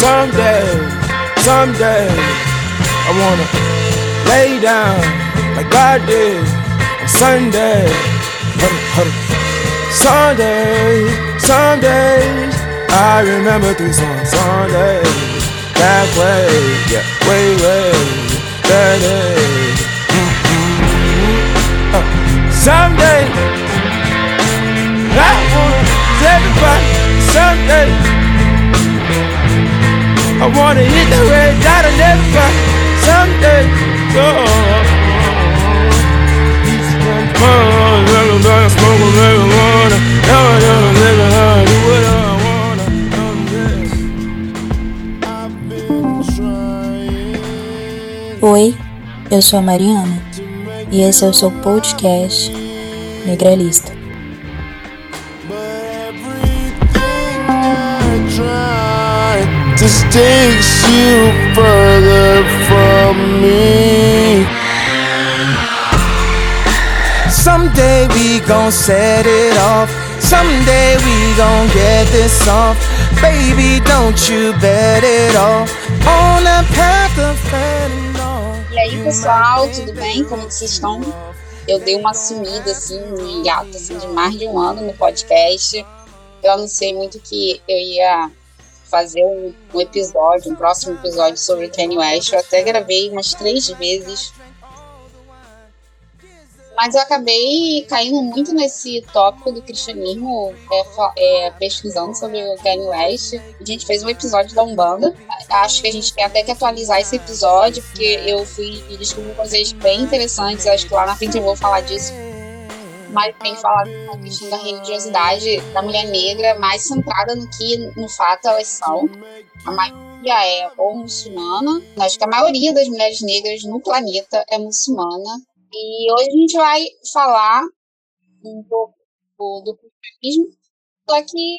Someday, someday, I wanna lay down like God did on Sunday. Huddle, huddle. Sunday, I remember three songs. Sunday, that way, yeah, way, way, that day. Mm-hmm. Uh, someday, I wanna everybody. Someday, I wanna hit the red dot and everybody. Someday, oh. Oi, eu sou a Mariana e esse é o seu podcast Negralista. Takes you further from me. Someday we gon' set it off. Someday we gon' get this off. Baby, don't you bet it off on path of fentanyl. E aí, pessoal, tudo bem? Como vocês estão? Eu dei uma sumida, assim, um hiato, assim, de mais de um ano no podcast. Eu anunciei muito que eu ia fazer um, um episódio, um próximo episódio sobre Kanye West. Eu até gravei umas três vezes mas eu acabei caindo muito nesse tópico do cristianismo, é, é, pesquisando sobre o Kanye West. A gente fez um episódio da Umbanda. Acho que a gente tem até que atualizar esse episódio, porque eu fui e descobri coisas bem interessantes. Acho que lá na frente eu vou falar disso. Mas tem falado a questão da religiosidade da mulher negra, mais centrada no que no fato elas são. A maioria é ou muçulmana. Acho que a maioria das mulheres negras no planeta é muçulmana e hoje a gente vai falar um pouco do cristianismo, só que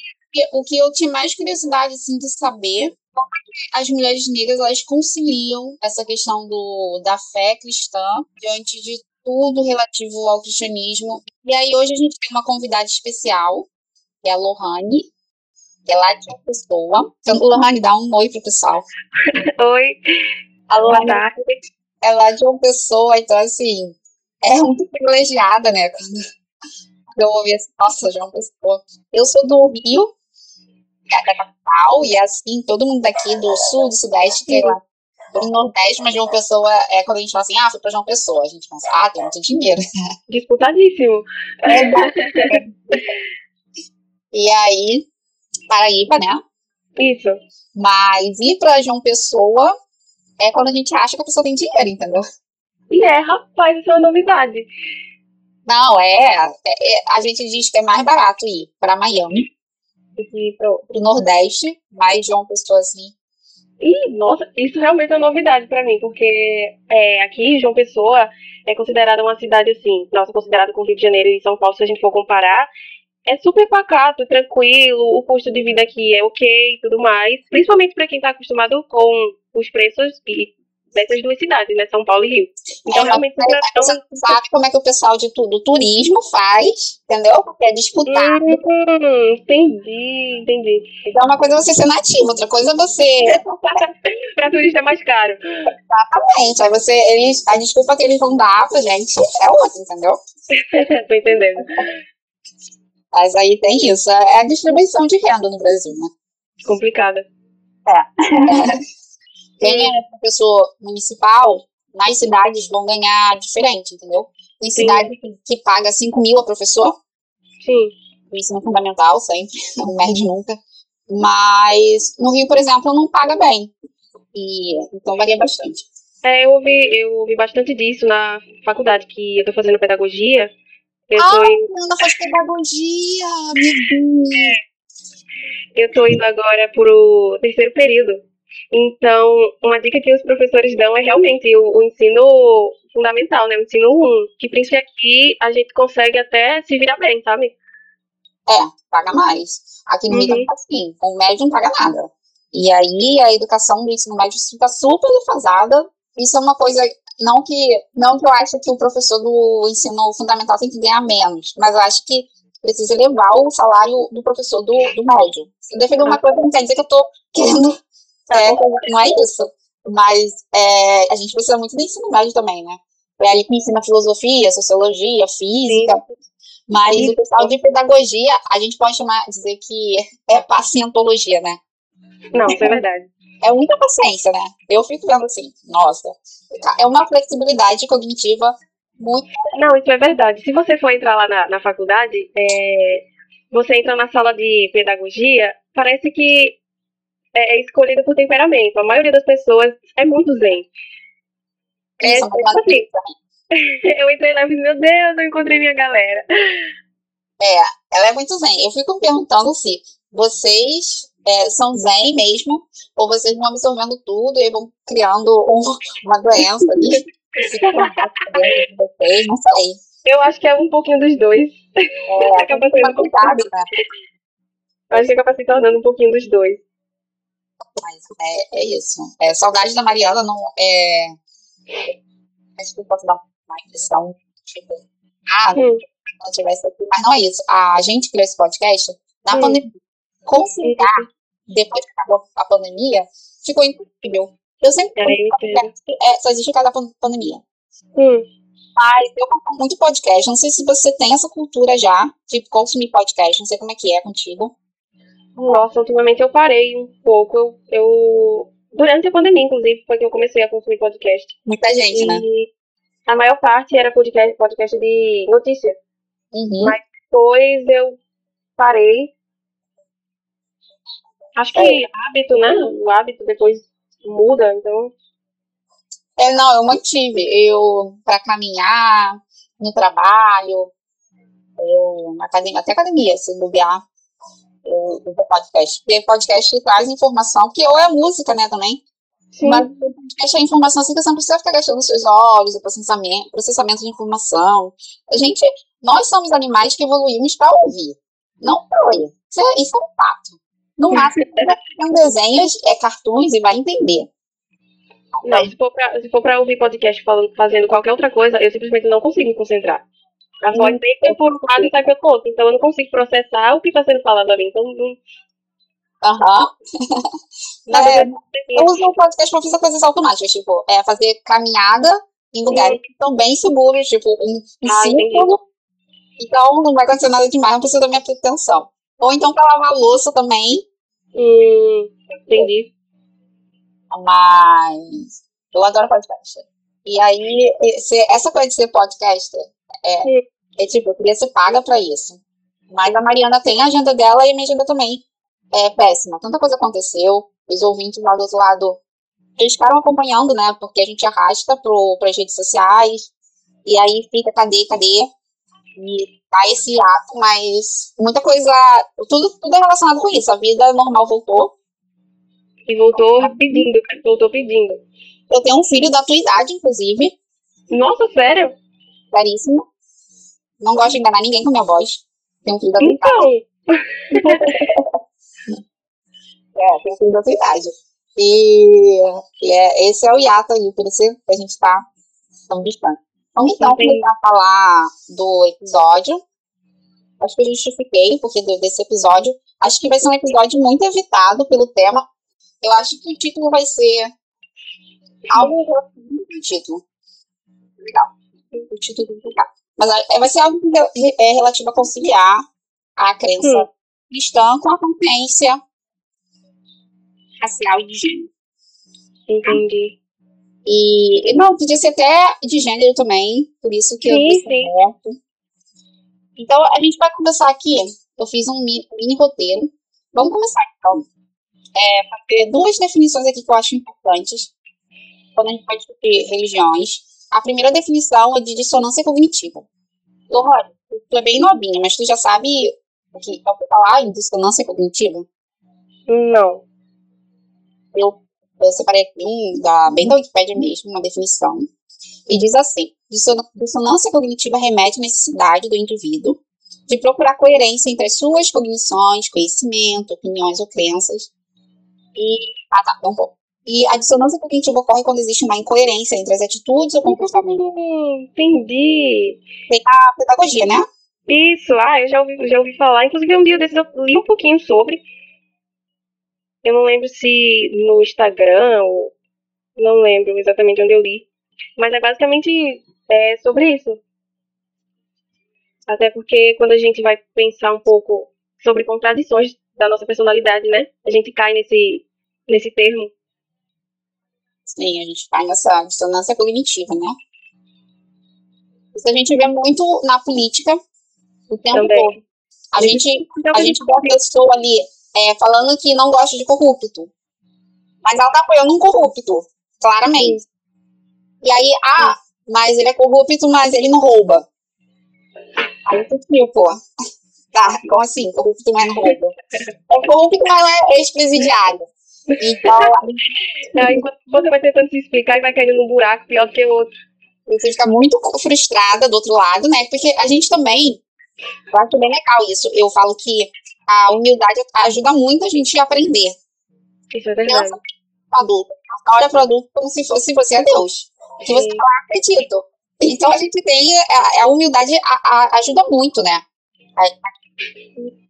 o que eu tinha mais curiosidade assim, de saber como é as mulheres negras elas conciliam essa questão do, da fé cristã diante de tudo relativo ao cristianismo. E aí hoje a gente tem uma convidada especial, que é a Lohane, que é lá de uma pessoa. Então, Lohane, dá um oi pro pessoal. Oi. A Lohane é lá de uma pessoa, então assim, é muito privilegiada, né? Quando eu ouvi assim, nossa, João Pessoa. Eu sou do Rio, é da capital, e assim, todo mundo daqui do sul, do sudeste, que é lá do Nordeste, mas João Pessoa é quando a gente fala assim, ah, foi pra João Pessoa. A gente pensa, ah, tem muito dinheiro. Disputadíssimo. É, e aí, Paraíba, né? Isso. Mas ir pra João Pessoa é quando a gente acha que a pessoa tem dinheiro, entendeu? E é, rapaz, isso é uma novidade. Não, é, é, é A gente diz que é mais barato ir para Miami do que pro, pro Nordeste, mais de uma pessoa assim. E, nossa, isso realmente é uma novidade para mim, porque é, aqui, João Pessoa é considerada uma cidade assim, nossa, considerada com Rio de Janeiro e São Paulo, se a gente for comparar, é super pacato, tranquilo, o custo de vida aqui é ok e tudo mais, principalmente para quem está acostumado com os preços e dessas duas cidades, né? São Paulo e Rio. Então, é, realmente. Você sabe como é que o pessoal de tudo, turismo faz, entendeu? Porque é disputado. Hum, entendi, entendi. Então, uma coisa é você ser nativo, outra coisa é você. pra turista é mais caro. Exatamente. Aí você, eles, a desculpa que eles vão dar pra gente é outra, entendeu? Tô entendendo. Mas aí tem isso. É a distribuição de renda no Brasil, né? Complicada. É. Quem é professor municipal, nas cidades vão ganhar diferente, entendeu? Tem cidade que, paga 5 mil a professor. Sim. O ensino fundamental, sempre, não mede nunca. Mas no Rio, por exemplo, não paga bem. E, então varia bastante. É, eu ouvi, eu ouvi bastante disso na faculdade, que eu tô fazendo pedagogia. Eu ah, tô in... Ana faz pedagogia, meu Deus. Eu tô indo agora pro terceiro período. Então, uma dica que os professores dão é realmente o, o ensino fundamental, né? O ensino 1, que principalmente aqui a gente consegue até se virar bem, sabe? É, paga mais. Aqui no uhum. assim, o médio não paga nada. E aí a educação do ensino médio está super defasada. Isso é uma coisa não que não que eu acho que o professor do ensino fundamental tem que ganhar menos, mas eu acho que precisa elevar o salário do professor do, do médio. Se eu defender uma coisa, não quer dizer que eu estou querendo É, não é isso. Mas é, a gente precisa muito do ensino médio também, né? É ali que ensina filosofia, sociologia, física. Sim. Mas Sim. o pessoal de pedagogia, a gente pode chamar, dizer que é pacientologia, né? Não, isso é verdade. É muita paciência, né? Eu fico vendo assim, nossa, é uma flexibilidade cognitiva muito. Não, isso é verdade. Se você for entrar lá na, na faculdade, é, você entra na sala de pedagogia, parece que é, é escolhida por temperamento. A maioria das pessoas é muito zen. É, Isso, é, assim, eu entrei lá e falei, meu Deus, eu encontrei minha galera. É, ela é muito zen. Eu fico perguntando se vocês é, são zen mesmo, ou vocês vão absorvendo tudo e vão criando um, uma doença ali. vocês, não sei. Eu acho que é um pouquinho dos dois. É, acaba sendo cuidado, né? Eu acho que acaba se tornando um pouquinho dos dois. Mas é, é isso. É, saudade da Mariana não é. Acho que eu posso dar uma impressão, tipo, ah, hum. não tivesse aqui. Mas não é isso. A gente criou esse podcast na hum. pandemia. Conciliar, depois que acabou a pandemia, ficou impossível. Eu sempre é, só existe por causa da pandemia. Hum. Mas eu consumo muito podcast. Não sei se você tem essa cultura já, tipo, consumir podcast. Não sei como é que é contigo. Nossa, ultimamente eu parei um pouco. Eu, eu, durante a pandemia, inclusive, foi que eu comecei a consumir podcast. Muita gente, e né? A maior parte era podcast, podcast de notícia. Uhum. Mas depois eu parei. Acho que é. hábito, né? O hábito depois muda, então. É, não, eu mantive. Eu, para caminhar, no trabalho, eu, na academia, até academia, se bobear, o, o podcast. Porque podcast traz informação, que ou é música, né, também. Sim. Mas o podcast é informação assim que você não precisa ficar gastando seus olhos, o processamento, processamento de informação. A gente, nós somos animais que evoluímos para ouvir, não para ler. Isso é, isso é um fato. No máximo, um desenhos, é cartoons e vai entender. Não, se for pra, se for pra ouvir podcast falando, fazendo qualquer outra coisa, eu simplesmente não consigo me concentrar. A voz hum. vem por um lado e sai pelo outro. Então eu não consigo processar o que está sendo falado ali. Então não. Aham. Uhum. é, eu uso o podcast para fazer coisas automáticas, tipo, é fazer caminhada em lugares que estão bem seguros, tipo, um, um ah, círculo. Então não vai acontecer nada demais, não precisa da minha atenção. Ou então para lavar a louça também. Hum, entendi. Mas eu adoro podcast. E aí, esse, essa coisa de ser podcaster é, é tipo, eu queria ser paga pra isso. Mas a Mariana tem a agenda dela e a minha agenda também é péssima. Tanta coisa aconteceu, os ouvintes lá do outro lado, eles ficaram acompanhando, né? Porque a gente arrasta pro, pras redes sociais, e aí fica, cadê, cadê? E tá esse ato, mas muita coisa, tudo, tudo é relacionado com isso. A vida normal voltou. E voltou pedindo, voltou pedindo. Eu tenho um filho da tua idade, inclusive. Nossa, sério? Seríssimo. Não gosto de enganar ninguém com minha voz. Tenho um filho da então. é, tenho um filho da idade. E, e é, esse é o hiato aí, por isso que a gente tá tão distante. Vamos então começar a falar do episódio. Acho que eu justifiquei, porque desse episódio, acho que vai ser um episódio muito evitado pelo tema. Eu acho que o título vai ser algo do título. Legal. O título legal. Mas é, vai ser algo que é relativo a conciliar a crença hum. cristã com a consciência racial e de gênero. Entendi. E, não, podia ser até de gênero também, por isso que sim, eu sim. Então, a gente vai começar aqui. Eu fiz um mini, mini roteiro. Vamos começar, então. É, fazer duas definições aqui que eu acho importantes quando a gente vai discutir religiões a primeira definição é de dissonância cognitiva. Lohane, tu é bem novinha, mas tu já sabe o que é o falar em dissonância cognitiva? Não. Eu, eu separei aqui, da, bem da Wikipedia mesmo, uma definição. E diz assim: dissonância cognitiva remete à necessidade do indivíduo de procurar coerência entre as suas cognições, conhecimento, opiniões ou crenças. E. Ah, tá, um pouco. E a dissonância cognitiva ocorre quando existe uma incoerência entre as atitudes ou comportamentos. Entendi. Tem a pedagogia, né? Isso, ah, eu já ouvi, já ouvi falar. Inclusive, um dia desses eu li um pouquinho sobre. Eu não lembro se no Instagram ou não lembro exatamente onde eu li, mas é basicamente é, sobre isso. Até porque quando a gente vai pensar um pouco sobre contradições da nossa personalidade, né? A gente cai nesse, nesse termo. Sim, a gente cai nessa dissonância cognitiva, né? Isso a gente vê muito na política o tempo Também. todo. A gente, então, a gente vê a pessoa ali é, falando que não gosta de corrupto. Mas ela tá apoiando um corrupto, claramente. E aí, ah, mas ele é corrupto, mas ele não rouba. Aí tu tipo, tá, como assim? Corrupto, mas não rouba. É corrupto, mas não é ex-presidiário. Então. Aí, você vai tentando se explicar e vai caindo num buraco pior que o outro. Você fica muito frustrada do outro lado, né? Porque a gente também. Eu acho bem legal isso. Eu falo que a humildade ajuda muito a gente a aprender. Isso é verdade. Criança, adulto. Olha para adulto como se fosse você é Deus. Se você falar, acredito. Então a gente tem. A, a humildade a, a, ajuda muito, né?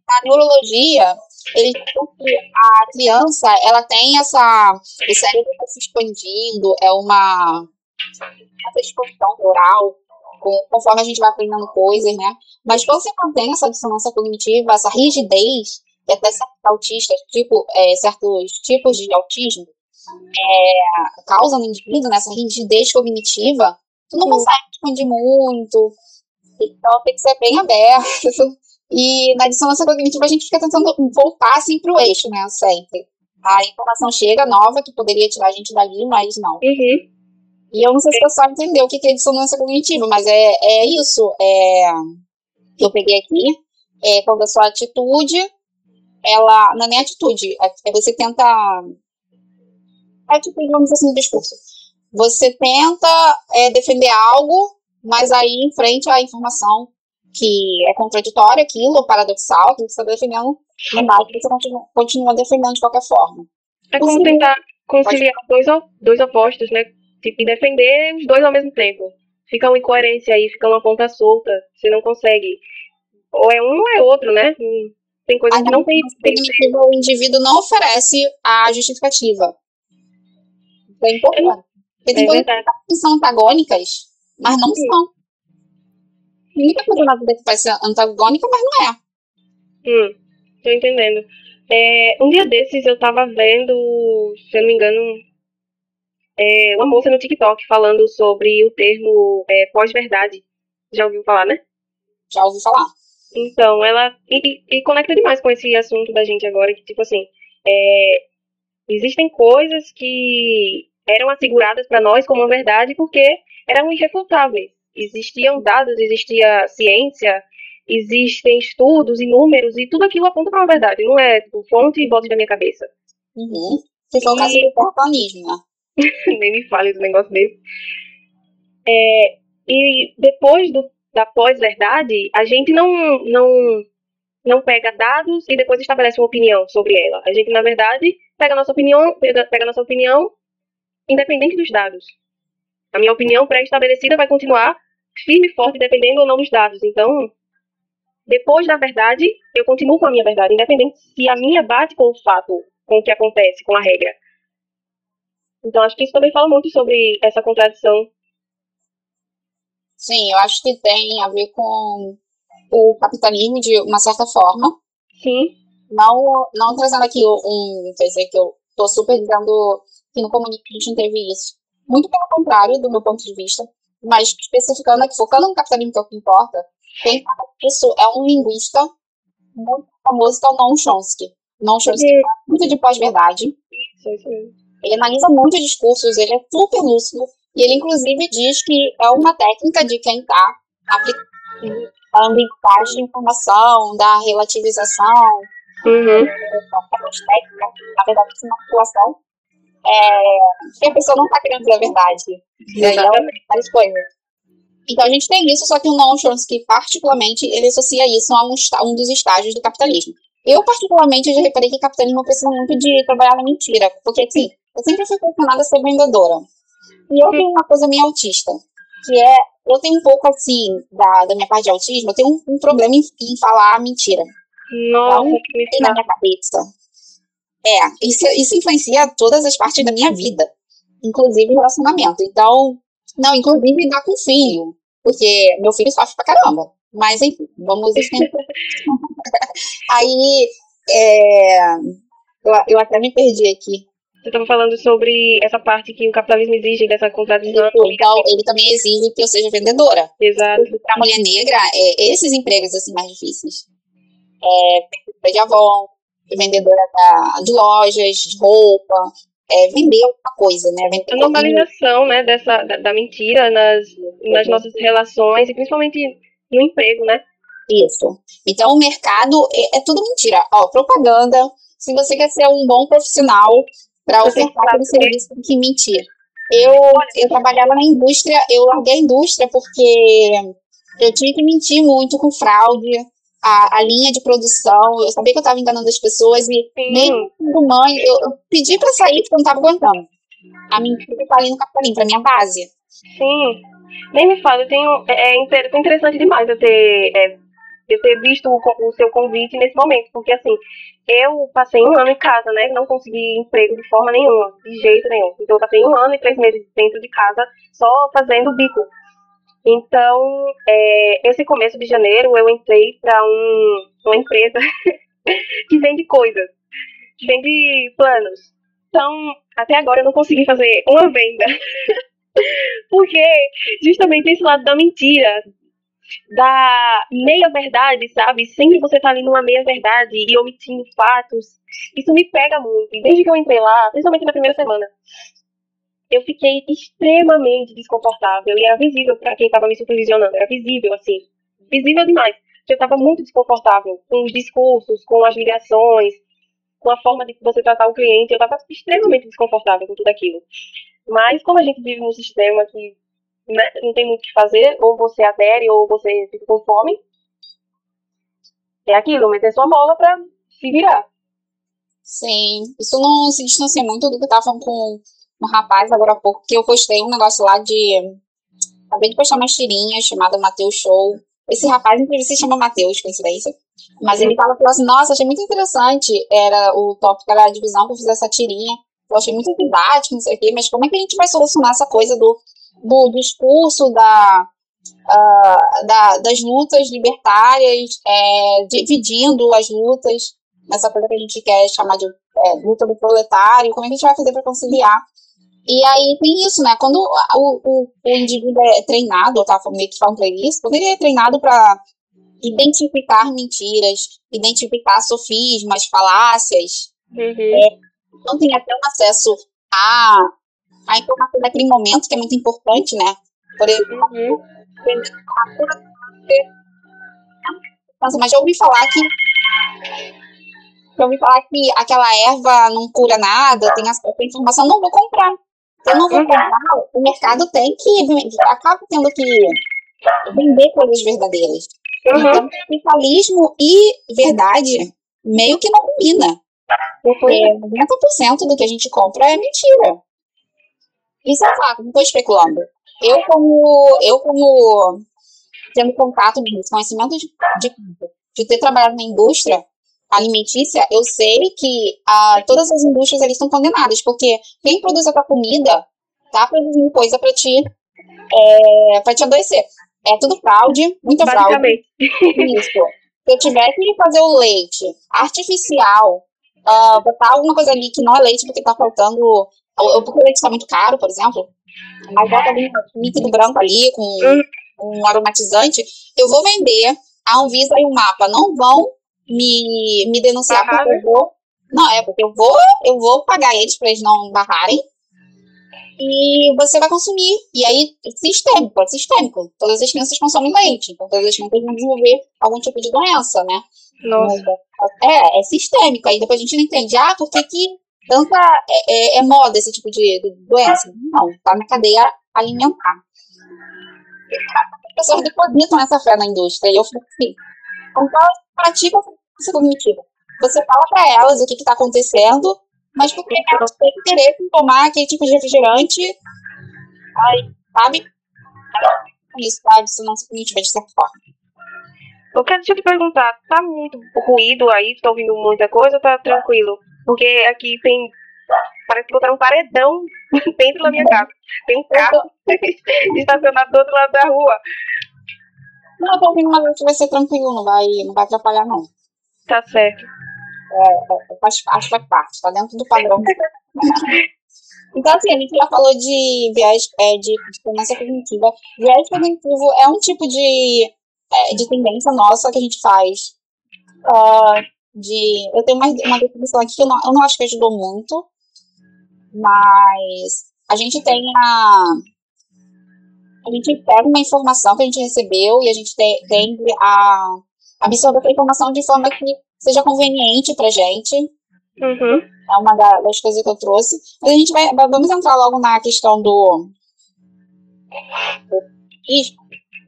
Na neurologia, ele a criança ela tem essa. O cérebro está se expandindo, é uma. Essa expansão neural, conforme a gente vai aprendendo coisas, né? Mas quando você mantém essa dissonância cognitiva, essa rigidez, e até certos autistas, tipo, é, certos tipos de autismo, é, causa no indivíduo, nessa né, rigidez cognitiva, tu não consegue expandir muito. Então tem que ser bem aberto. E na dissonância cognitiva a gente fica tentando voltar assim pro eixo, né? Sempre. A informação chega nova que poderia tirar a gente dali, mas não. Uhum. E eu não sei se o pessoal entendeu o que é dissonância cognitiva, mas é, é isso. É, que eu peguei aqui. É quando a sua atitude, ela. Não é nem atitude, é você tenta. É tipo, vamos assim, no discurso. Você tenta é, defender algo, mas aí em frente à informação que é contraditória, aquilo, paradoxal, que você está defendendo, mas você continua, continua defendendo de qualquer forma. É como tentar conciliar dois, dois opostos, né? Tipo, defender os dois ao mesmo tempo. Fica uma incoerência aí, fica uma ponta solta. Você não consegue. Ou é um ou é outro, né? Tem coisas que não tem. tem o indivíduo não oferece a justificativa. É importante. Porque tem é coisas que são antagônicas, mas não Sim. são. Muita coisa na vida que vai ser antagônica, mas não é. Hum, tô entendendo. É, um dia desses eu tava vendo, se eu não me engano, é, uma moça no TikTok falando sobre o termo é, pós-verdade. Já ouviu falar, né? Já ouvi falar. Então, ela. E, e, conecta demais com esse assunto da gente agora, que, tipo assim, é, existem coisas que eram asseguradas para nós como verdade porque eram irrefutáveis. Existiam dados, existia ciência, existem estudos e números, e tudo aquilo aponta para uma verdade, não é tipo, fonte e voz da minha cabeça. Uhum. Se for o caso do terraplanismo, né? Nem me fale esse negócio desse. É, e depois do, da pós-verdade, a gente não, não, não pega dados e depois estabelece uma opinião sobre ela. A gente, na verdade, pega a nossa opinião, pega, pega a nossa opinião independente dos dados. A minha opinião pré-estabelecida vai continuar firme e forte, dependendo ou não dos dados. Então, depois da verdade, eu continuo com a minha verdade, independente se a minha bate com o fato, com o que acontece, com a regra. Então, acho que isso também fala muito sobre essa contradição. Sim, eu acho que tem a ver com o capitalismo de uma certa forma. Sim. Não, não trazendo aqui um, quer dizer, que eu tô super dizendo que no Communication teve isso. Muito pelo contrário, do meu ponto de vista, mas especificando aqui, focando no capitalismo, que é o que importa, quem fala isso é um linguista muito famoso, que é o Noam Chomsky. Noam Chomsky é muito de pós-verdade. Ele analisa muitos discursos, ele é super lúcido, e ele inclusive diz que é uma técnica de quem está aplicando a ambiguidade de informação, da relativização, uhum. técnica, na verdade, é uma manipulação é, que a pessoa não está querendo dizer a verdade. Exatamente. Várias coisas. Então a gente tem isso, só que o Noam Chomsky, particularmente, ele associa isso a um, um dos estágios do capitalismo. Eu, particularmente, já reparei que o capitalismo precisa muito de trabalhar na mentira, porque, assim, eu sempre fui pressionada a ser vendedora. E eu tenho uma coisa meio autista, que é, eu tenho um pouco, assim, da, da minha parte de autismo, eu tenho um, um problema em, em falar mentira. Nossa, então, que na minha cabeça. É, isso, isso influencia todas as partes da minha vida, inclusive relacionamento. Então, não, inclusive dá com filho, porque meu filho sofre pra caramba. Mas enfim, vamos. Aí, é, eu, eu até me perdi aqui. Você estava falando sobre essa parte que o capitalismo exige dessa contradição. Então, ele também exige que eu seja vendedora. Exato. Para a mulher negra, é, esses empregos assim mais difíceis. É, de Avon, vendedora da, de lojas, de roupa, é, vender alguma coisa, né? Vender a normalização, né, dessa, da, da mentira nas, nas nossas relações e principalmente no emprego, né? Isso. Então, o mercado é, é tudo mentira. Ó, propaganda. Se você quer ser um bom profissional para ofertar aquele serviço, tem que mentir. Eu, eu trabalhava na indústria, eu larguei a indústria porque eu tinha que mentir muito com fraude, a, a linha de produção, eu sabia que eu estava enganando as pessoas e Sim. mesmo do mãe, eu, eu pedi para sair porque eu não estava aguentando. A mentira está ali no capitalismo, para minha base. Sim. Nem me fala, eu tenho, é, é interessante demais eu ter, é, eu ter visto o, o, seu convite nesse momento, porque assim, eu passei um ano em casa, né, não consegui emprego de forma nenhuma, de jeito nenhum. Então eu passei um ano e três meses dentro de casa só fazendo bico. Então, é, esse começo de janeiro eu entrei para um, uma empresa que vende coisas, que vende planos. Então, até agora eu não consegui fazer uma venda. Porque justamente esse lado da mentira, da meia-verdade, sabe? Sempre você tá ali numa meia-verdade e omitindo fatos. Isso me pega muito. E desde que eu entrei lá, principalmente na primeira semana, eu fiquei extremamente desconfortável. E era visível para quem estava me supervisionando. Era visível, assim. Visível demais. Eu estava muito desconfortável com os discursos, com as ligações, com a forma de você tratar o cliente. Eu estava extremamente desconfortável com tudo aquilo. Mas como a gente vive num sistema que né, não tem muito o que fazer, ou você adere ou você fica com fome, é aquilo, meter sua bola para se virar. Sim, isso não se distancia muito do que falando com um rapaz agora há pouco, que eu postei um negócio lá de. Acabei de postar umas tirinhas chamada Mateus Show. Esse rapaz, inclusive, se chama Mateus, coincidência. Mas ele tava falando assim, nossa, achei muito interessante. Era o tópico era a divisão que eu fiz essa tirinha eu achei muito didático, não sei o quê, mas como é que a gente vai solucionar essa coisa do, do discurso da, uh, da, das lutas libertárias, é, dividindo as lutas, nessa coisa que a gente quer chamar de é, luta do proletário, como é que a gente vai fazer para conciliar? E aí tem isso, né? Quando o, o, o indivíduo é treinado, eu tava meio que falando isso, quando ele é treinado para identificar mentiras, identificar sofismas, falácias, uhum. é, não tem até um acesso à, à informação daquele momento, que é muito importante, né? Por exemplo, uhum. mas já ouvi falar que já ouvi falar que aquela erva não cura nada, tem à informação, não vou comprar. Eu não vou comprar, o mercado tem que acaba tendo que vender coisas verdadeiras. Uhum. Então, capitalismo e verdade meio que não combina. Porque 90% do que a gente compra é mentira. Isso é fato, não estou especulando. Eu, como, eu, como tendo contato mesmo, conhecimento de, de, de ter trabalhado na indústria alimentícia, eu sei que ah, todas as indústrias ali estão condenadas, porque quem produz a tua comida tá produzindo coisa para te, é, te adoecer. É tudo fraude, muita fraude. Isso. Se eu tiver que fazer o leite artificial uh, botar alguma coisa ali que não é leite porque tá faltando, porque o leite tá muito caro, por exemplo, mas bota ali um líquido branco ali com um aromatizante, eu vou vender, a Anvisa e o mapa não vão me, me denunciar Barrar, porque eu vou. Não, é porque eu vou, eu vou pagar eles para eles não barrarem. E você vai consumir. E aí, sistêmico, é sistêmico. Todas as crianças consomem leite. Então, todas as crianças vão desenvolver algum tipo de doença, né? Nossa. É, é sistêmico. Aí depois a gente não entende, ah, por que, que tanta é, é, é, moda esse tipo de, de, doença? Não, tá na cadeia alimentar. As pessoas depositam essa fé na indústria. E eu fico assim, então pratica essa cognitiva. Você fala para elas o que está acontecendo, mas porque elas têm interesse em tomar aquele tipo de refrigerante, aí, sabe? Isso, tá? Isso não se cognitiva de certa forma. Eu quero te perguntar, tá muito ruído aí? Tá ouvindo muita coisa ou tá tranquilo? Porque aqui tem. Parece que botaram um paredão dentro da minha casa. Tem um carro estacionado do outro lado da rua. Não, eu tô ouvindo, mas vai ser tranquilo, não vai, não vai atrapalhar, não. Tá certo. É, é, faz, acho que faz parte, tá dentro do padrão. então, assim, a gente já falou de viés é, de dissonância cognitiva. É um tipo de, é, de tendência nossa que a gente faz. Uh, de, eu tenho uma, uma definição aqui que eu não, eu não acho que ajudou muito, mas a gente tem a. A gente pega uma informação que a gente recebeu e a gente tende a absorver essa informação de forma que seja conveniente pra gente. Uhum. É uma das coisas que eu trouxe. Mas a gente vai. Vamos entrar logo na questão do.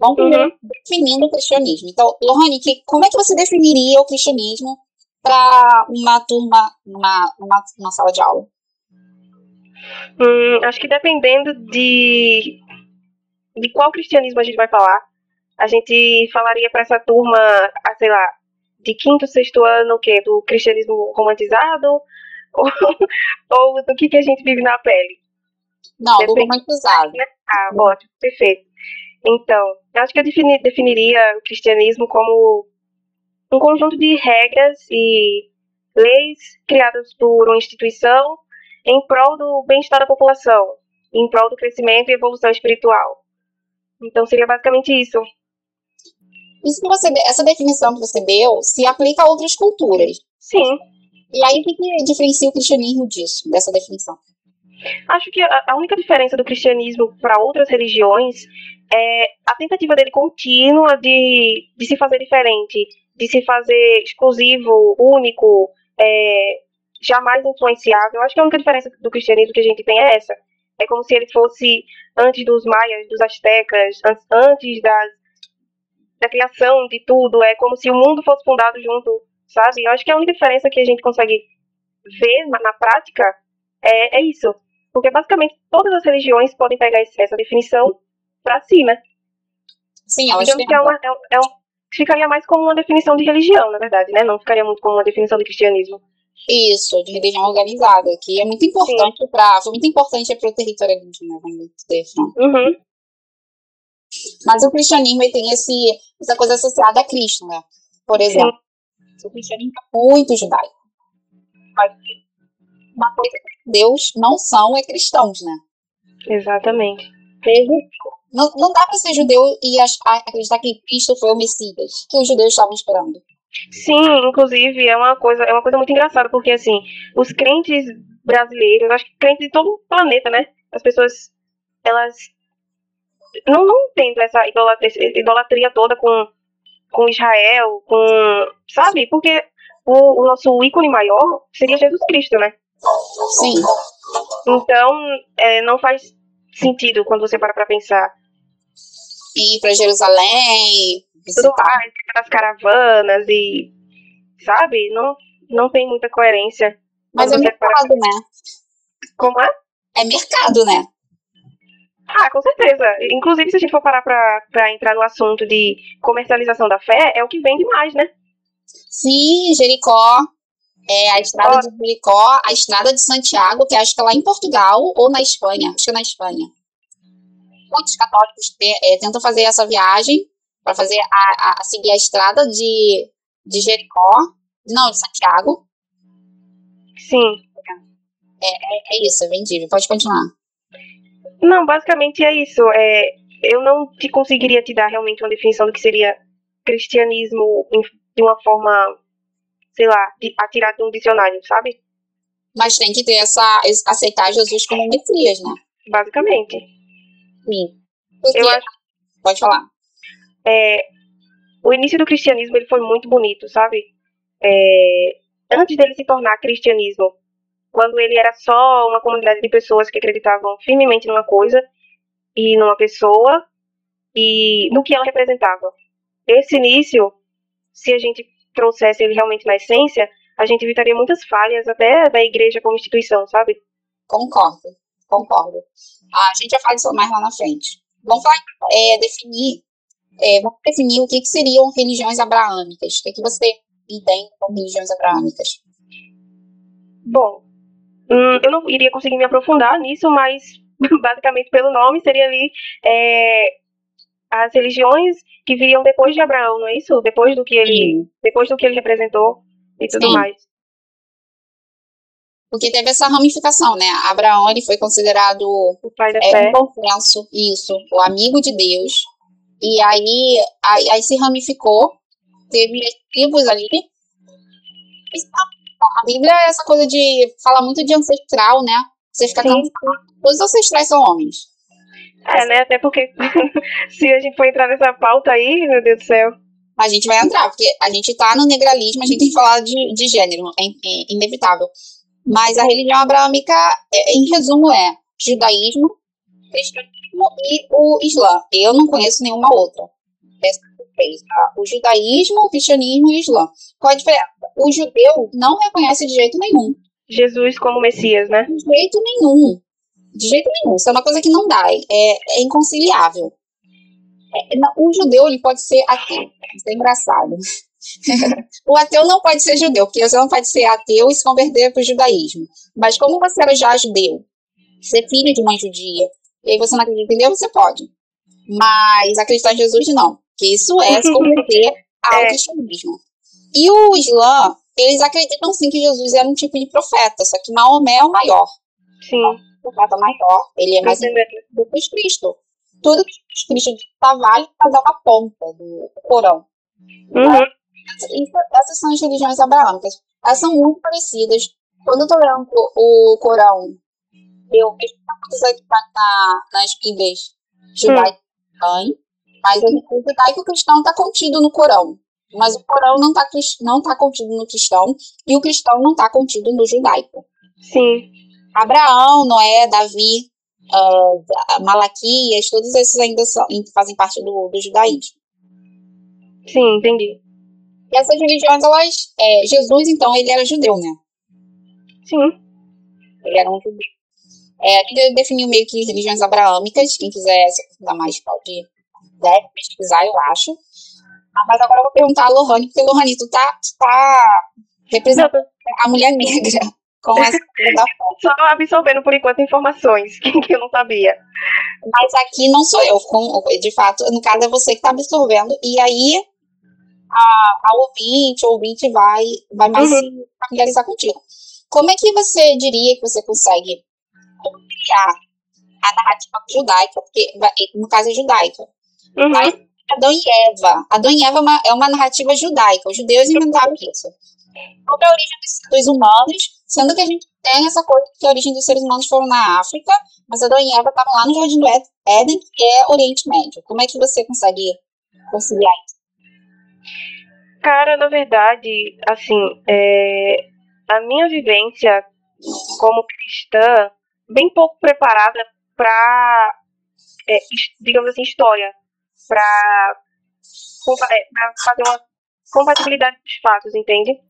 Vamos primeiro uhum. definindo o cristianismo. Então, Lohane, que, como é que você definiria o cristianismo para uma turma, numa, numa, numa sala de aula? Hum, acho que dependendo de, de qual cristianismo a gente vai falar, a gente falaria para essa turma, ah, sei lá, de quinto, sexto ano, o quê? Do cristianismo romantizado? Ou, ou do que, que a gente vive na pele? Não, Depende, do romantizado. Né? Ah, ótimo, perfeito. Então, eu acho que eu defini, definiria o cristianismo como um conjunto de regras e leis criadas por uma instituição em prol do bem-estar da população, em prol do crescimento e evolução espiritual. Então seria basicamente isso. Isso que você, essa definição que você deu se aplica a outras culturas. Sim. E aí o que, que diferencia o cristianismo disso, dessa definição? Acho que a, única diferença do cristianismo para outras religiões é a tentativa dele contínua de, de se fazer diferente, de se fazer exclusivo, único, é, jamais influenciável. Acho que a única diferença do cristianismo que a gente tem é essa. É como se ele fosse antes dos maias, dos astecas, antes das, da criação de tudo. É como se o mundo fosse fundado junto, sabe? Eu acho que a única diferença que a gente consegue ver na, na prática é, é isso. Porque basicamente todas as religiões podem pegar essa definição para si, né? Sim, eu acho que é, uma, é, é um, ficaria mais como uma definição de religião, na verdade, né? Não ficaria muito como uma definição de cristianismo. Isso, de religião organizada, que é muito importante para, foi muito importante para o territorialismo, né? Vamos dizer assim. Uhum. Mas o cristianismo tem esse, essa coisa associada a Cristo, né? Por exemplo, Sim. o cristianismo é muito judaico. Mas uma coisa que Deus não são é cristãos, né? Exatamente. Não, não dá para ser judeu e acreditar que Cristo foi o Messias, que os judeus estavam esperando. Sim, inclusive é uma coisa, é uma coisa muito engraçada, porque assim, os crentes brasileiros, acho que crentes de todo o planeta, né? As pessoas, elas não, não essa idolatria, idolatria toda com, com Israel, com. Sabe? Porque o, o nosso ícone maior seria Jesus Cristo, né? Sim. Então, é, não faz sentido quando você para pra pensar. Ir para Jerusalém, tudo mais, as caravanas e. Sabe? Não, não tem muita coerência. Mas é mercado, né? Como é? É mercado, né? Ah, com certeza. Inclusive, se a gente for parar pra, pra entrar no assunto de comercialização da fé, é o que vende mais, né? Sim, Jericó. É a estrada oh. de Jericó, a estrada de Santiago, que acho que é lá em Portugal ou na Espanha. Acho que é na Espanha. Muitos católicos é, tentam fazer essa viagem para fazer a, a, seguir a estrada de, de Jericó, não, de Santiago. Sim. É, é, é isso, é vendível. Pode continuar. Não, basicamente é isso. É, eu não te conseguiria te dar realmente uma definição do que seria cristianismo de uma forma, sei lá, de, atirar de um dicionário, sabe? Mas tem que ter essa aceitar Jesus como Messias, né? Basicamente. Sim. Porque, eu acho... Pode falar é, o início do cristianismo ele foi muito bonito, sabe? É, antes dele se tornar cristianismo, quando ele era só uma comunidade de pessoas que acreditavam firmemente numa coisa e numa pessoa e no que ela representava. Esse início, se a gente trouxesse ele realmente na essência, a gente evitaria muitas falhas até da igreja como instituição, sabe? Concordo, concordo. Ah, a gente já fala isso mais lá na frente. Vamos falar, é, definir é, vamos definir o que, que seriam religiões abraâmicas. O que, que você entende como religiões abraâmicas? Bom, hum, eu não iria conseguir me aprofundar nisso, mas basicamente pelo nome seria ali é, as religiões que viriam depois de Abraão, não é isso? Depois do que ele, Sim. depois do que ele representou e tudo Sim. mais. Porque teve essa ramificação, né? Abraão ele foi considerado o pai da é, fé. um consenso, isso, o amigo de Deus. E aí, aí, aí se ramificou, teve tribos ali. A Bíblia é essa coisa de falar muito de ancestral, né? Você fica. Todos os ancestrais são homens. É, né? Até porque se a gente for entrar nessa pauta aí, meu Deus do céu. A gente vai entrar, porque a gente tá no negralismo, a gente tem que falar de, de gênero, é, é inevitável. Mas a religião abraâmica, é, em resumo, é judaísmo, cristianismo e o islã. Eu não conheço nenhuma outra. Tá? O judaísmo, o cristianismo e o islã. Qual a diferença? O judeu não reconhece de jeito nenhum. Jesus como Messias, né? De jeito nenhum. De jeito nenhum. Isso é uma coisa que não dá. É, é inconciliável. É, o judeu ele pode ser ateu. Isso é engraçado. o ateu não pode ser judeu, porque você não pode ser ateu e se converter para o judaísmo. Mas como você era já judeu, ser filho de mãe judia, e aí você não acredita em Deus, você pode. Mas acreditar em Jesus, não. Que isso é se converter ao é. cristianismo. E o Islã, eles acreditam sim que Jesus era um tipo de profeta, só que Maomé é o maior. Sim. O profeta maior. Ele é mais do que Cristo. Tudo que Cristo está válido para dar uma ponta do Corão. Uhum. Essas são as religiões abraâmicas. Elas são muito parecidas. Quando eu estou lendo o Corão, eu vejo muita que está na, nas Bíblias judaicas, hum. Mas o judaico cristão está contido no Corão. Mas o Corão não está não tá contido no cristão e o cristão não está contido no judaico. Sim. Abraão, Noé, Davi, uh, Malaquias, todos esses ainda são, fazem parte do, do judaísmo. Sim, entendi. E essas religiões, elas. É, Jesus, então, ele era judeu, né? Sim. Ele era um judeu. É, ele definiu meio que religiões abraâmicas. Quem quiser se aprofundar mais pode deve pesquisar, eu acho. Ah, mas agora eu vou perguntar a Lohane, porque Lohane, tu tá, tu tá representando a mulher negra com essa Só absorvendo por enquanto informações que eu não sabia. Mas aqui não sou eu, com, de fato, no caso é você que tá absorvendo, e aí a, a ouvinte, o ouvinte vai, vai mais uhum. se familiarizar contigo. Como é que você diria que você consegue criar a narrativa judaica, porque no caso é judaica, uhum. mas Adão e Eva. Adão e Eva é uma, é uma narrativa judaica, os judeus inventaram isso. Sobre a origem dos, dos humanos, sendo que a gente tem essa coisa que a origem dos seres humanos foram na África, mas Adão e Eva estavam lá no Jardim do Éden, que é Oriente Médio. Como é que você consegue conciliar isso? Cara, na verdade, assim, é, a minha vivência como cristã, bem pouco preparada para, é, digamos assim, história, para é, fazer uma compatibilidade dos fatos, entende?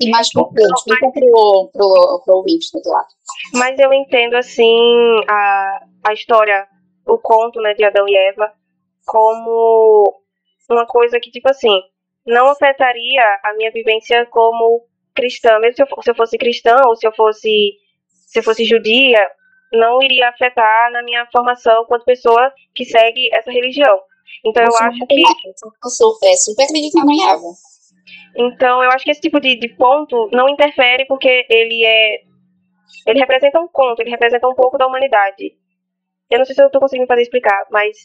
E mais concreto, explica pro, pro, pro ouvinte do lado. Mas eu entendo, assim, a, a história, o conto né, de Adão e Eva, como uma coisa que, tipo assim, não afetaria a minha vivência como cristã. Mesmo se eu, se eu fosse cristã ou se eu fosse, se eu fosse judia, não iria afetar na minha formação quanto pessoa que segue essa religião. Então eu, eu acho que. Eu sou, é, super acreditável. Então eu acho que esse tipo de, de ponto não interfere porque ele é. Ele representa um conto, ele representa um pouco da humanidade. Eu não sei se eu estou conseguindo fazer explicar, mas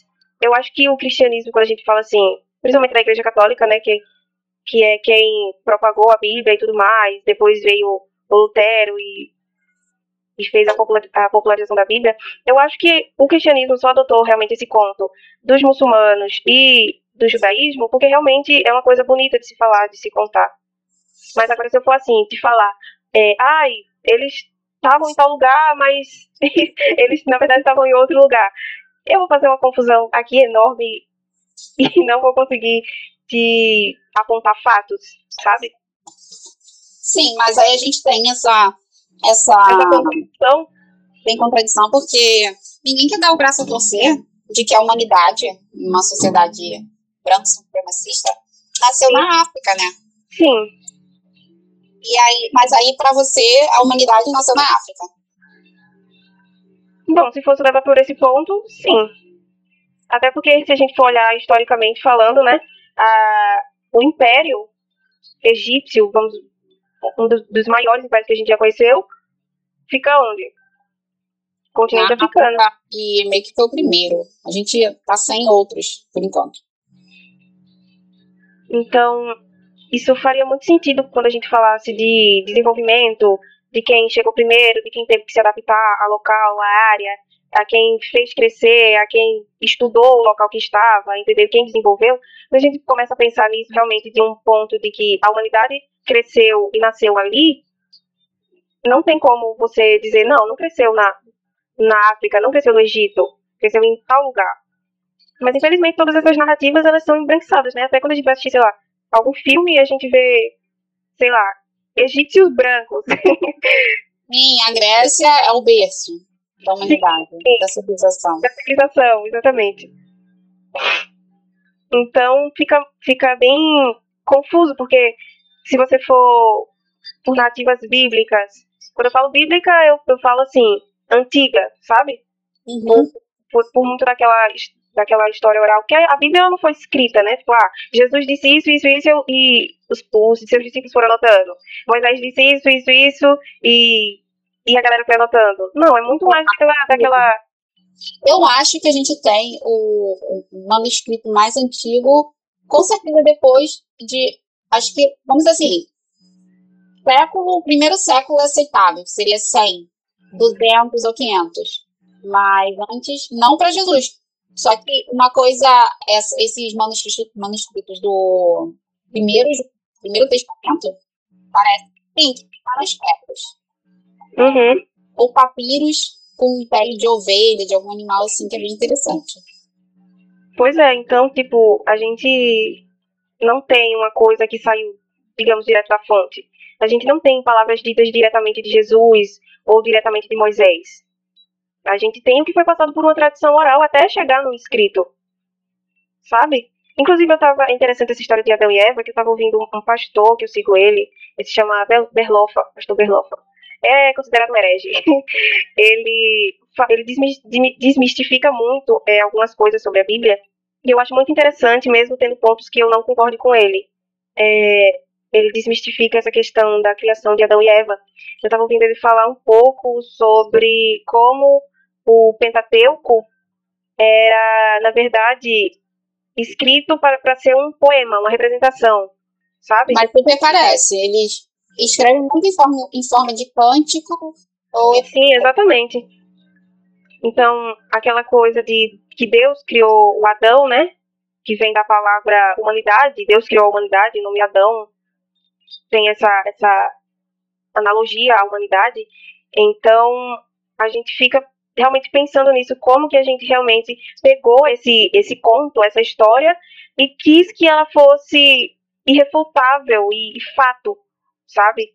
eu acho que o cristianismo, quando a gente fala assim, principalmente da Igreja Católica, né, que, que é quem propagou a Bíblia e tudo mais, depois veio o Lutero e fez a, popular, a popularização da Bíblia, eu acho que o cristianismo só adotou realmente esse conto dos muçulmanos e do judaísmo, porque realmente é uma coisa bonita de se falar, de se contar. Mas agora se eu for assim, de falar, é, ai, eles estavam em tal lugar, mas eles na verdade estavam em outro lugar. Eu vou fazer uma confusão aqui enorme e não vou conseguir te apontar fatos, sabe? Sim, mas aí a gente tem essa. Essa, essa contradição. Tem contradição porque ninguém quer dar o braço a torcer de que a humanidade, uma sociedade branca supremacista, nasceu Sim. na África, né? Sim. E aí, mas aí, para você, a humanidade nasceu na África. Bom, se fosse levar por esse ponto, sim. Até porque, se a gente for olhar historicamente falando, né, a, o Império Egípcio, vamos, um dos, dos maiores impérios que a gente já conheceu, fica onde? Continente africano. E meio que foi o primeiro. A gente tá sem outros, por enquanto. Então, isso faria muito sentido quando a gente falasse de desenvolvimento, de quem chegou primeiro, de quem teve que se adaptar ao local, à área, a quem fez crescer, a quem estudou o local que estava, entendeu? Quem desenvolveu. Quando a gente começa a pensar nisso realmente de um ponto de que a humanidade cresceu e nasceu ali, não tem como você dizer, não, não cresceu na, na África, não cresceu no Egito, cresceu em tal lugar. Mas infelizmente todas essas narrativas elas são embranquiçadas, né? Até quando a gente vai assistir, sei lá, algum filme a gente vê, sei lá, egípcios brancos. Sim, a Grécia é o berço da humanidade, Sim. da civilização. Da civilização, exatamente. Então fica, fica bem confuso, porque se você for por nativas bíblicas, quando eu falo bíblica, eu, eu falo assim, antiga, sabe? Uhum. Por, por, muito daquela, daquela história oral, que a, a Bíblia não foi escrita, né? Tipo, ah, Jesus disse isso, isso, isso, e os, os seus discípulos foram anotando. Moisés disse isso, isso, isso, e, e a galera foi anotando. Não, é muito mais daquela, daquela eu acho que a gente tem o, manuscrito mais antigo, com certeza depois de, acho que, vamos dizer assim, século, primeiro século é aceitável, que seria 100, 200 ou 500. Mas antes, não para Jesus. Só que uma coisa, esses manuscritos, manuscritos do primeiro, primeiro testamento, parece sim, várias pedras. Uhum. Ou papiros com pele de ovelha, de algum animal assim, que é bem interessante. Pois é, então, tipo, a gente não tem uma coisa que saiu, digamos, direto da fonte. A gente não tem palavras ditas diretamente de Jesus ou diretamente de Moisés. A gente tem o que foi passado por uma tradição oral até chegar no escrito. Sabe? Inclusive, eu tava é interessante essa história de Adão e Eva, que eu tava ouvindo um, pastor que eu sigo ele, ele se chama Berlofa, pastor Berlofa. É considerado um herege. ele ele desmistifica muito é, algumas coisas sobre a Bíblia, e eu acho muito interessante, mesmo tendo pontos que eu não concordo com ele. É, ele desmistifica essa questão da criação de Adão e Eva. Eu estava ouvindo ele falar um pouco sobre como o Pentateuco era, na verdade, escrito para, para ser um poema, uma representação, sabe? Mas super parece. Eles escrevem muito em forma, em forma de cântico. Ou... Sim, exatamente. Então, aquela coisa de que Deus criou o Adão, né? Que vem da palavra humanidade, Deus criou a humanidade, o nome Adão tem essa, essa analogia à humanidade. Então, a gente fica realmente pensando nisso, como que a gente realmente pegou esse, esse conto, essa história, e quis que ela fosse irrefutável e, e fato, sabe?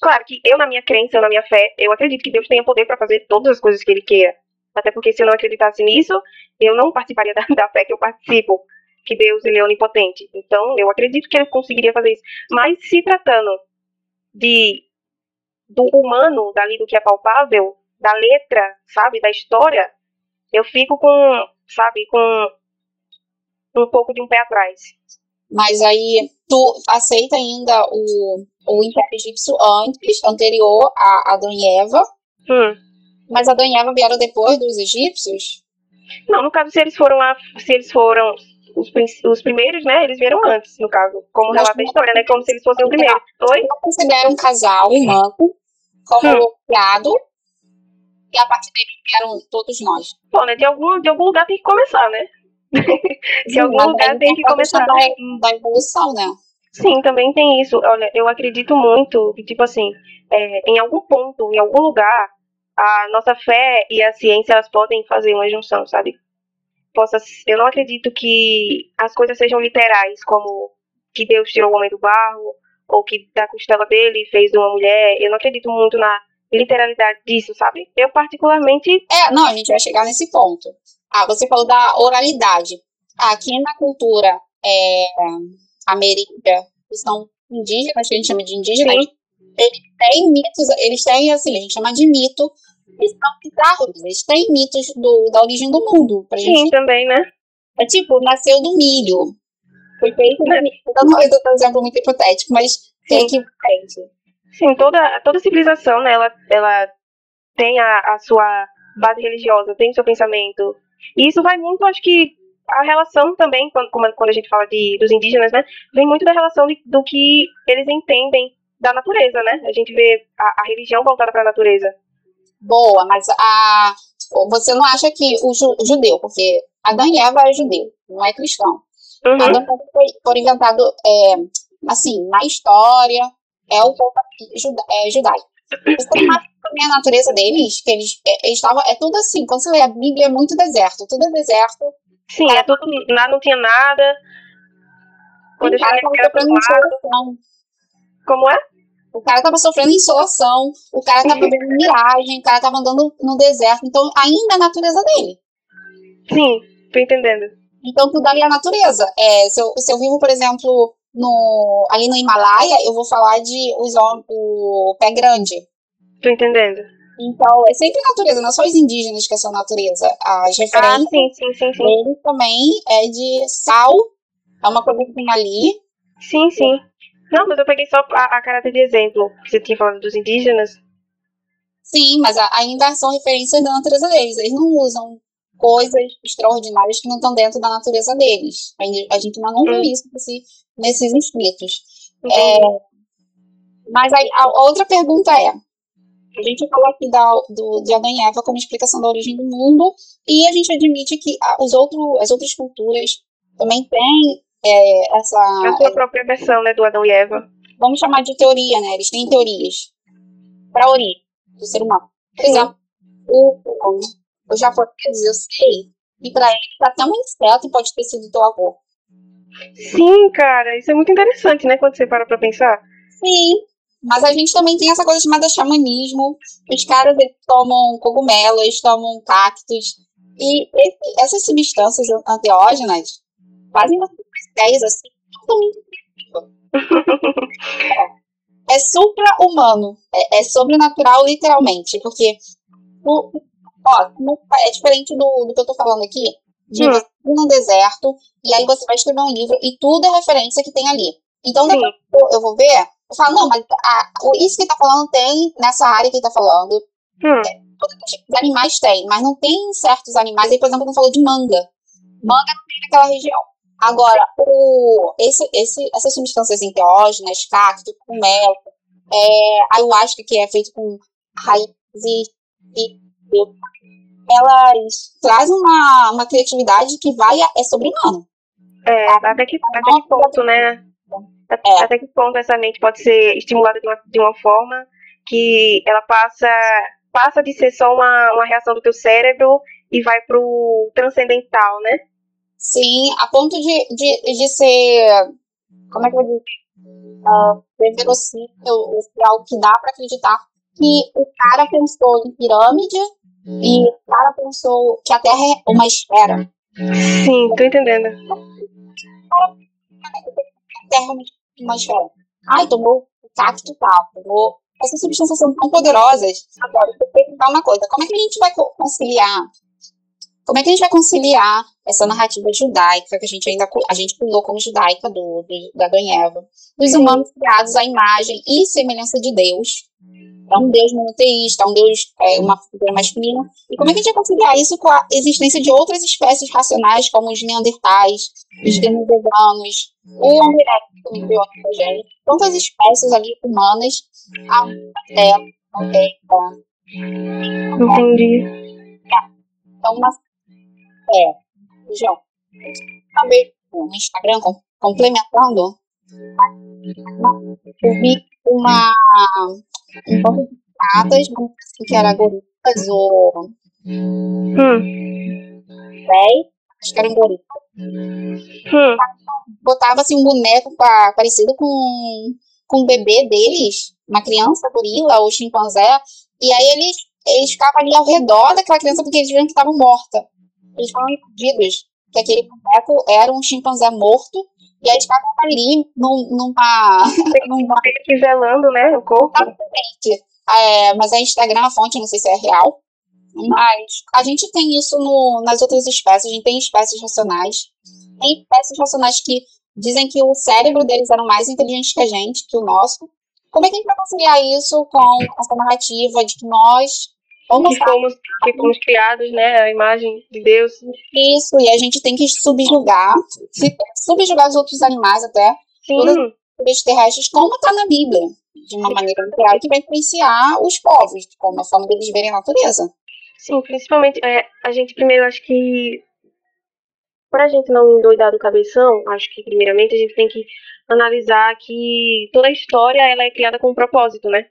Claro que eu, na minha crença, na minha fé, eu acredito que Deus tenha poder para fazer todas as coisas que Ele queira. Até porque se eu não acreditasse nisso, eu não participaria da, da fé que eu participo que Deus ele é onipotente. Então, eu acredito que ele conseguiria fazer isso. Mas se tratando de do humano, dali do que é palpável, da letra, sabe, da história, eu fico com, sabe, com um pouco de um pé atrás. Mas aí tu aceita ainda o, o Império Egípcio antes, anterior a Adão e Eva? Hum. Mas Adão e Eva vieram depois dos egípcios? Não, no caso, se eles foram lá, se eles foram os, os primeiros, né, eles vieram antes, no caso, como relata a história, né, como se eles fossem o primeiro. Oi? Não consideram um casal humano como hum. criado e a partir daí vieram todos nós. Bom, né, de algum, de algum lugar tem que começar, né? de Sim, algum lugar tem que começar. Da, da evolução, né? Sim, também tem isso. Olha, eu acredito muito que, tipo assim, é, em algum ponto, em algum lugar, a nossa fé e a ciência elas podem fazer uma junção, sabe? possa. Eu não acredito que as coisas sejam literais, como que Deus tirou o homem do barro, ou que da costela dele fez uma mulher. Eu não acredito muito na literalidade disso, sabe? Eu, particularmente. É, não, a gente vai chegar nesse ponto. Ah, você falou da oralidade. Aqui na cultura é, ameríndia, são indígenas, que a gente chama de indígenas, Sim. eles têm mitos, eles têm, assim, a gente chama de mito, eles são bizarros, eles têm mitos do, da origem do mundo. Pra Sim, gente. também, né? É tipo, nasceu do milho. Foi feito do milho. Eu não estou um exemplo muito hipotético, mas tem que Sim, toda, toda civilização, né, ela, ela tem a, a sua base religiosa, tem o seu pensamento. E isso vai muito, acho que a relação também, quando, quando a gente fala de, dos indígenas, né, vem muito da relação de, do que eles entendem da natureza, né? A gente vê a, a religião voltada para a natureza. Boa, mas a, você não acha que o, ju, o judeu, porque Adão e Eva é judeu, não é cristão. Uhum. Adão foi, foi inventado, é, assim, na história, é o povo é, judaico. Também a natureza deles, que eles, é, estavam, é tudo assim, quando você lê a Bíblia, é muito deserto, tudo é deserto. Sim, é tudo, nada, não tinha nada. Quando o cara tava sofrendo insolação. Como é? O cara tava sofrendo insolação, o cara tava vendo miragem, o cara tava andando no deserto, então ainda é a natureza dele. Sim, tô entendendo. Então tudo ali é a natureza. É, se, eu, se eu vivo, por exemplo, no, ali no Himalaia, eu vou falar de os, o pé grande. Tô entendendo. Então, é sempre natureza, não é só os indígenas que são natureza. As referências ah, sim, sim, sim, sim. deles também é de sal, é uma coisa que tem ali. Sim, sim. Não, mas eu peguei só a, a caráter de exemplo, que você tinha falado dos indígenas. Sim, mas a, ainda são referências da natureza deles. Eles não usam coisas extraordinárias que não estão dentro da natureza deles. A gente, ainda não viu hum. isso nesse, nesses inscritos. É, mas aí, a outra pergunta é: a gente falou aqui da, do, de Adão e Eva como explicação da origem do mundo, e a gente admite que os outro, as outras culturas também têm é, essa. A sua própria versão né, do Adão e Eva. Vamos chamar de teoria, né? Eles têm teorias para a origem do ser humano. Por exemplo, o, o, os japoneses, eu sei, e para eles até um inseto pode ter sido teu avô. Sim, cara, isso é muito interessante, né? Quando você para pra pensar. Sim, mas a gente também tem essa coisa chamada xamanismo. Os caras tomam cogumelos, tomam cactos. E esse, essas substâncias anteógenas fazem umas ideias assim totalmente é, é supra-humano. É, é sobrenatural, literalmente. Porque o, ó, é diferente do, do que eu tô falando aqui. De hum. você ir num deserto, e aí você vai escrever um livro, e tudo é referência que tem ali. Então, depois eu vou ver, eu falo, não, mas a, isso que ele tá falando tem nessa área que ele tá falando. Hum. É, de animais tem, mas não tem certos animais. Aí, por exemplo, não falou de manga. Manga não tem naquela região. Agora, o, esse, esse, essas substâncias enteógenas, cacto, cogumelo, é, ayahuasca, que é feito com raízes e, e elas trazem uma, uma criatividade que vai é sobre-humano. É, até que, até que ponto, né? É. Até que ponto essa mente pode ser estimulada de uma, de uma forma que ela passa, passa de ser só uma, uma reação do teu cérebro e vai pro transcendental, né? Sim, a ponto de, de, de ser. Como é que eu digo? Uh, ser verossímil, algo que dá para acreditar que o cara pensou em pirâmide e o cara pensou que a Terra é uma esfera. Sim, tô entendendo. A Terra é uma é, ai, tomou cacto tal, tomou. Essas substâncias são tão poderosas. Agora, eu perguntar uma coisa: como é que a gente vai conciliar? Como é que a gente vai conciliar essa narrativa judaica, que a gente ainda a gente pulou como judaica do, do da Eva, dos humanos criados à imagem e semelhança de Deus, é um Deus monoteísta, é um Deus, é, uma figura masculina. E como é que a gente vai conciliar isso com a existência de outras espécies racionais, como os neandertais, os demodesanos, o Homo erectus, que me outra gente? Quantas espécies ali humanas a Terra não tem? Entendi. Então, uma, é, João, também no Instagram, complementando, eu vi uma um pouco de pratas, assim, que era gorilas ou. Hum. Véi, acho que eram gorilas. Hum. Botava assim um boneco pra, parecido com, com o bebê deles, uma criança gorila ou chimpanzé, e aí eles, eles ficavam ali ao redor daquela criança porque eles viram que estava morta. Eles ficavam perdidos que aquele boneco era um chimpanzé morto E a escada tá ali num, numa. numa... aqui zelando, né? O corpo. Exatamente. É, mas a Instagram, a fonte, não sei se é real. Mas a gente tem isso no, nas outras espécies, a gente tem espécies racionais. Tem espécies racionais que dizem que o cérebro deles era mais inteligente que a gente, que o nosso. Como é que a gente vai conciliar isso com essa narrativa de que nós que fomos, que fomos criados, né, a imagem de Deus. Isso, e a gente tem que subjugar, subjugar os outros animais até, Sim. os terrestres, como está na Bíblia, de uma maneira natural que vai influenciar os povos, como a forma deles verem a natureza. Sim, principalmente, é, a gente primeiro, acho que, para a gente não endoidar do cabeção, acho que primeiramente a gente tem que analisar que toda a história ela é criada com um propósito, né?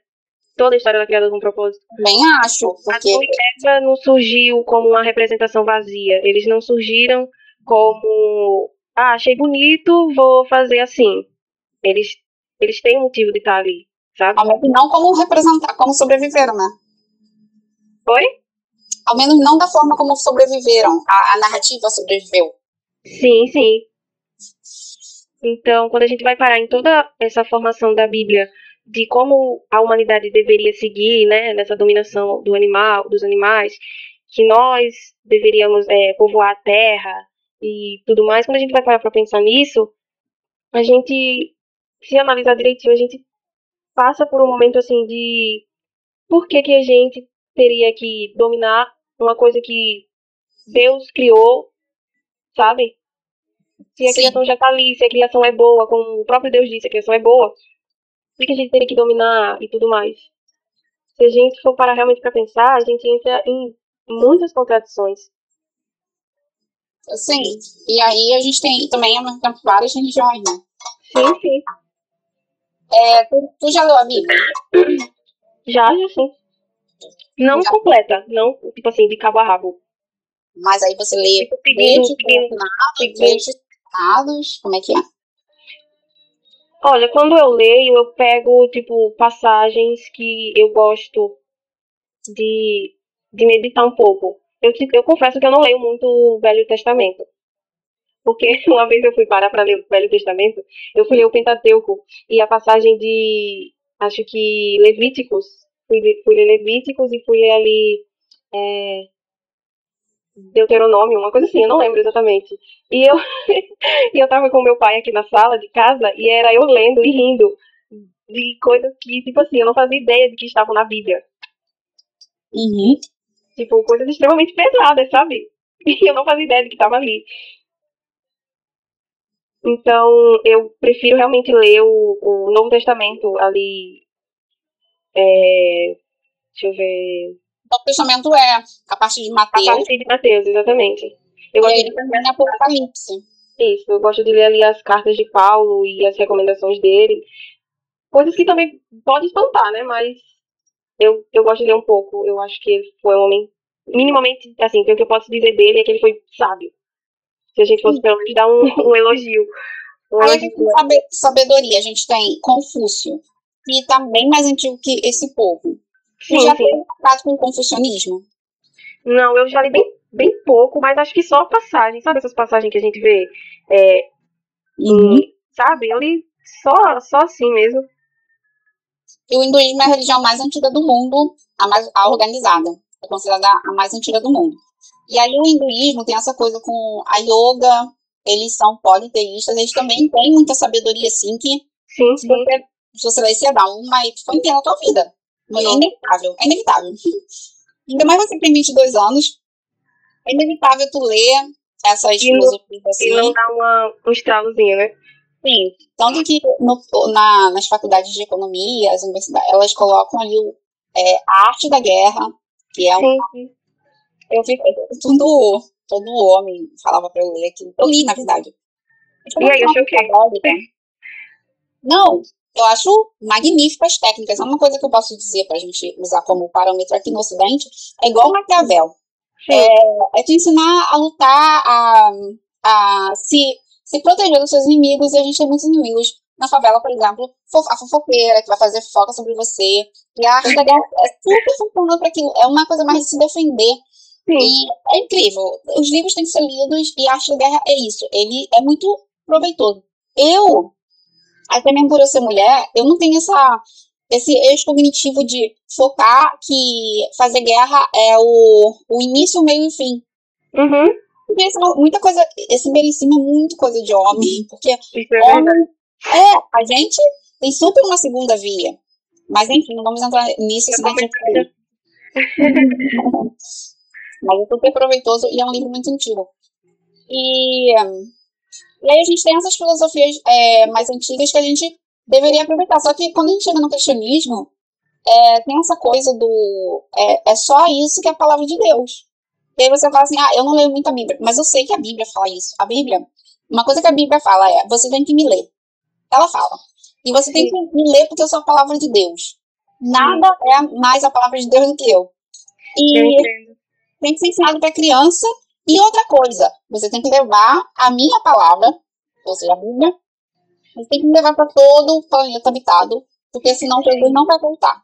Toda a história ela é criada com um propósito. Bem acho, porque... A Eva não surgiu como uma representação vazia. Eles não surgiram como, ah, achei bonito, vou fazer assim. Eles, eles têm um motivo de estar ali, sabe? Ao menos não como representar, como sobreviveram, né? Oi? Ao menos não da forma como sobreviveram. A, a narrativa sobreviveu. Sim, sim. Então, quando a gente vai parar em toda essa formação da Bíblia de como a humanidade deveria seguir, né, nessa dominação do animal, dos animais, que nós deveríamos é, povoar a terra e tudo mais. Quando a gente vai parar para pensar nisso, a gente, se analisar direitinho, a gente passa por um momento assim de por que, que a gente teria que dominar uma coisa que Deus criou, sabe? Se a criação já está ali, se a criação é boa, como o próprio Deus disse, a criação é boa, por que a gente teria que dominar e tudo mais? Se a gente for parar realmente para pensar, a gente entra em muitas contradições. Sim, e aí a gente tem também, ao mesmo tempo, várias religiões, né? Sim, sim. É, tu, tu já leu a Bíblia? Já, já sim. Não já. completa, não, tipo assim, de cabo a rabo. Mas aí você lê tipo, pedindo, pedindo, pedindo, como é que é? Olha, quando eu leio, eu pego, tipo, passagens que eu gosto de, de meditar um pouco. Eu, eu confesso que eu não leio muito o Velho Testamento. Porque uma vez eu fui parar para ler o Velho Testamento, eu fui ler o Pentateuco e a passagem de, acho que Levíticos, fui, fui ler Levíticos e fui ler ali é, Deuteronômio, uma coisa assim, eu não lembro exatamente. E eu, e eu tava com meu pai aqui na sala de casa e era eu lendo e rindo de coisas que, tipo assim, eu não fazia ideia de que estavam na Bíblia. Uhum. Tipo, coisas extremamente pesadas, sabe? E eu não fazia ideia de que estava ali. Então, eu prefiro realmente ler o, o Novo Testamento ali. É, deixa eu ver. O Testamento é a partir de Mateus. A partir de Mateus, exatamente. Eu gosto de também Apocalipse. Isso, eu gosto de ler ali as cartas de Paulo e as recomendações dele. Coisas que também pode espantar, né? Mas eu, eu gosto de ler um pouco. Eu acho que ele foi um homem, minimamente, assim, o que eu posso dizer dele é que ele foi sábio. Se a gente fosse pelo menos dar um, um elogio. Um Aí a gente tem sabedoria, a gente tem Confúcio, que está bem mais antigo que esse povo. Sim, já sim. tem contato com o confucionismo? Não, eu já li bem, bem pouco, mas acho que só a passagem, sabe essas passagens que a gente vê? É, uhum. e, sabe, eu li só, só assim mesmo. E o hinduísmo é a religião mais antiga do mundo, a mais a organizada. É considerada a mais antiga do mundo. E aí o hinduísmo tem essa coisa com a yoga, eles são politeístas, eles também têm muita sabedoria, assim, que sim, sim. Se, você, se você ler, você dá uma epifania na tua vida. É inevitável, é inevitável. Ainda mais você tem 22 anos, é inevitável tu ler essas e filosofias assim. E não dá uma, um estralozinho, né? Sim. Tanto que no, na, nas faculdades de economia, as universidades, elas colocam ali o, é, a arte da guerra, que é um. Eu fico. Todo, todo homem falava pra eu ler aquilo. Eu li, na verdade. E aí, o quê? Não, eu acho magníficas técnicas. É uma coisa que eu posso dizer para a gente usar como parâmetro aqui no Ocidente. É igual Maquiavel. É, é te ensinar a lutar, a, a se, se proteger dos seus inimigos. E a gente tem muitos inimigos na favela, por exemplo, a fofoqueira que vai fazer foca sobre você. E a arte da guerra é super funcional para aquilo. É uma coisa mais de se defender. Sim. E é incrível. Os livros têm que ser lidos e a arte da guerra é isso. Ele é muito proveitoso eu, até mesmo por eu ser mulher, eu não tenho essa, esse eixo cognitivo de focar que fazer guerra é o, o início, o meio e o fim. Uhum. Porque é muita coisa, esse cima é muito coisa de homem, porque é homem, é, a gente tem super uma segunda via. Mas enfim, não vamos entrar nisso, senão a gente Mas é super proveitoso e é um livro muito antigo. E, e aí a gente tem essas filosofias é, mais antigas que a gente deveria aproveitar. Só que quando a gente chega no cristianismo, é, tem essa coisa do. É, é só isso que é a palavra de Deus. E aí você fala assim, ah, eu não leio muito a Bíblia, mas eu sei que a Bíblia fala isso. A Bíblia, uma coisa que a Bíblia fala é, você tem que me ler. Ela fala. E você tem que me ler porque eu sou a palavra de Deus. Nada é mais a palavra de Deus do que eu. Eu E entendo. tem que ser ensinado para criança. E outra coisa, você tem que levar a minha palavra, ou seja, a Bíblia, você tem que levar para todo o planeta habitado, porque senão Jesus não vai voltar.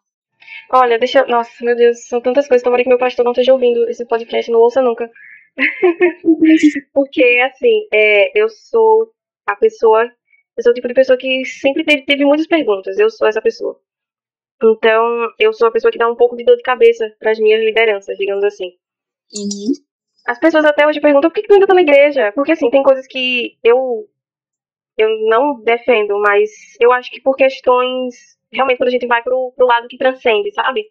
Olha, deixa. Nossa, meu Deus, são tantas coisas. Tomara que meu pastor não esteja ouvindo esse podcast, não ouça nunca. Porque, assim, é, eu sou a pessoa. Eu sou o tipo de pessoa que sempre teve, teve muitas perguntas. Eu sou essa pessoa. Então, eu sou a pessoa que dá um pouco de dor de cabeça para as minhas lideranças, digamos assim. Uhum. As pessoas até hoje perguntam por que tu ainda tá na igreja? Porque, assim, tem coisas que eu, eu não defendo, mas eu acho que por questões. Realmente, quando a gente vai pro, pro lado que transcende, sabe?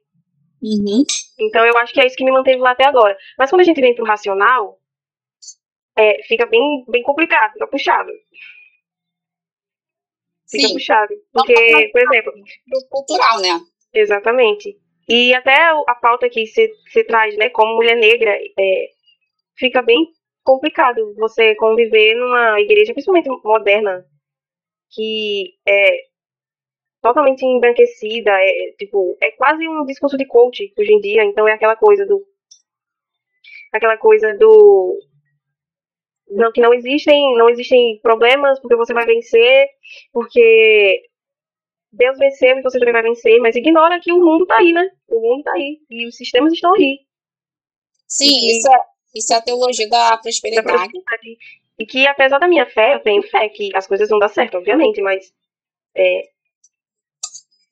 Uhum. Então eu acho que é isso que me manteve lá até agora. Mas quando a gente vem pro racional, é, fica bem, bem complicado, fica puxado. Fica Sim. puxado. Porque, por exemplo, Do cultural, né? exatamente. E até a pauta que você traz, né, como mulher negra, é, fica bem complicado você conviver numa igreja, principalmente moderna, que é totalmente embranquecida, é tipo, é quase um discurso de coach hoje em dia, então é aquela coisa do aquela coisa do não, que não existem, não existem problemas porque você vai vencer, porque Deus venceu e você também vai vencer, mas ignora que o mundo tá aí, né? O mundo tá aí e os sistemas estão aí. Sim, Uhum. isso é, isso é a teologia da da prosperidade. prosperidade. E que apesar da minha fé, eu tenho fé que as coisas vão dar certo, obviamente, mas é,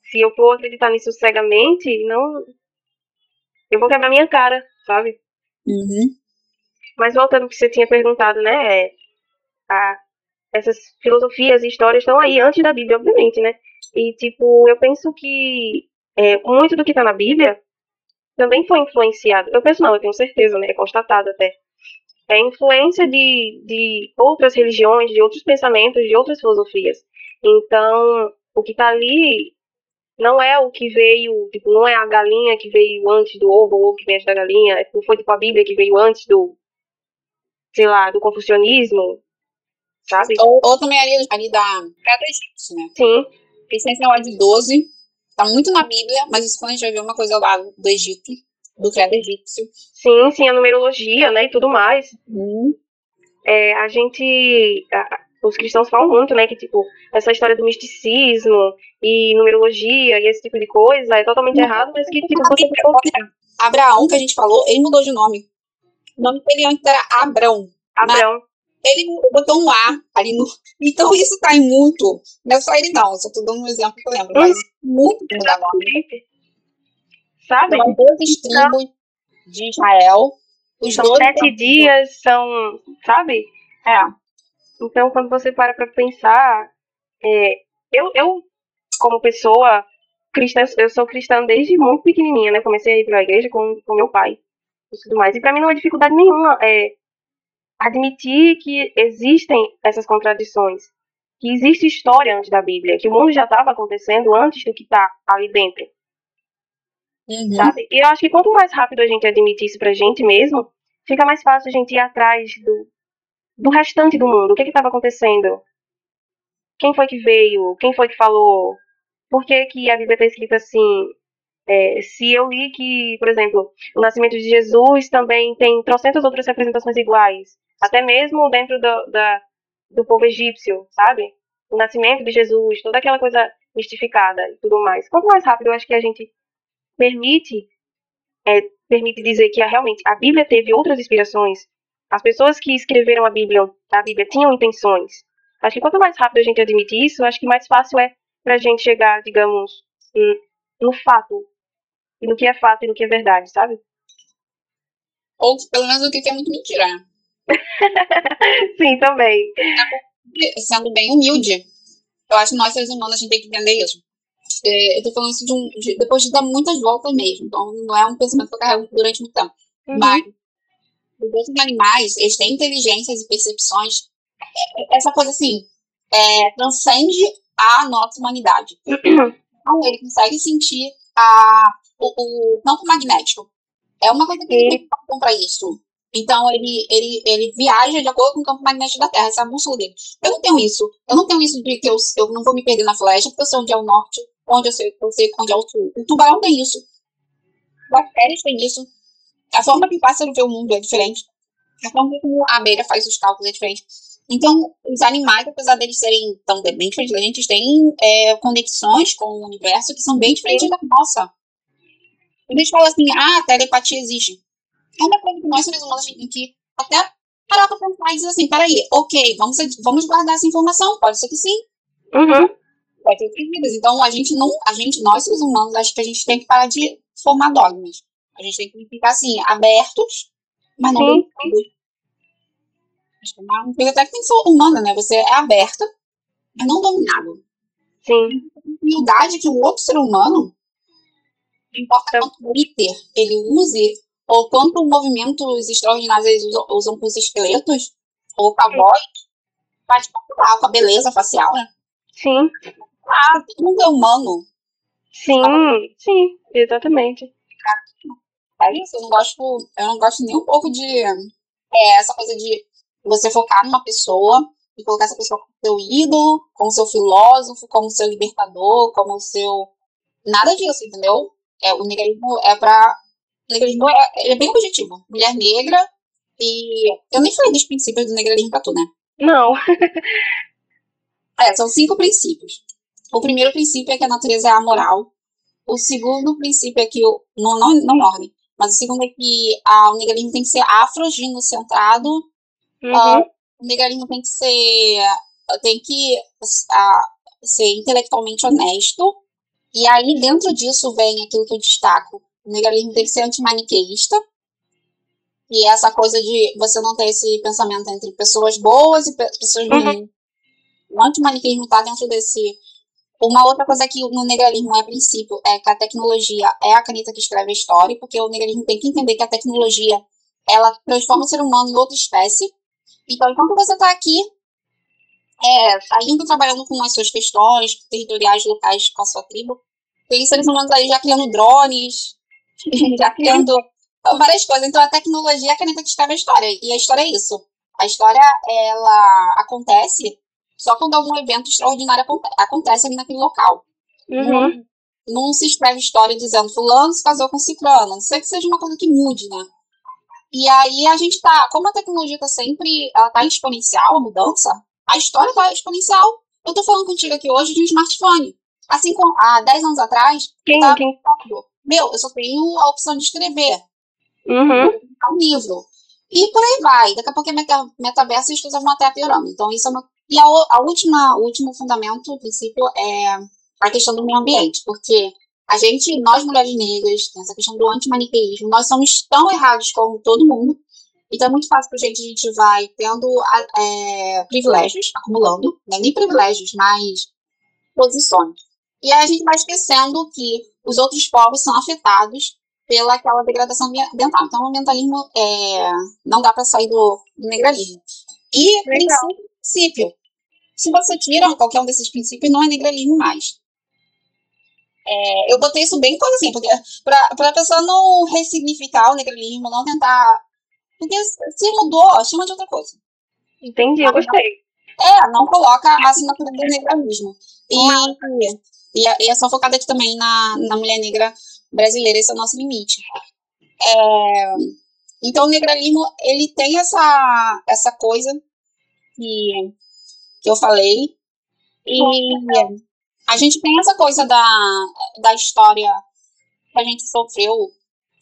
se eu for acreditar nisso cegamente, não. Eu vou quebrar minha cara, sabe? Uhum. Mas voltando ao que você tinha perguntado, né? é, a- essas filosofias e histórias estão aí antes da Bíblia, obviamente, né? E, tipo, eu penso que é, muito do que está na Bíblia também foi influenciado. Eu penso não, eu tenho certeza, né? É constatado até. É influência de, de outras religiões, de outros pensamentos, de outras filosofias. Então, o que está ali não é o que veio, tipo, não é a galinha que veio antes do ovo, ou o ovo que veio antes da galinha, não foi tipo a Bíblia que veio antes do, sei lá, do confucionismo, sabe? Ou, ou também ali, ali da pedra egípcia, né? Sim, Esse esse negócio de 12 tá muito na Bíblia, mas isso quando a gente vai ver uma coisa lá do Egito, do credo egípcio. sim, sim, a numerologia, né, e tudo mais. Uhum. É, a gente, a- os cristãos falam muito, né, que, tipo, essa história do misticismo e numerologia e esse tipo de coisa é totalmente errado, mas que, tipo, você Abraão, que a gente falou, ele mudou de nome. O nome dele antes era Abrão. Abraão, Ele botou um A ali no. Então isso tá em muito. Não é só ele, não. Só tô dando um exemplo que eu lembro. Mas muito muda nome. exatamente. Sabe? São 12 tribos de Israel. Os São 12 sete dias, são, sabe? É. Então, quando você para pra pensar, é, eu, eu, como pessoa cristã, eu sou cristã desde muito pequenininha, né? Comecei a ir pra igreja com, com meu pai e tudo mais. E pra mim não é dificuldade nenhuma é, admitir que existem essas contradições, que existe história antes da Bíblia, que o mundo já estava acontecendo antes do que tá ali dentro Uhum. sabe? E eu acho que quanto mais rápido a gente admitir isso pra gente mesmo, fica mais fácil a gente ir atrás do, do restante do mundo. O que que estava acontecendo? Quem foi que veio? Quem foi que falou? Por que que a Bíblia está escrita assim? É, se eu li que, por exemplo, o nascimento de Jesus também tem trocentas outras representações iguais, até mesmo dentro do, da, do povo egípcio, sabe? O nascimento de Jesus, toda aquela coisa mistificada e tudo mais. Quanto mais rápido eu acho que a gente permite é, permite dizer que a, realmente a Bíblia teve outras inspirações. As pessoas que escreveram a Bíblia, a Bíblia tinham intenções. Acho que quanto mais rápido a gente admite isso, acho que mais fácil é pra gente chegar, digamos, no fato, no que é fato e no que é verdade, sabe? Ou pelo menos o que é muito mentira? Sim, também. Sendo bem humilde. Eu acho que nós, seres humanos, a gente tem que entender isso. É, eu tô falando isso de um, de, depois de dar muitas voltas mesmo. Então, não é um pensamento que eu carrego durante muito tempo. Uhum. Mas, os outros animais, eles têm inteligências e percepções. É, essa coisa assim, é, transcende a nossa humanidade. Então, ele consegue sentir a, o, o campo magnético. É uma coisa que ele tem para isso. Então, ele, ele, ele viaja de acordo com o campo magnético da Terra, essa é a bússola dele. Eu não tenho isso. Eu não tenho isso de que eu, eu não vou me perder na flecha, porque eu sei onde é o norte, onde eu sei, eu sei onde é o sul. O tubarão tem isso. Bactérias tem isso. A forma que o pássaro vê o mundo é diferente. A forma como a abelha faz os cálculos é diferente. Então, os animais, apesar deles serem tão bem gente tem é, conexões com o universo que são bem diferentes da nossa. Quando a gente fala assim, ah, a telepatia existe é uma coisa que nós, seres humanos, a gente tem que até parar pra pensar e dizer assim, peraí, ok, vamos, vamos guardar essa informação, pode ser que sim. Uhum. Pode ser que Então, a gente não, a gente, nós, seres humanos, acho que a gente tem que parar de formar dogmas. A gente tem que ficar, assim, abertos, mas não dominados. Acho que é uma coisa até que tem que ser humana, né? Você é aberta, mas não dominado. Sim. Humildade que o outro ser humano, não importa quanto glitter ele use ou quanto movimentos extraordinários eles usam, usam com os esqueletos, ou cowboys, faz popular com a beleza facial, né? Sim. Ah, todo mundo é humano. Sim, sim, exatamente. É isso, eu não gosto, eu não gosto nem um pouco de é, essa coisa de você focar numa pessoa e colocar essa pessoa como seu ídolo, como seu filósofo, como seu libertador, como seu. Nada disso, entendeu? É, o negativismo é pra negralismo é, é bem objetivo. Mulher negra e. Eu nem falei dos princípios do negralismo pra tu, né? Não. é, são cinco princípios. O primeiro princípio é que a natureza é amoral. O segundo princípio é que. O, não, não, não ordem. Mas o segundo é que a, o negralismo tem que ser afroginocentrado. Uhum. Uh, o negralismo tem que ser. tem que ser intelectualmente honesto. E aí, dentro disso, vem aquilo que eu destaco, o negralismo tem que ser antimaniqueísta. E essa coisa de você não ter esse pensamento entre pessoas boas e pessoas uhum. ruins. O antimaniqueísmo está dentro desse. Uma outra coisa que no negralismo é princípio é que a tecnologia é a caneta que escreve a história, porque o negralismo tem que entender que a tecnologia ela transforma o ser humano em outra espécie. Então, enquanto você está aqui, é, ainda trabalhando com as suas questões territoriais, locais com a sua tribo, tem seres humanos aí já criando drones, já criando várias coisas. Então, a tecnologia é a caneta que escreve a história. E a história é isso. A história, ela acontece só quando algum evento extraordinário acontece ali naquele local. Uhum. Não, não se escreve história dizendo fulano se casou com ciclano. Não sei que seja uma coisa que mude, né? E aí a gente tá, como a tecnologia tá sempre, ela tá exponencial, a mudança, a história tá exponencial. Eu tô falando contigo aqui hoje de um smartphone. Assim como há 10 anos atrás, quem, tava, quem? Meu, eu só tenho a opção de escrever. Uhum. Um livro. E por aí vai. Daqui a pouco é meta, metaverso e as coisas vão até piorando. Então, isso é uma. E a, a última, o último fundamento, o princípio, é a questão do meio ambiente. Porque a gente, nós mulheres negras, tem essa questão do antimaniqueísmo, nós somos tão errados como todo mundo. Então é muito fácil que a gente, a gente vai tendo é, privilégios, acumulando, né? nem privilégios, mas posições. E aí a gente vai esquecendo que os outros povos são afetados pela aquela degradação ambiental. Então, o ambientalismo é, não dá para sair do, do negralismo. E princípio, princípio. Se você tira qualquer um desses princípios, não é negralismo mais. É, eu botei isso bem coisa assim, porque para a pessoa não ressignificar o negralismo, não tentar. Porque se mudou, chama de outra coisa. Entendi, eu gostei. É, não coloca a assinatura do negralismo. E, e, e é só focada aqui também na, na mulher negra brasileira, esse é o nosso limite. É, então, o negralismo, ele tem essa, essa coisa que, que eu falei, e a gente tem essa coisa da, da história que a gente sofreu,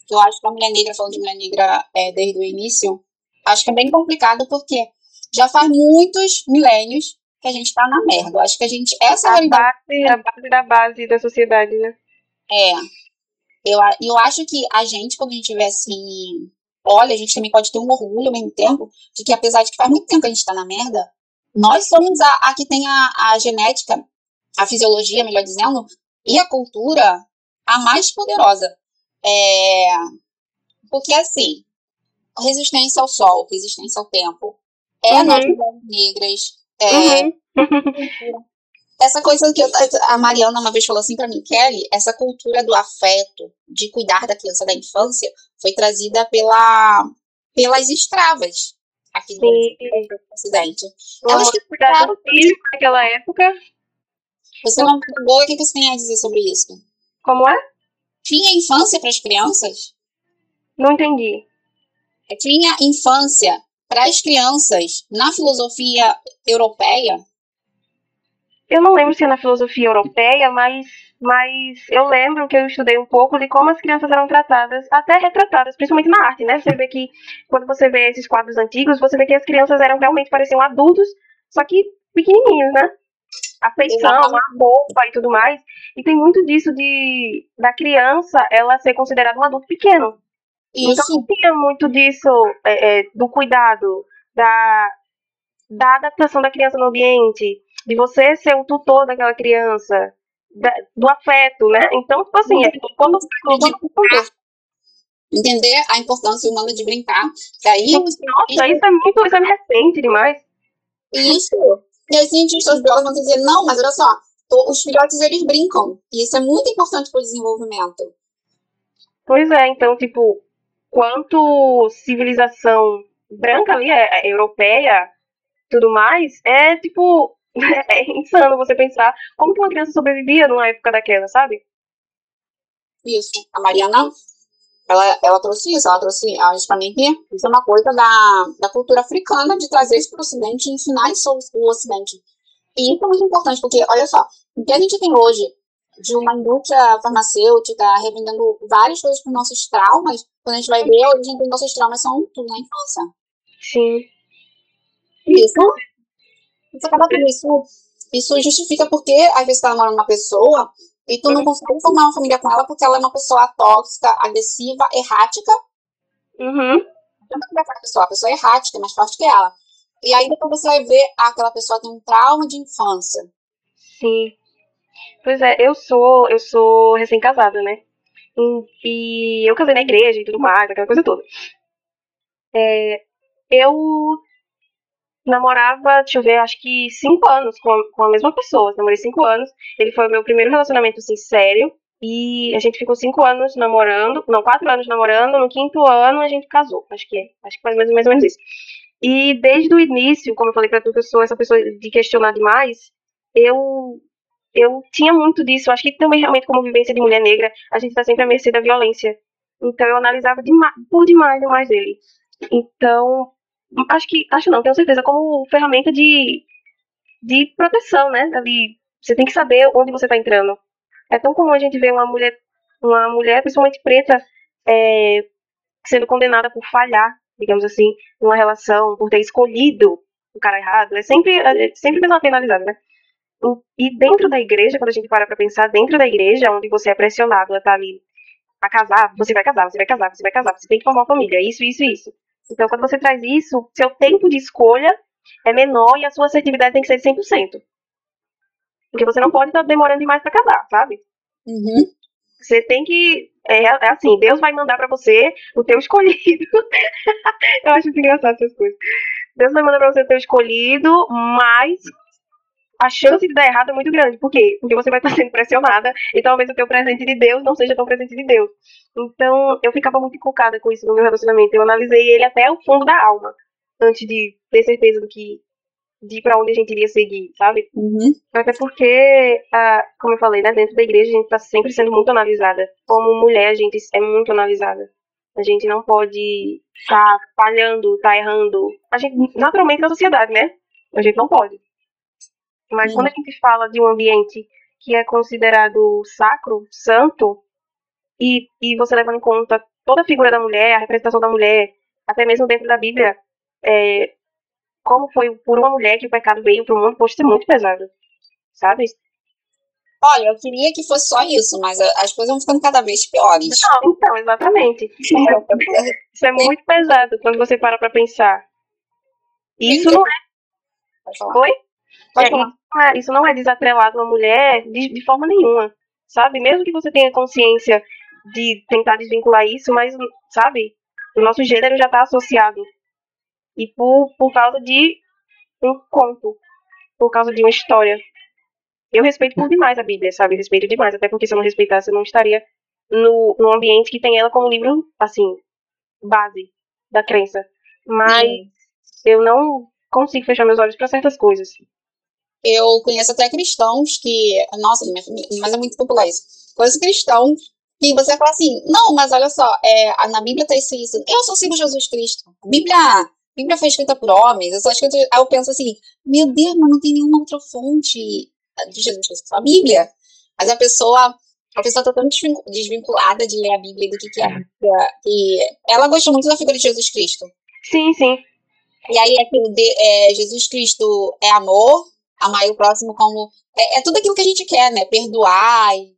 que eu acho que a mulher negra, falando de mulher negra é, desde o início, acho que é bem complicado, porque já faz muitos milênios que a gente tá na merda. Eu acho que a gente. Essa é a, a base, a base da base da sociedade, né? É. Eu, eu acho que a gente, quando a gente tiver assim. Olha, a gente também pode ter um orgulho ao mesmo tempo de que, apesar de que faz muito tempo que a gente tá na merda, nós somos a, a que tem a, a genética, a fisiologia, melhor dizendo, e a cultura a mais poderosa. É, porque, assim, resistência ao sol, resistência ao tempo, é uhum. nós negras, é, uhum. essa coisa que eu, a Mariana uma vez falou assim para mim, Kelly, essa cultura do afeto, de cuidar da criança da infância, foi trazida pela, pelas escravas aqui no Ocidente. Elas que cuidaram filho naquela época. Você é uma boa, o que você tem a dizer sobre isso? Como é? Tinha infância para as crianças? Não entendi. Tinha infância para as crianças na filosofia europeia? Eu não lembro se é na filosofia europeia, mas, mas eu lembro que eu estudei um pouco de como as crianças eram tratadas, até retratadas, principalmente na arte, né? Você vê que, quando você vê esses quadros antigos, você vê que as crianças eram realmente, pareciam adultos, só que pequenininhos, né? A feição, a roupa e tudo mais. E tem muito disso de da criança ela ser considerada um adulto pequeno. Isso. Então tinha muito disso, é, é, do cuidado, da, da adaptação da criança no ambiente, de você ser o tutor daquela criança, da, do afeto, né? Então, tipo assim, é, quando entender a importância humana de brincar. Daí, Nossa, isso, é muito isso é recente demais. Isso. E assim, os biólogos vão dizer, não, mas olha só, os filhotes eles brincam. E isso é muito importante para o desenvolvimento. Pois é, então, tipo, quanto civilização branca ali, é, é, europeia, tudo mais, é tipo. É insano você pensar como que uma criança sobrevivia numa época daquela, sabe? Isso. A Mariana, ela, ela trouxe isso, ela trouxe justamente isso é uma coisa da, da cultura africana de trazer isso para o Ocidente e ensinar isso o Ocidente. E isso é muito importante, porque, olha só, o que a gente tem hoje de uma indústria farmacêutica revendendo várias coisas para nossos traumas, quando a gente vai ver, hoje em nossos traumas são tudo na infância. Sim. Isso, isso acaba com isso. Isso justifica porque às vezes você tá namorando uma pessoa e tu não consegue formar uma família com ela porque ela é uma pessoa tóxica, agressiva, errática. Uhum. Não vai com a pessoa, a pessoa é errática, é mais forte que ela. E aí depois você vai ver ah, aquela pessoa tem um trauma de infância. Sim. Pois é, eu sou, eu sou recém-casada, né? E, eu casei na igreja e tudo mais, aquela coisa toda. É, eu namorava, deixa eu ver, acho que cinco anos com a, com a mesma pessoa. Namorei cinco anos. Ele foi o meu primeiro relacionamento, assim, sério. E a gente ficou cinco anos namorando, não, quatro anos namorando. No quinto ano a gente casou, acho que é. Acho que faz mais, mais ou menos isso. E desde o início, como eu falei pra tu, que eu sou essa pessoa de questionar demais, eu eu tinha muito disso. Acho que também, realmente, como vivência de mulher negra, a gente está sempre à mercê da violência. Então, eu analisava demais, por demais, demais dele. Então, acho que, acho não, tenho certeza, como ferramenta de, de proteção, né? De, você tem que saber onde você está entrando. É tão comum a gente ver uma mulher, uma mulher principalmente preta, é, sendo condenada por falhar, digamos assim, numa relação, por ter escolhido o cara errado. É sempre, é sempre penalizada, né? E dentro da igreja, quando a gente para para pensar, dentro da igreja, onde você é pressionado a estar tá ali a casar, você vai casar, você vai casar, você vai casar, você tem que formar uma família, isso, isso, isso. Então, quando você traz isso, seu tempo de escolha é menor e a sua assertividade tem que ser de 100%. Porque você não pode estar demorando demais para casar, sabe? Uhum. Você tem que. É, é, assim, Deus vai mandar para você o teu escolhido. Eu acho muito engraçado essas coisas. Deus vai mandar pra você o teu escolhido, mas a chance de dar errado é muito grande. Por quê? Porque você vai estar sendo pressionada e talvez o teu presente de Deus não seja tão presente de Deus. Então, eu ficava muito inculcada com isso no meu relacionamento. Eu analisei ele até o fundo da alma, antes de ter certeza do que de para onde a gente iria seguir, sabe? Uhum. Até porque, ah, como eu falei, né, dentro da igreja a gente está sempre sendo muito analisada. Como mulher, a gente é muito analisada. A gente não pode estar tá falhando, estar tá errando. A gente, naturalmente, na sociedade, né? A gente não pode. Mas hum. quando a gente fala de um ambiente que é considerado sacro, santo, e, e você leva em conta toda a figura da mulher, a representação da mulher, até mesmo dentro da Bíblia, é, como foi por uma mulher que o pecado veio pro mundo, pode ser muito pesado. Sabe? Olha, eu queria que fosse só isso, mas as coisas vão ficando cada vez piores. Não, então, exatamente. Isso é muito pesado quando você para pra pensar. Isso não é. Oi? É, isso, não é, isso não é desatrelado a mulher de, de forma nenhuma. Sabe? Mesmo que você tenha consciência de tentar desvincular isso, mas, sabe? O nosso gênero já está associado. E por, por causa de um conto, por causa de uma história. Eu respeito por demais a Bíblia, sabe? respeito demais, até porque se eu não respeitasse, eu não estaria no, no ambiente que tem ela como livro, assim, base da crença. Mas Sim. eu não consigo fechar meus olhos para certas coisas. Eu conheço até cristãos que, nossa, minha família, mas é muito popular isso. Conheço cristãos que você fala assim, não, mas olha só, é, na Bíblia tá isso isso. Eu só sigo Jesus Cristo. A Bíblia, a Bíblia foi escrita por homens. Eu escrito, aí eu penso assim, meu Deus, mas não tem nenhuma outra fonte de Jesus Cristo, a Bíblia. Mas a pessoa, a pessoa tá tão desvinculada de ler a Bíblia do que, que é a Bíblia. E ela gosta muito da figura de Jesus Cristo. Sim, sim. E aí aquilo de é, Jesus Cristo é amor, amar o próximo como. É, é, tudo aquilo que a gente quer, né? Perdoar. E,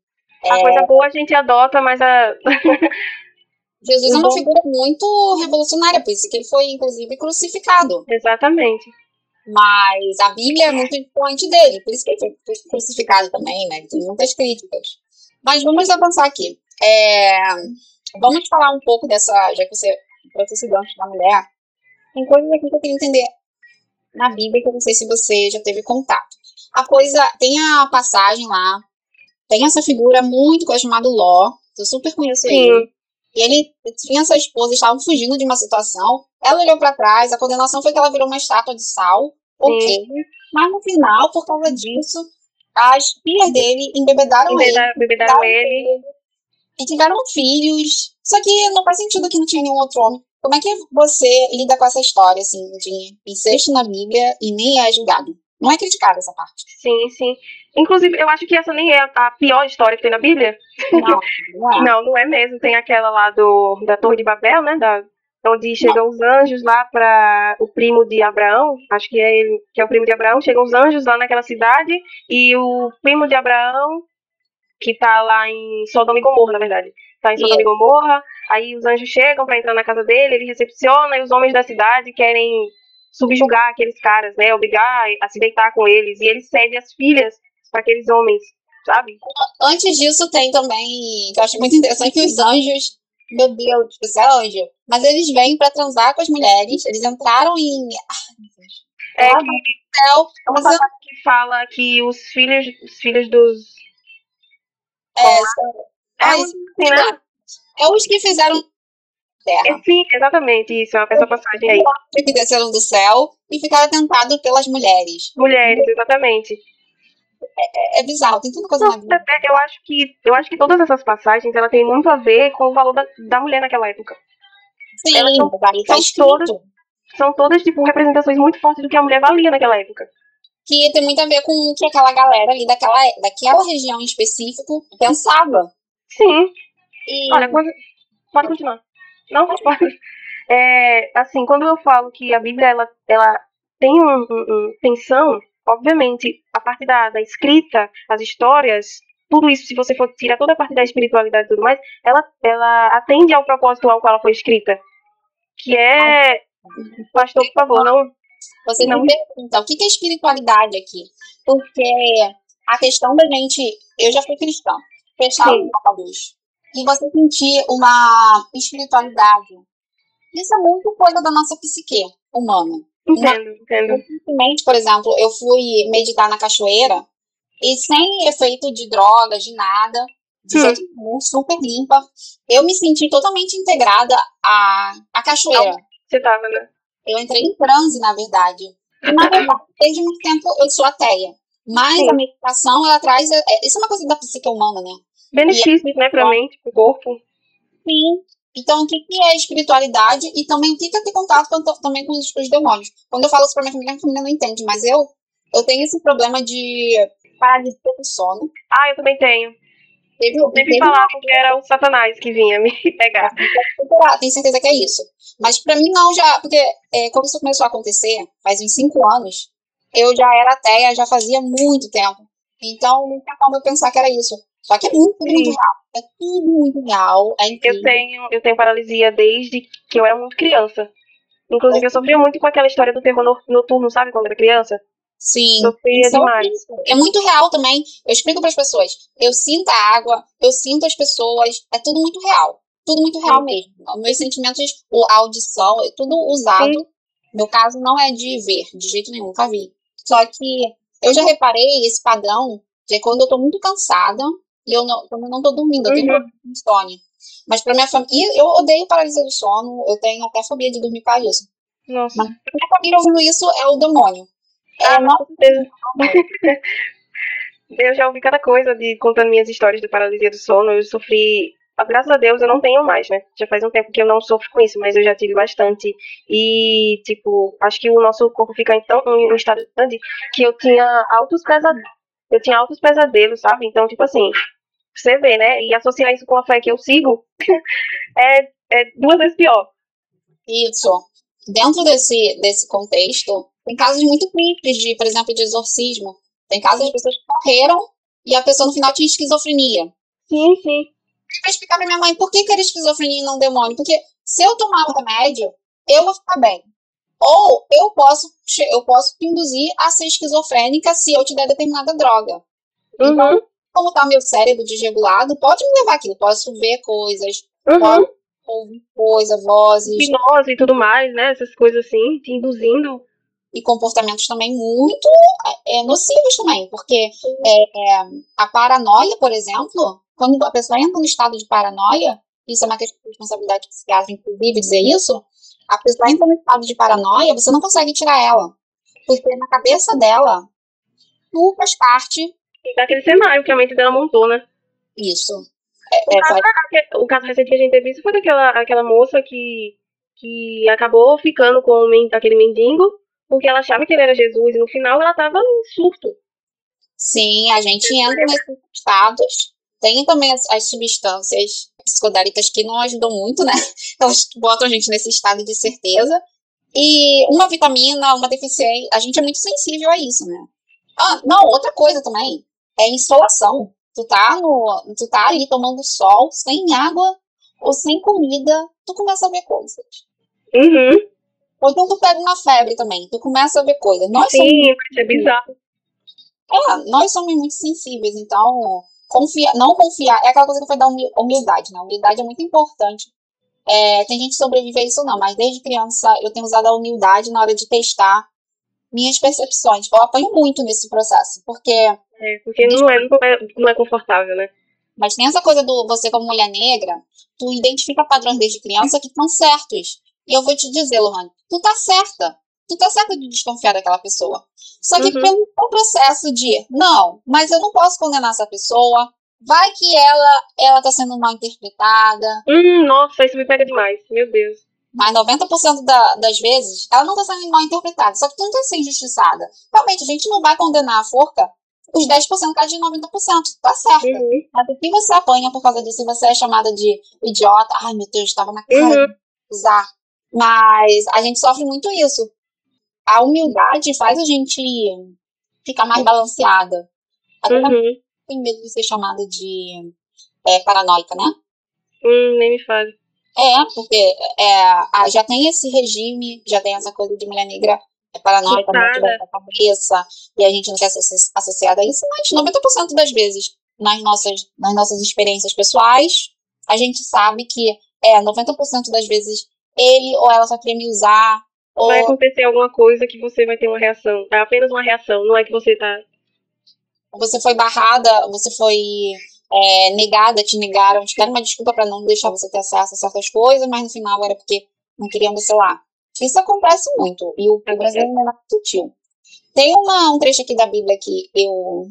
a coisa boa a gente adota, mas a. Jesus é uma figura muito revolucionária, por isso que ele foi, inclusive, crucificado. Exatamente. Mas a Bíblia é muito influente dele, por isso que ele foi crucificado também, né? Tem muitas críticas. Mas vamos avançar aqui. É, vamos falar um pouco dessa, já que você trouxe esse gancho da mulher, tem coisas aqui que eu queria entender na Bíblia que eu não sei se você já teve contato. A coisa, tem a passagem lá, tem essa figura muito coisa chamada Ló, eu super conheço Sim. ele. E ele tinha essa esposa, estavam fugindo de uma situação. Ela olhou para trás, a condenação foi que ela virou uma estátua de sal. Ok. Mas no final, por causa disso, as filhas dele embebedaram, embebedaram ele. Embebedaram ele. E tiveram filhos. Só que não faz sentido que não tinha nenhum outro homem. Como é que você lida com essa história, assim, de incesto na Bíblia e nem é julgado? Não é criticado essa parte. Sim, sim. Inclusive, eu acho que essa nem é a pior história que tem na Bíblia. Não, não é. não, não é mesmo. Tem aquela lá do, da Torre de Babel, né? Da, onde chegam os anjos lá para o primo de Abraão, acho que é ele, que é o primo de Abraão, chegam os anjos lá naquela cidade e o primo de Abraão, que tá lá em Sodoma e Gomorra, na verdade, tá em Sodoma e Gomorra, aí os anjos chegam para entrar na casa dele, ele recepciona e os homens da cidade querem subjugar aqueles caras, né, obrigar a se deitar com eles, e ele cede as filhas para aqueles homens, sabe? Antes disso tem também, que eu acho muito interessante, que os anjos, meu Deus, você é anjo, mas eles vêm para transar com as mulheres, eles entraram em... É, que, céu, é uma coisa que fala que os filhos, os filhos dos... É, é, é, né? é os que fizeram terra. Sim, exatamente isso, essa passagem aí. Que desceram do céu e ficaram tentados pelas mulheres. Mulheres, exatamente. É, é, é bizarro, tem tanta coisa Não, na vida. Eu acho, que, eu acho que todas essas passagens ela tem muito a ver com o valor da, da mulher naquela época. Sim, elas são, tá são todas, são todas tipo, representações muito fortes do que a mulher valia naquela época. Que tem muito a ver com o que aquela galera ali daquela, daquela região em específico pensava. Sim. E... Olha, quando... pode continuar. Não, pode. É, assim, quando eu falo que a Bíblia ela, ela tem uma um, um, tensão, obviamente, a parte da, da escrita, as histórias, tudo isso, se você for tirar toda a parte da espiritualidade e tudo mais, ela, ela atende ao propósito ao qual ela foi escrita. Que é. Pastor, por favor, não. Você não me pergunta o que é espiritualidade aqui? Porque a questão da gente. Eu já fui cristã. Fechar os olhos e você sentir uma espiritualidade. Isso é muito coisa da nossa psique humana. Entendo, entendo. Recentemente, por exemplo, eu fui meditar na cachoeira e sem efeito de drogas, de nada, de hum. jeito nenhum, super limpa, eu me senti totalmente integrada à, à cachoeira. Você tava, né? Eu entrei em transe, na verdade. E, na verdade, desde muito tempo eu sou ateia. Mas Sim. a meditação, ela traz. É, isso é uma coisa da psique humana, né? Benefícios, né, para a mente, para o corpo. Sim. Então, o que, é espiritualidade e também o que é ter contato com, também com os, os demônios. Quando eu falo isso para minha família, minha família não entende, mas eu, eu tenho esse problema de paralisia do sono. Ah, eu também tenho. Teve, sempre falavam que era o Satanás que vinha me pegar. Ah, tenho certeza que é isso. Mas pra mim não, já, porque é, quando isso começou a acontecer, faz uns cinco anos, eu já era ateia, já fazia muito tempo. Então, não tem como eu pensar que era isso. Só que é muito, muito real. É tudo muito real. É eu tenho, eu tenho paralisia desde que eu era muito criança. Inclusive, eu sofria muito com aquela história do terror noturno, sabe, quando era criança? Sim. Sofria demais. É muito real também. Eu explico para as pessoas. Eu sinto a água, eu sinto as pessoas. É tudo muito real. Tudo muito real Sim. mesmo. Meus sentimentos, a audição, é tudo usado. Sim. Meu caso não é de ver, de jeito nenhum, nunca vi. Só que eu já reparei esse padrão de quando eu tô muito cansada e eu não, quando eu não tô dormindo, eu tenho uhum. insônia. Mas pra minha família, eu odeio paralisia do sono, eu tenho até fobia de dormir para isso. Nossa. Mas pra minha família ouvindo isso é o demônio. É, ah, não... eu já ouvi cada coisa de contando minhas histórias de paralisia do sono. Eu sofri graças a Deus eu não tenho mais, né? Já faz um tempo que eu não sofro com isso, mas eu já tive bastante. E, tipo, acho que o nosso corpo fica então em um estado grande que eu tinha altos pesadelos. Eu tinha altos pesadelos, sabe? Então, tipo assim, você vê, né? E associar isso com a fé que eu sigo é, é duas vezes pior. Isso. Dentro desse, desse contexto, tem casos muito simples de, por exemplo, de exorcismo. Tem casos de pessoas que morreram e a pessoa no final tinha esquizofrenia. Sim, sim. Eu explicar pra minha mãe por que, que era esquizofrenia e não demônio. Porque se eu tomar o remédio, eu vou ficar bem. Ou eu posso, eu posso te induzir a ser esquizofrênica se eu te der determinada droga. Uhum. Então, como tá meu cérebro desregulado, pode me levar aquilo. Posso ver coisas, uhum. posso ouvir coisas, vozes. Hipnose e tudo mais, né? Essas coisas assim, te induzindo. E comportamentos também muito é, nocivos também, porque é, é, a paranoia, por exemplo, quando a pessoa entra no estado de paranoia, isso é uma questão de responsabilidade psiquiátrica, inclusive, dizer isso, a pessoa entra no estado de paranoia, você não consegue tirar ela. Porque na cabeça dela, tu faz parte daquele cenário que a mente dela montou, né? Isso. É, o, caso, o, caso, recente que a gente teve isso foi daquela aquela moça que, que acabou ficando com aquele mendigo porque ela achava que ele era Jesus e no final ela estava em surto. Sim, a gente entra nesses estados. Tem também as, as substâncias psicodélicas que não ajudam muito, né? Elas botam a gente nesse estado de certeza. E uma vitamina, uma deficiência, a gente é muito sensível a isso, né? Ah, não, outra coisa também é insolação. Tu tá, no, tu tá ali tomando sol, sem água ou sem comida, tu começa a ver coisas. Uhum. Ou então tu pega uma febre também, tu começa a ver coisas. Nós Sim, somos... é bizarro. É, nós somos muito sensíveis, então confia, não confiar, é aquela coisa que foi da humildade, né? Humildade é muito importante. É, tem gente que sobrevive a isso não, mas desde criança eu tenho usado a humildade na hora de testar minhas percepções. Eu apanho muito nesse processo, porque. É, porque não é, não é confortável, né? Mas tem essa coisa do você como mulher negra, tu identifica padrões desde criança que estão certos. E eu vou te dizer, Lohane, tu tá certa. Tu tá certa de desconfiar daquela pessoa. Só que uhum. pelo processo de, não, mas eu não posso condenar essa pessoa. Vai que ela, ela tá sendo mal interpretada. Hum, nossa, isso me pega demais. Meu Deus. Mas 90% da, das vezes, ela não está sendo mal interpretada. Só que tu não está sendo injustiçada. Realmente, a gente não vai condenar a forca os 10% cai de 90%. Tá certo. Uhum. Mas o que você apanha por causa disso, você é chamada de idiota. Ai, meu Deus, estava na cara uhum. de usar. Mas a gente sofre muito isso. A humildade faz a gente ficar mais balanceada. Até uhum. tem medo de ser chamada de é, paranoica, né? Hum, nem me fale. É, porque é, já tem esse regime, já tem essa coisa de mulher negra é paranoica, da cabeça, e a gente não quer ser associada a isso, mas 90% das vezes, nas nossas, nas nossas experiências pessoais, a gente sabe que é 90% das vezes ele ou ela só queria me usar. Vai acontecer alguma coisa que você vai ter uma reação. É apenas uma reação, não é que você tá. Você foi barrada, você foi é, negada, te negaram, te deram uma desculpa para não deixar você ter acesso a certas coisas, mas no final era porque não queriam você lá. Isso acontece muito, e o, o brasileiro é sutil. Tem uma, um trecho aqui da Bíblia que eu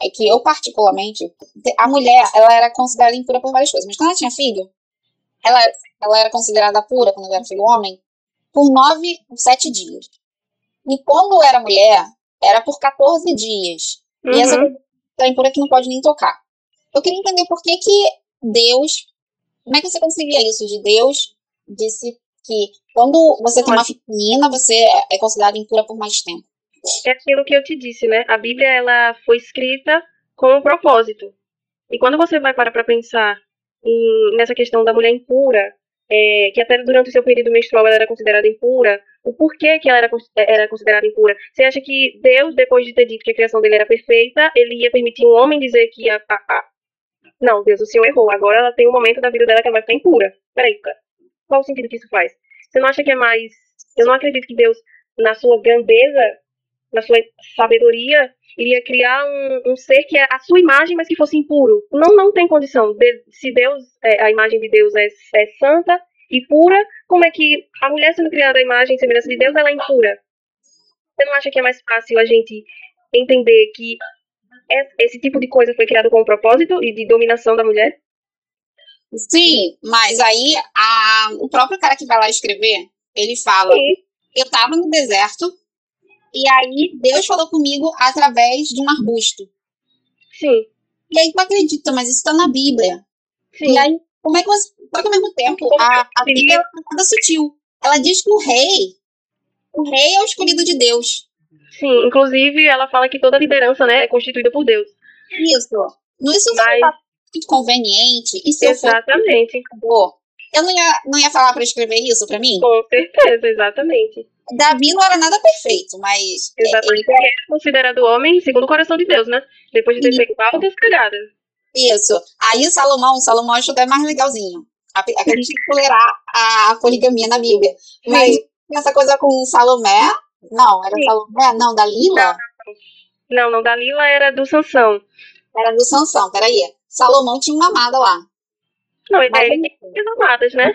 é que eu particularmente, a mulher, ela era considerada impura por várias coisas, mas quando ela tinha filho, ela, ela era considerada pura quando ela era filho homem por nove, sete dias. E quando era mulher, era por 14 dias. Uhum. E essa coisa impura que não pode nem tocar. Eu queria entender por que que Deus, como é que você conseguia isso de Deus disse que quando você tem uma menina, você é considerada impura por mais tempo. É aquilo que eu te disse, né? A Bíblia ela foi escrita com um propósito. E quando você vai parar para pensar em, nessa questão da mulher impura, é, que até durante o seu período menstrual ela era considerada impura, o porquê que ela era, era considerada impura? Você acha que Deus, depois de ter dito que a criação dele era perfeita, ele ia permitir um homem dizer que a, a, a não, Deus, o Senhor errou. Agora ela tem um momento da vida dela que ela vai ficar impura. Peraí, cara. Qual o sentido que isso faz? Você não acha que é mais. Eu não acredito que Deus, na sua grandeza, na sua sabedoria, iria criar um, um ser que é a sua imagem, mas que fosse impuro. Não, não tem condição. De, se Deus, é, a imagem de Deus é, é santa e pura, como é que a mulher sendo criada a imagem e semelhança de Deus, ela é impura? Você não acha que é mais fácil a gente entender que esse tipo de coisa foi criado com um propósito e de dominação da mulher? Sim, mas aí a, o próprio cara que vai lá escrever, ele fala: Sim. Eu tava no deserto, e aí Deus falou comigo através de um arbusto. Sim. E aí tu acredita, mas isso tá na Bíblia. Sim. E aí, como é que você. Só que ao mesmo tempo, a, a Bíblia é nada sutil. Ela diz que o rei, o rei é o escolhido de Deus. Sim, inclusive ela fala que toda liderança né, é constituída por Deus. Isso. Isso mas... muito conveniente. E se exatamente. Eu, eu não ia, não ia falar para escrever isso para mim? Com certeza, exatamente. Davi não era nada perfeito, mas. Exatamente. Ele é considerado homem segundo o coração de Deus, né? Depois de ter feito altas cagadas. Isso. Aí o Salomão, o Salomão acho até mais legalzinho. A, a gente tem que tolerar a, a, poligamia na Bíblia. Mas Sim. essa coisa com Salomé. Não, era Sim. Salomé? Não, Dalila? Não, não, Dalila era do Sansão. Era do Sansão, peraí. Salomão tinha uma amada lá. Não, ele, ele tinha amadas, né?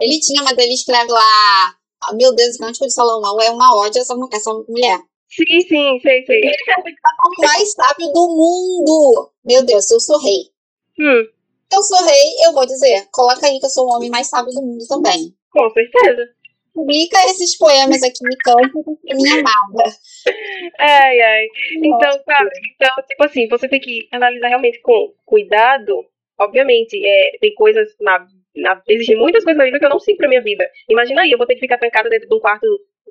Ele tinha, mas ele escreve lá. Oh, meu Deus, o cântico de Salomão é uma ódio essa, essa mulher. Sim, sim, sei, sei. Ele é o mais sábio do mundo. Meu Deus, eu sou rei. Hum. Eu sou rei, eu vou dizer. Coloca aí que eu sou o homem mais sábio do mundo também. Com certeza. Publica esses poemas aqui no campo pra minha amada. Ai, ai. Então, sabe? Então, tipo assim, você tem que analisar realmente com cuidado. Obviamente, é, tem coisas na, na. Existem muitas coisas na vida que eu não sigo pra minha vida. Imagina aí, eu vou ter que ficar trancada dentro de um quarto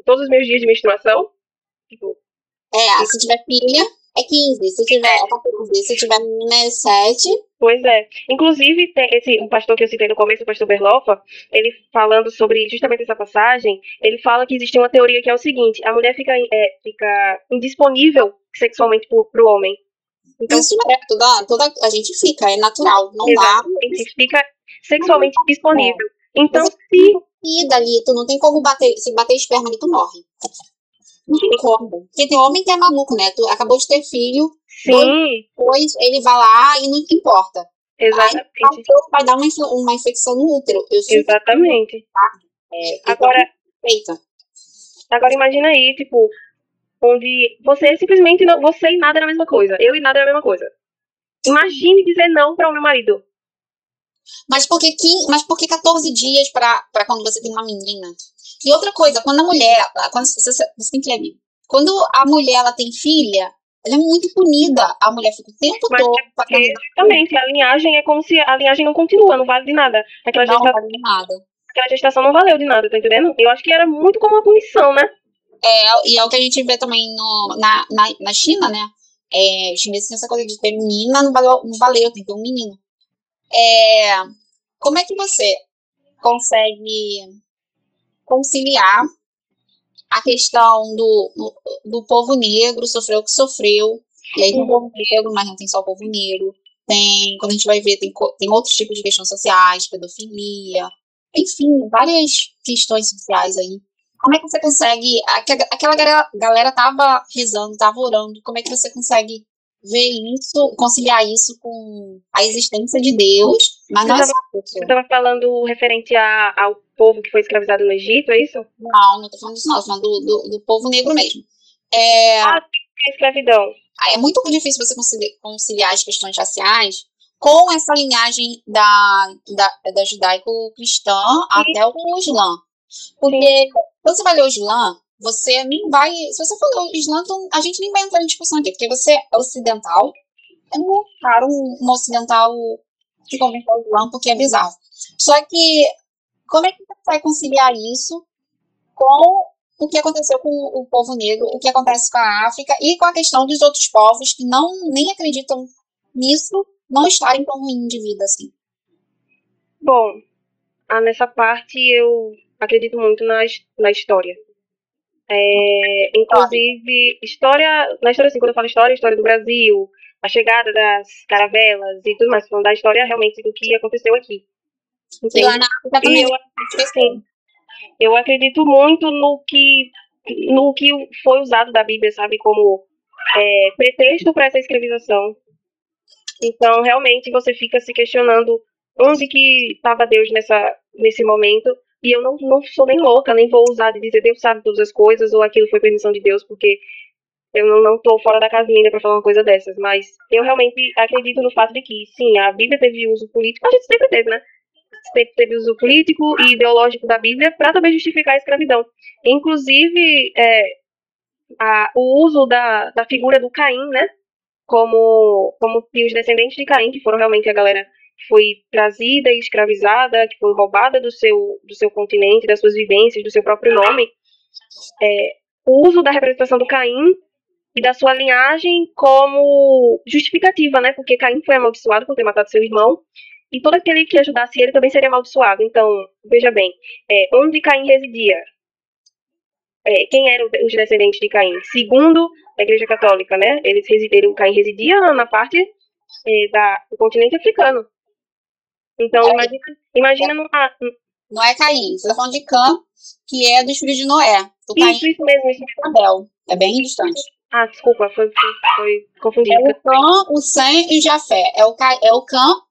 todos os meus dias de menstruação. Tipo. É, se tiver filha, é 15. Se tiver 14. Se tiver menina, é 7. Pois é. Inclusive, tem esse, um pastor que eu citei no começo, o pastor Berlofa, ele falando sobre justamente essa passagem, ele fala que existe uma teoria que é o seguinte: a mulher fica, é, fica indisponível sexualmente para o homem. Então, Isso é, toda, toda a gente fica, é natural, não dá. fica sexualmente disponível. Então, se. E dali, tu não tem como bater, se bater esperma ali, tu morre. Não tem como. Porque tem homem que é maluco, né? Tu acabou de ter filho, Sim. Depois ele vai lá e não importa. Exatamente. Aí, vai dar uma, uma infecção no útero. Exatamente. É, agora, feita. agora imagina aí, tipo, onde você simplesmente não. Você e nada é a mesma coisa. Eu e nada é a mesma coisa. Imagine dizer não para o meu marido. Mas por que, mas por que 14 dias para quando você tem uma menina? E outra coisa, quando a mulher. Quando você, você tem que ver. Quando a mulher ela tem filha, ela é muito punida. A mulher fica o tempo Mas todo. É exatamente, a linhagem é como se a linhagem não continua, não vale de nada. Aquela não gestação, vale de nada. Aquela gestação não valeu de nada, tá entendendo? Eu acho que era muito como uma punição, né? É, e é o que a gente vê também no, na, na, na China, né? É, os chineses têm essa coisa de ter menina, não valeu, não valeu, tem que ter um menino. É, como é que você consegue conciliar a questão do, do povo negro, sofreu o que sofreu, e aí tem o povo negro, mas não tem só o povo negro, tem, quando a gente vai ver, tem, tem outros tipos de questões sociais, pedofilia, enfim, várias questões sociais aí. Como é que você consegue, aquela galera, galera tava rezando, tava orando, como é que você consegue ver isso, conciliar isso com a existência de Deus, mas não é só Você estava falando referente a, ao povo que foi escravizado no Egito, é isso? Não, não estou falando disso não, estou falando do, do, do, povo negro mesmo. É, ah, a escravidão. É muito difícil você conciliar as questões raciais com essa linhagem da, da, da judaico-cristã até o Islã. Porque Sim. quando você vai ler o Islã, você nem vai. Se você for ler o Islã, então a gente nem vai entrar em discussão aqui, porque você é ocidental, é muito raro um ocidental que comentar o Islã, porque é bizarro. Só que, como é que vai conciliar isso com o que aconteceu com o povo negro, o que acontece com a África e com a questão dos outros povos que não nem acreditam nisso, não estarem tão ruim de vida assim? Bom, ah, nessa parte eu acredito muito na, na história. É, inclusive, história, na história, assim, quando eu falo história, história do Brasil, a chegada das caravelas e tudo mais, falando da história realmente do que aconteceu aqui. Lá na África também. Eu, sim, eu acredito muito no que, no que foi usado da Bíblia, sabe, como é, pretexto para essa escravização. Então, realmente, você fica se questionando onde que estava Deus nessa, nesse momento. E eu não, não sou nem louca, nem vou usar de dizer Deus sabe todas as coisas ou aquilo foi permissão de Deus, porque eu não, não tô fora da casinha ainda para falar uma coisa dessas. Mas eu realmente acredito no fato de que, sim, a Bíblia teve uso político, a gente sempre teve, né? Teve uso político e ideológico da Bíblia para também justificar a escravidão. Inclusive, é, a, o uso da, da figura do Caim, né? Como, como os descendentes de Caim, que foram realmente a galera que foi trazida e escravizada, que foi roubada do seu, do seu continente, das suas vivências, do seu próprio nome. É, o uso da representação do Caim e da sua linhagem como justificativa, né? Porque Caim foi amaldiçoado por ter matado seu irmão e todo aquele que ajudasse ele também seria amaldiçoado. Então, veja bem, é, onde Caim residia? É, quem eram os descendentes de Caim? Segundo a Igreja Católica, né? Eles residiram, Caim residia na parte é, da, do continente africano. Então, é. imagina, imagina numa. Não é Caim, você está falando de Cã, que é dos filhos de Noé. O Caim isso, isso mesmo. Isso é Abel. É bem distante. Ah, desculpa, foi, foi, foi confundido. É o Cã, o Sem e o Jafé. É o, é o Cã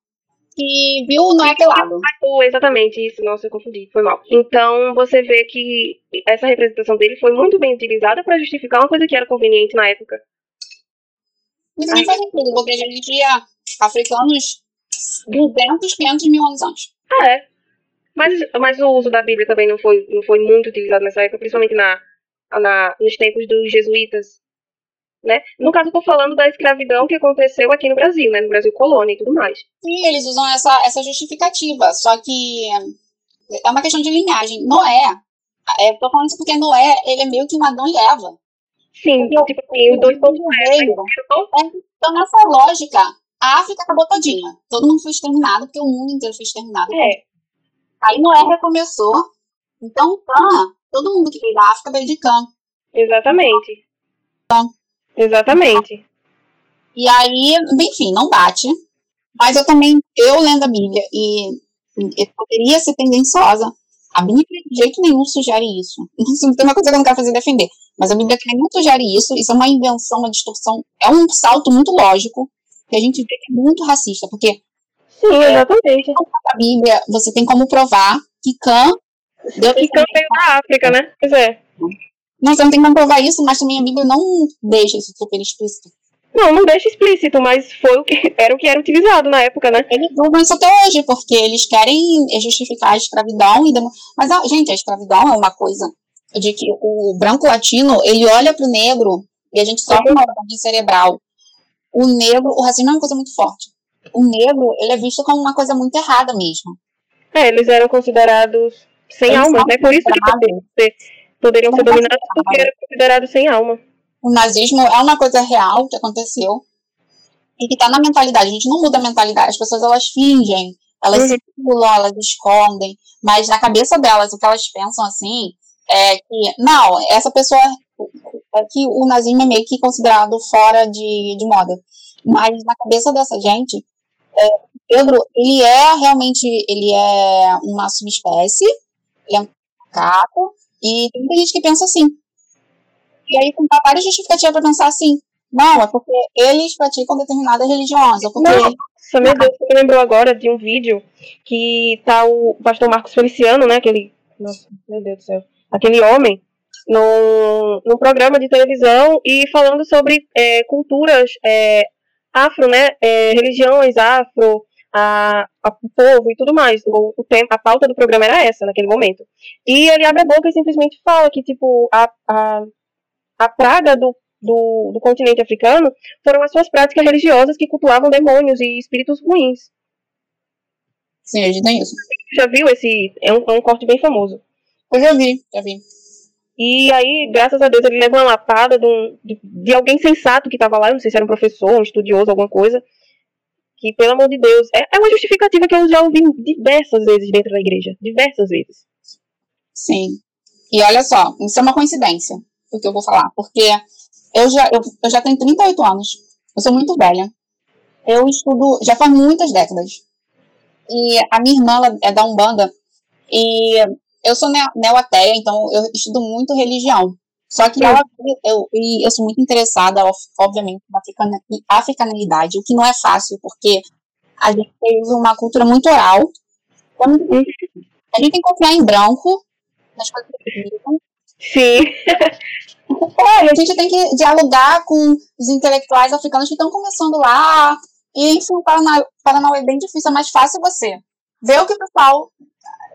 que viu o Noé pelado. Exatamente, isso, nossa, eu confundi, foi mal. Então, você vê que essa representação dele foi muito bem utilizada para justificar uma coisa que era conveniente na época. Mas não faz sentido, porque a gente tinha africanos 200, 500 mil anos antes. Ah, é. Mas, mas o uso da Bíblia também não foi, não foi muito utilizado nessa época, principalmente na, na, nos tempos dos jesuítas. Né? No caso, eu estou falando da escravidão que aconteceu aqui no Brasil, né? no Brasil colônia e tudo mais. Sim, eles usam essa, essa justificativa, só que é uma questão de linhagem. Noé, é, tô falando isso porque Noé, ele é meio que um Adão e Eva. Sim, porque tipo assim, os dois pontos é, Então, nessa lógica, a África acabou todinha. Todo mundo foi exterminado, porque o mundo inteiro foi exterminado. É. Aí Noé recomeçou. Então, Cã, todo mundo que veio da África veio de Cã. Exatamente. Então, Exatamente. E aí, enfim, não bate. Mas eu também, eu lendo a Bíblia, e eu poderia ser tendenciosa. A Bíblia de jeito nenhum sugere isso. Isso tem uma coisa que eu não quero fazer defender. Mas a Bíblia não sugere isso. Isso é uma invenção, uma distorção. É um salto muito lógico que a gente vê que é muito racista, porque Sim, exatamente. A Bíblia, você tem como provar que Cã deu que Cã veio da África, né? Pois é. Você não tem como provar isso, mas também a Bíblia não deixa isso super explícito. Não, não deixa explícito, mas foi o que era o que era utilizado na época, né? Eles usam isso até hoje, porque eles querem justificar a escravidão e mas a, gente, a escravidão é uma coisa de que o branco latino, ele olha para o negro e a gente sofre uma lavagem cerebral. O negro, o racismo é uma coisa muito forte. O negro, ele é visto como uma coisa muito errada mesmo. É, eles eram considerados sem eles alma, né? Por isso que poderiam ser dominados porque eram considerados sem alma. O nazismo é uma coisa real que aconteceu e que está na mentalidade. A gente não muda a mentalidade. As pessoas elas fingem, elas uhum. simulam, elas escondem, mas na cabeça delas o que elas pensam assim é que não, essa pessoa é que o nazismo é meio que considerado fora de, de moda. Mas na cabeça dessa gente, é, Pedro, ele é realmente, ele é uma subespécie, ele é um macaco, e tem muita gente que pensa assim. E aí tem várias justificativas para pensar assim. Não, é porque eles praticam determinadas religiões. Ou porque... Nossa, meu Deus, você me lembrou agora de um vídeo que tá o pastor Marcos Feliciano, né? Aquele. Nossa, meu Deus do céu. Aquele homem num, num programa de televisão e falando sobre é, culturas é, afro, né? É, religiões afro, a, a, o povo e tudo mais. O, o tempo, a pauta do programa era essa naquele momento. E ele abre a boca e simplesmente fala que, tipo, a, a, a praga do, do, do continente africano foram as suas práticas religiosas que cultuavam demônios e espíritos ruins. Sim, a gente tem isso. Já viu esse? É um, é um corte bem famoso. Eu já vi, já vi. E aí, graças a Deus, ele leva uma lapada de, um, de, de alguém sensato que estava lá, não sei se era um professor, um estudioso, alguma coisa, que, pelo amor de Deus, é, é uma justificativa que eu já ouvi diversas vezes dentro da igreja. Diversas vezes. Sim. E olha só, isso é uma coincidência, o que eu vou falar, porque eu já, eu, eu já tenho 38 anos, eu sou muito velha, eu estudo já faz muitas décadas, e a minha irmã é da Umbanda, e eu sou neo-ateia, então eu estudo muito religião. Só que ela, eu, eu sou muito interessada, obviamente, na africanidade, o que não é fácil, porque a gente tem uma cultura muito oral. A gente tem que confiar em branco, nas coisas que dizem. Sim. É, a gente tem que dialogar com os intelectuais africanos que estão começando lá. E, enfim, o Paranauê é bem difícil, é mais fácil você ver o que o pessoal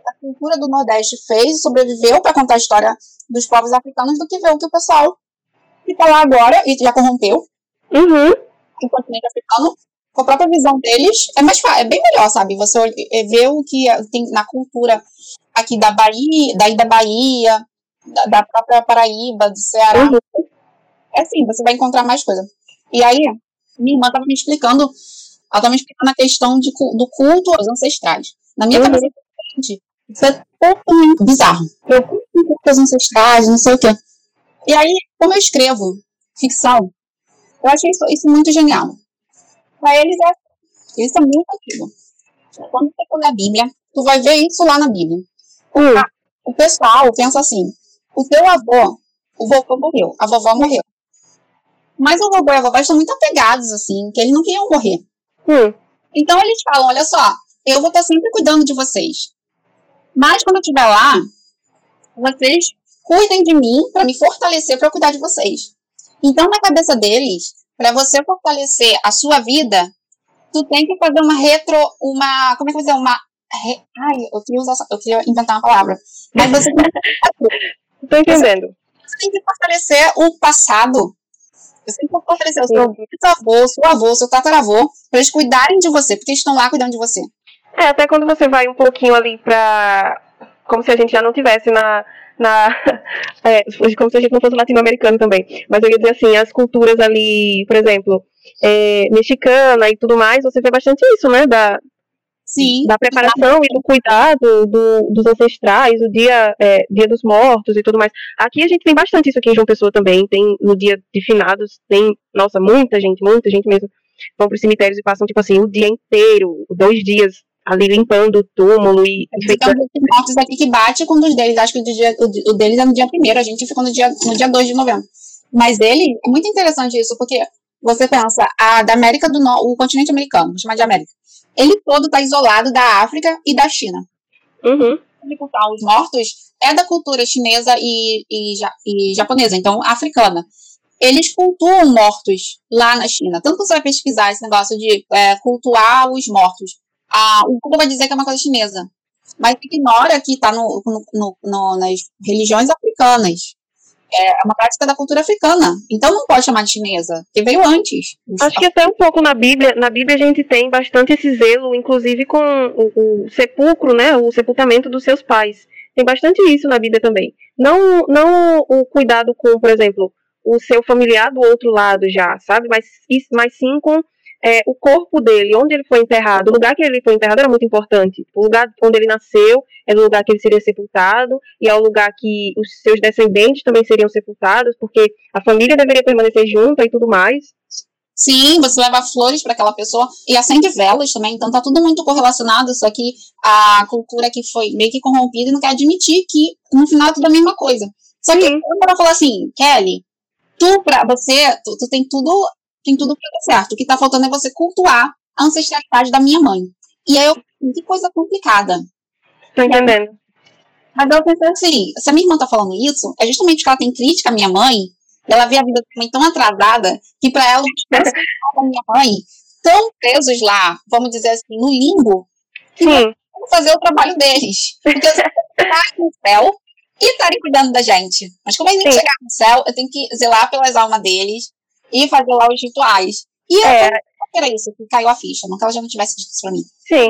a cultura do Nordeste fez, sobreviveu para contar a história dos povos africanos, do que ver o que o pessoal que está lá agora e já corrompeu uhum. o continente africano, com a própria visão deles, é mais é bem melhor, sabe? Você é, ver o que tem na cultura aqui da Bahia, daí da Bahia, da, da própria Paraíba, do Ceará. Uhum. É assim, você vai encontrar mais coisa. E aí, minha irmã estava me explicando, ela estava me explicando a questão de, do culto aos ancestrais. Na minha uhum. cabeça, isso é totalmente bizarro. Eu culto os ancestrais, não sei o quê. E aí, como eu escrevo ficção, eu achei isso, isso muito genial. Para eles é isso é muito antigo. Quando você for na Bíblia, tu vai ver isso lá na Bíblia. Hum. O pessoal pensa assim: o teu avô, o vovô morreu, a vovó morreu. Mas o vovô e a vovó estão muito apegados, assim, que eles não queriam morrer. Hum. Então eles falam: olha só, eu vou estar sempre cuidando de vocês. Mas quando eu estiver lá, vocês cuidem de mim para me fortalecer para cuidar de vocês. Então, na cabeça deles, para você fortalecer a sua vida, tu tem que fazer uma retro, uma, como é que eu vou dizer, uma, re, ai, eu queria, usar, eu queria inventar uma palavra, mas você Tô entendendo. Você tem que fortalecer o passado. Você tem que fortalecer o seu avô, seu avô, seu tataravô, para eles cuidarem de você, porque eles estão lá cuidando de você. É, até quando você vai um pouquinho ali pra. Como se a gente já não tivesse na. na é, como se a gente não fosse latino-americano também. Mas eu ia dizer assim, as culturas ali, por exemplo, é, mexicana e tudo mais, você vê bastante isso, né? Da, Sim. Da preparação e do cuidado do, dos ancestrais, o dia, é, dia dos mortos e tudo mais. Aqui a gente tem bastante isso aqui em João Pessoa também. Tem no dia de finados, tem, nossa, muita gente, muita gente mesmo. Vão para os cemitérios e passam, tipo assim, o dia inteiro, dois dias ali limpando o túmulo e. Ficam mortos aqui que bate com um dos deles. Acho que o, dia, o, o deles é no dia primeiro, a gente ficou no dia, no dia 2 de novembro. Mas ele, é muito interessante isso, porque você pensa, a da América do Norte, o continente americano, vou chamar de América, ele todo está isolado da África e da China. Uhum. Os mortos é da cultura chinesa e, e, e japonesa, então africana eles cultuam mortos lá na China. Tanto que você vai pesquisar esse negócio de é, cultuar os mortos a, o Google vai dizer que é uma coisa chinesa. Mas ignora que está no, no, no, nas religiões africanas. É uma prática da cultura africana. Então não pode chamar de chinesa, porque veio antes. Acho que até um pouco na Bíblia, na Bíblia a gente tem bastante esse zelo, inclusive com o, o sepulcro, né, o sepultamento dos seus pais. Tem bastante isso na Bíblia também. Não, não o cuidado com, por exemplo, o seu familiar do outro lado já, sabe? Mas, mas sim com é, o corpo dele, onde ele foi enterrado, o lugar que ele foi enterrado era muito importante. O lugar onde ele nasceu é o lugar que ele seria sepultado, e é o lugar que os seus descendentes também seriam sepultados, porque a família deveria permanecer junta e tudo mais. Sim, você leva flores para aquela pessoa e acende velas também, então tá tudo muito correlacionado, só que a cultura que foi meio que corrompida e não quer admitir que no final é tudo a mesma coisa. Só que eu falar assim, Kelly, tu, pra você, tu, tu tem tudo tem tudo para dar certo. O que está faltando é você cultuar a ancestralidade da minha mãe. E aí eu, que coisa complicada. Tô entendendo. Mas eu pensei assim, se a minha irmã tá falando isso, é justamente porque ela tem crítica à minha mãe, ela vê a vida da mãe tão atrasada, que para ela, os da minha mãe tão presos lá, vamos dizer assim, no limbo, que Sim. não fazer o trabalho deles. Porque você tá no céu, e estarem cuidando da gente. Mas como a gente Sim. chegar no céu, eu tenho que zelar pelas almas deles e fazer lá os rituais. E é. era isso que caiu a ficha, não que ela já não tivesse dito isso pra mim. Sim.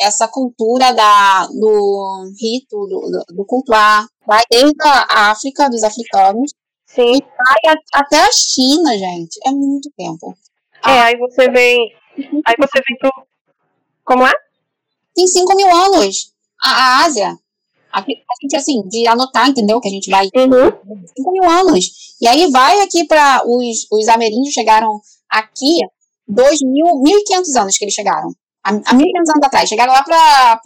Essa cultura da, do rito, do, do, do cultuar, vai desde a África, dos africanos, Sim. e vai até a China, gente. É muito tempo. É, ah. aí você vem. Aí você vem pro. Como é? Tem 5 mil anos. A, a Ásia. A, a, gente, assim, de anotar, entendeu? Que a gente vai. Uhum. 5 mil anos. E aí vai aqui para os, os ameríndios chegaram aqui 2 mil, 1.500 anos que eles chegaram. Há, 1.500 anos atrás. Chegaram lá para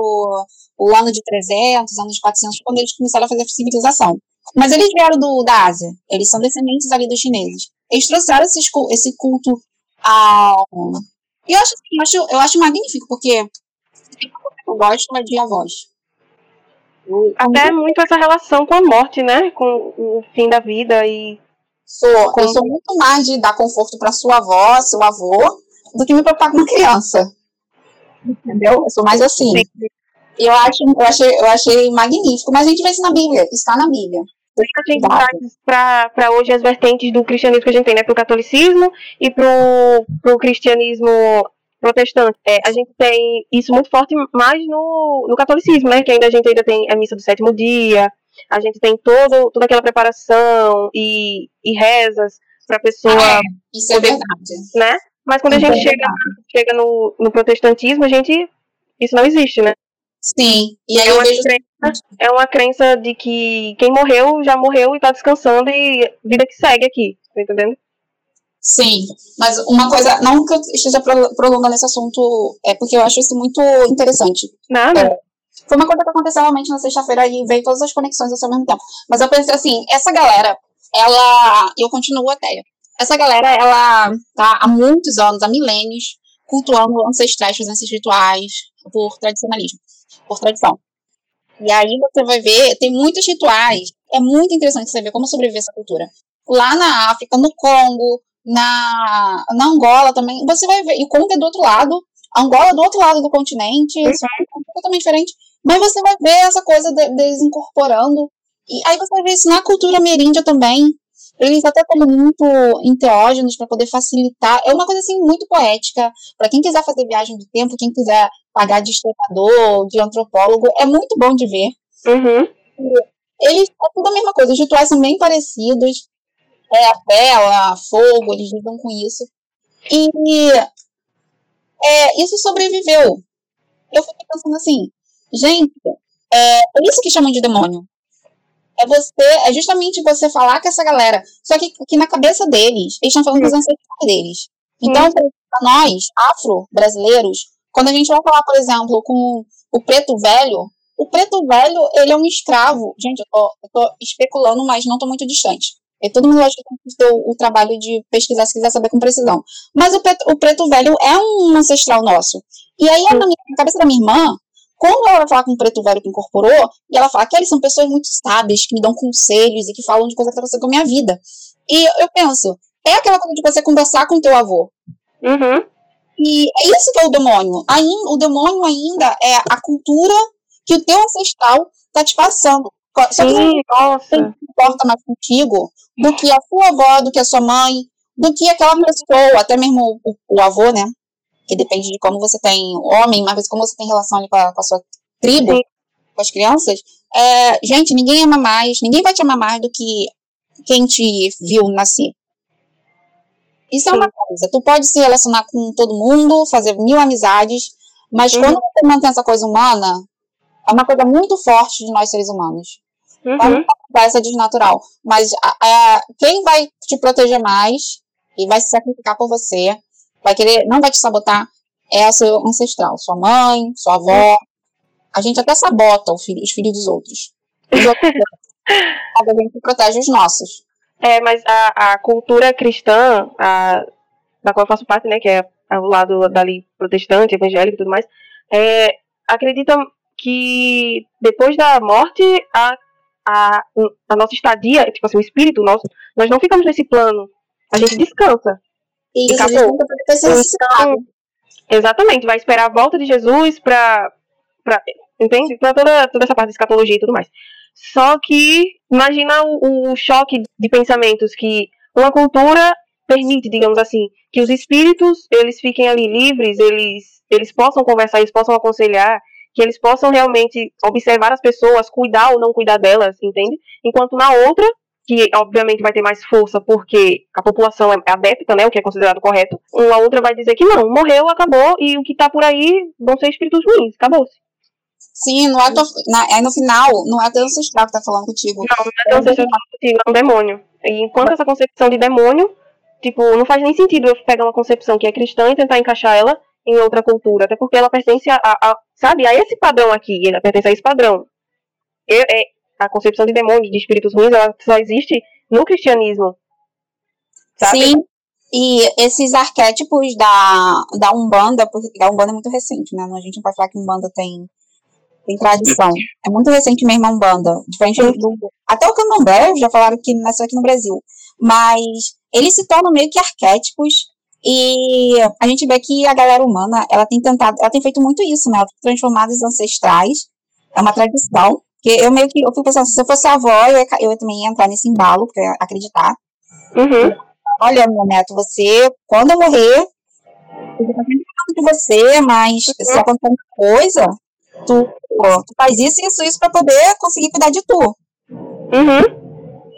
o ano de 300, anos de 400, quando eles começaram a fazer a civilização. Mas eles vieram do, da Ásia. Eles são descendentes ali dos chineses. Eles trouxeram esse, esse culto ao. E eu acho, eu acho, eu acho magnífico, porque eu gosto de avós. Até muito essa relação com a morte, né? Com o fim da vida e. Sou, com... Eu sou muito mais de dar conforto para sua avó, seu avô, do que me preocupar com uma criança. Entendeu? Eu sou mais assim. Eu, acho, eu, achei, eu achei magnífico, mas a gente vê isso na Bíblia, está na Bíblia. A gente traz para hoje as vertentes do cristianismo que a gente tem, né? Para o catolicismo e para o cristianismo protestante. É, a gente tem isso muito forte mais no, no catolicismo, né? Que ainda a gente ainda tem a missa do sétimo dia, a gente tem todo, toda aquela preparação e, e rezas para a pessoa. É, isso é verdade. Né? Mas quando a gente é chega, chega no, no protestantismo, a gente. Isso não existe, né? Sim. E aí é, uma vejo... crença, é uma crença de que quem morreu já morreu e está descansando e vida que segue aqui, tá entendendo? Sim, mas uma coisa, não que eu esteja prolongando esse assunto, é porque eu acho isso muito interessante. Nada. É, foi uma coisa que aconteceu realmente na sexta-feira e veio todas as conexões ao mesmo tempo. Mas eu pensei assim, essa galera, ela. Eu continuo até. Essa galera, ela tá há muitos anos, há milênios, cultuando ancestrais, fazendo esses rituais por tradicionalismo por tradição. E aí você vai ver, tem muitos rituais. É muito interessante você ver como sobreviver essa cultura. Lá na África, no Congo, na, na Angola também, você vai ver. E o Congo é do outro lado, a Angola é do outro lado do continente, uhum. é totalmente diferente. Mas você vai ver essa coisa de, deles incorporando. E aí você vai ver isso na cultura ameríndia também. Eles até como muito enteógenos para poder facilitar. É uma coisa assim muito poética. Para quem quiser fazer viagem do tempo, quem quiser pagar de historiador, de antropólogo, é muito bom de ver. Uhum. Eles é tudo a mesma coisa, os rituais são bem parecidos. É a vela, fogo, eles lidam com isso. E é, isso sobreviveu. Eu fiquei pensando assim, gente, é, é isso que chamam de demônio. É você, é justamente você falar com essa galera. Só que, que na cabeça deles, eles estão falando dos ancestrais deles. Então, para nós, afro-brasileiros, quando a gente vai falar, por exemplo, com o preto velho, o preto velho, ele é um escravo. Gente, eu tô, eu tô especulando, mas não tô muito distante. E todo mundo acha que tem o, o, trabalho de pesquisar se quiser saber com precisão. Mas o preto, o preto velho é um ancestral nosso. E aí, na, minha, na cabeça da minha irmã, quando ela vai falar com o preto velho que incorporou, e ela fala que eles são pessoas muito sábias, que me dão conselhos e que falam de coisa que tá acontecendo com a minha vida. E eu penso, é aquela coisa de você conversar com o teu avô. Uhum. E é isso que é o demônio. Aí, o demônio ainda é a cultura que o teu ancestral está te passando. Só que Sim, não importa mais contigo do que a sua avó, do que a sua mãe, do que aquela pessoa, até mesmo o, o avô, né? Que depende de como você tem homem, mas como você tem relação ali com a, com a sua tribo, Sim. com as crianças. É, gente, ninguém ama mais, ninguém vai te amar mais do que quem te viu nascer. Isso é uma coisa. Tu pode se relacionar com todo mundo, fazer mil amizades, mas uhum. quando você mantém essa coisa humana, é uma coisa muito forte de nós seres humanos. Uhum. É essa desnatural. Mas é, quem vai te proteger mais e vai se sacrificar por você, vai querer, não vai te sabotar, é o seu ancestral, sua mãe, sua avó. A gente até sabota filho, os filhos dos outros. Os outros a gente protege os nossos. É, mas a, a cultura cristã, a, da qual eu faço parte, né, que é o lado dali protestante, evangélico e tudo mais, é, acredita que depois da morte, a, a, a nossa estadia, tipo assim, o espírito nosso, nós não ficamos nesse plano. A gente descansa. Isso, e acabou. Então, exatamente, vai esperar a volta de Jesus para. Entende? Para toda, toda essa parte de escatologia e tudo mais. Só que imagina o, o choque de pensamentos que uma cultura permite, digamos assim, que os espíritos eles fiquem ali livres, eles eles possam conversar, eles possam aconselhar, que eles possam realmente observar as pessoas, cuidar ou não cuidar delas, entende? Enquanto na outra, que obviamente vai ter mais força porque a população é adepta, né, o que é considerado correto, uma outra vai dizer que não, morreu, acabou, e o que tá por aí vão ser espíritos ruins, acabou-se. Sim, não é, to, na, é no final, não é teu ancestral que tá falando contigo. Não, não é teu ancestral que tá contigo, é um demônio. E enquanto essa concepção de demônio, tipo, não faz nem sentido eu pegar uma concepção que é cristã e tentar encaixar ela em outra cultura, até porque ela pertence a, a sabe, a esse padrão aqui, ela pertence a esse padrão. Eu, é, a concepção de demônios, de espíritos ruins, ela só existe no cristianismo. Sabe? Sim, e esses arquétipos da, da Umbanda, porque a Umbanda é muito recente, né? A gente não pode falar que Umbanda tem, tem tradição. É muito recente mesmo a Umbanda. Diferente do. Até o Candomblé já falaram que nasceu aqui no Brasil. Mas eles se tornam meio que arquétipos e a gente vê que a galera humana, ela tem tentado, ela tem feito muito isso, né? Ela tem transformado os ancestrais, é uma tradição. Que eu meio que, eu fico pensando, se eu fosse avó, eu, ia, eu também ia entrar nesse embalo, porque acreditar. Uhum. Olha, meu neto, você, quando eu morrer, eu vou de você, mas uhum. se acontecer alguma coisa, tu, tu faz isso, isso, isso pra poder conseguir cuidar de tu. Uhum.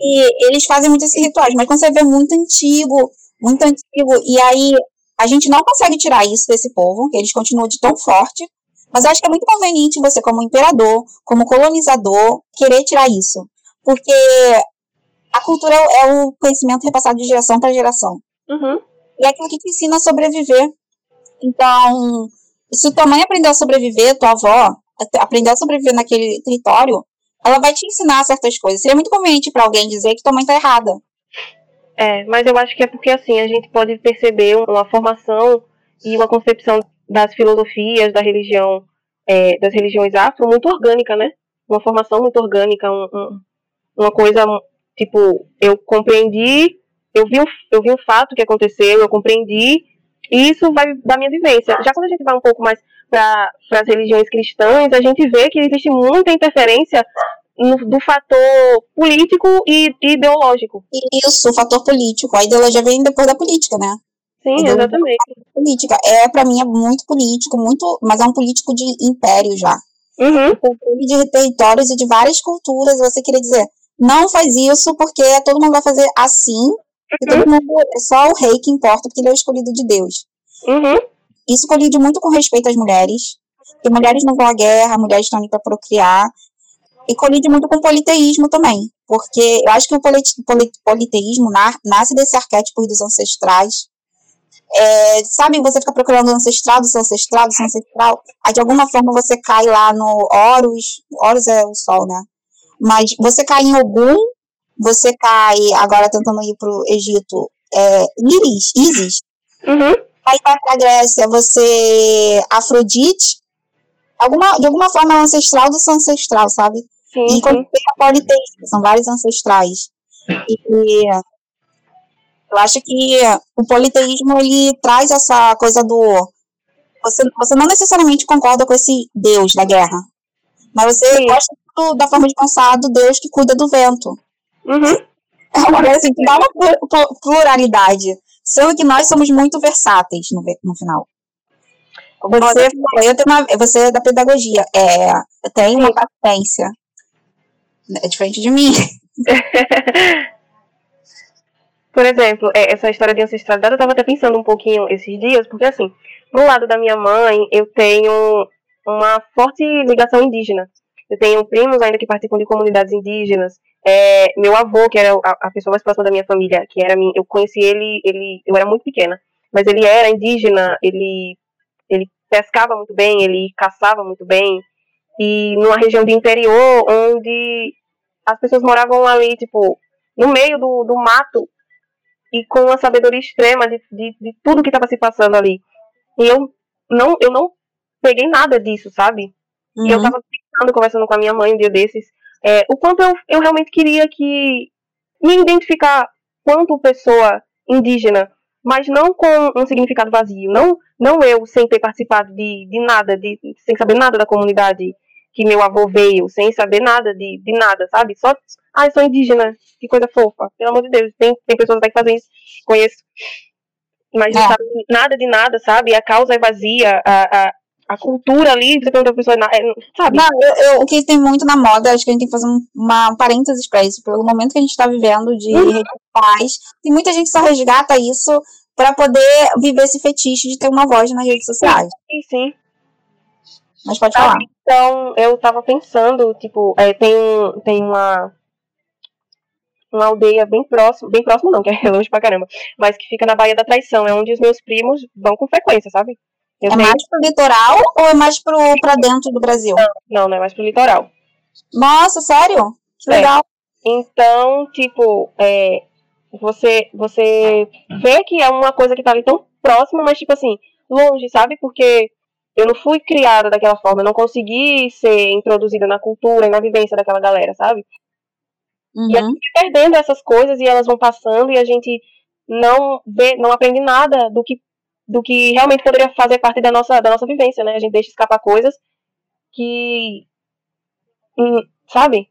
E eles fazem muito esses rituais, mas quando você vê muito antigo, muito antigo, e aí a gente não consegue tirar isso desse povo, que eles continuam de tão forte, mas eu acho que é muito conveniente você, como imperador, como colonizador, querer tirar isso. Porque a cultura é o conhecimento repassado de geração para geração. Uhum. E é aquilo que te ensina a sobreviver. Então, se tua mãe aprendeu a sobreviver, tua avó aprendeu a sobreviver naquele território, ela vai te ensinar certas coisas. Seria muito conveniente para alguém dizer que tua mãe tá errada. É, mas eu acho que é porque assim, a gente pode perceber uma formação e uma concepção das filosofias, da religião, é, das religiões afro muito orgânica, né? Uma formação muito orgânica, um, um, uma coisa, tipo, eu compreendi, eu vi, um, eu vi um fato que aconteceu, eu compreendi, e isso vai da minha vivência. Já quando a gente vai um pouco mais para as religiões cristãs, a gente vê que existe muita interferência no, do fator político e, e ideológico. Isso, o fator político. A ideologia vem depois da política, né? Sim, exatamente. Política. É, para mim, é muito político, muito, mas é um político de império já. Uhum. Controle de territórios e de várias culturas. Você queria dizer, não faz isso porque todo mundo vai fazer assim. E todo uhum. mundo, é só o rei que importa, porque ele é o escolhido de Deus. Uhum. Isso colide muito com respeito às mulheres. Porque mulheres não vão à guerra, mulheres estão ali para procriar e colide muito com o politeísmo também, porque eu acho que o politeísmo nasce desse arquétipo dos ancestrais. É, sabe, você fica procurando o ancestral, do seu ancestral, do seu ancestral, aí de alguma forma você cai lá no Horus, Horus é o sol, né? Mas você cai em Ogum, você cai, agora tentando ir pro Egito, é, Iris, Isis. Uhum. Aí vai pra Grécia, você Afrodite, alguma, de alguma forma é ancestral do seu ancestral, sabe? Sim, e quando tem a politeísmo, são vários ancestrais. E eu acho que o politeísmo ele traz essa coisa do você, você não necessariamente concorda com esse Deus da guerra, mas você Sim. gosta do, da forma de pensar do Deus que cuida do vento. Uhum. É uma coisa assim, que dá uma pluralidade, sendo que nós somos muito versáteis no, no final. Você, eu tenho uma, você é da pedagogia, é, tem uma paciência é diferente de mim. Por exemplo, é, essa história de ancestralidade, eu estava até pensando um pouquinho esses dias, porque assim, no lado da minha mãe, eu tenho uma forte ligação indígena. Eu tenho primos ainda que participam de comunidades indígenas. É, meu avô, que era a, pessoa mais próxima da minha família, que era mim, eu conheci ele, ele, eu era muito pequena, mas ele era indígena, ele, ele pescava muito bem, ele caçava muito bem, e numa região de interior onde as pessoas moravam ali, tipo, no meio do, do mato e com uma sabedoria extrema de, de, de tudo que estava se passando ali. E eu não, eu não peguei nada disso, sabe? Uhum. E eu estava pensando, conversando com a minha mãe um dia desses, é, o quanto eu, eu realmente queria que me identificar quanto pessoa indígena, mas não com um significado vazio, não, não eu sem ter participado de, de nada, de, sem saber nada da comunidade que meu avô veio sem saber nada de, de nada, sabe? Só, ah, eu sou indígena, que coisa fofa. Pelo amor de Deus, tem, tem pessoas que fazem isso, conheço. Mas não é. sabe nada de nada, sabe? A causa é vazia, a, a, a cultura ali, você pergunta pessoa, é, sabe? Não, eu, eu, o que tem muito na moda, acho que a gente tem que fazer um, uma, um parênteses pra isso, pelo momento que a gente tá vivendo de uhum. redes sociais, tem muita gente que só resgata isso para poder viver esse fetiche de ter uma voz nas redes sociais. Sim, sim. Mas pode falar. Então, eu tava pensando, tipo, é, tem, tem uma uma aldeia bem próxima, bem próximo não, que é longe pra caramba, mas que fica na Baía da Traição, é onde os meus primos vão com frequência, sabe? Eu é tenho... mais pro litoral ou é mais pro, pra dentro do Brasil? Não, não, é mais pro litoral. Nossa, sério? Que é. legal. Então, tipo, é, você, você vê que é uma coisa que tá ali tão próxima, mas tipo assim, longe, sabe? Porque eu não fui criada daquela forma, eu não consegui ser introduzida na cultura e na vivência daquela galera, sabe? Uhum. E a gente vai perdendo essas coisas e elas vão passando e a gente não vê, não aprende nada do que do que realmente poderia fazer parte da nossa da nossa vivência, né? A gente deixa escapar coisas que hum, sabe?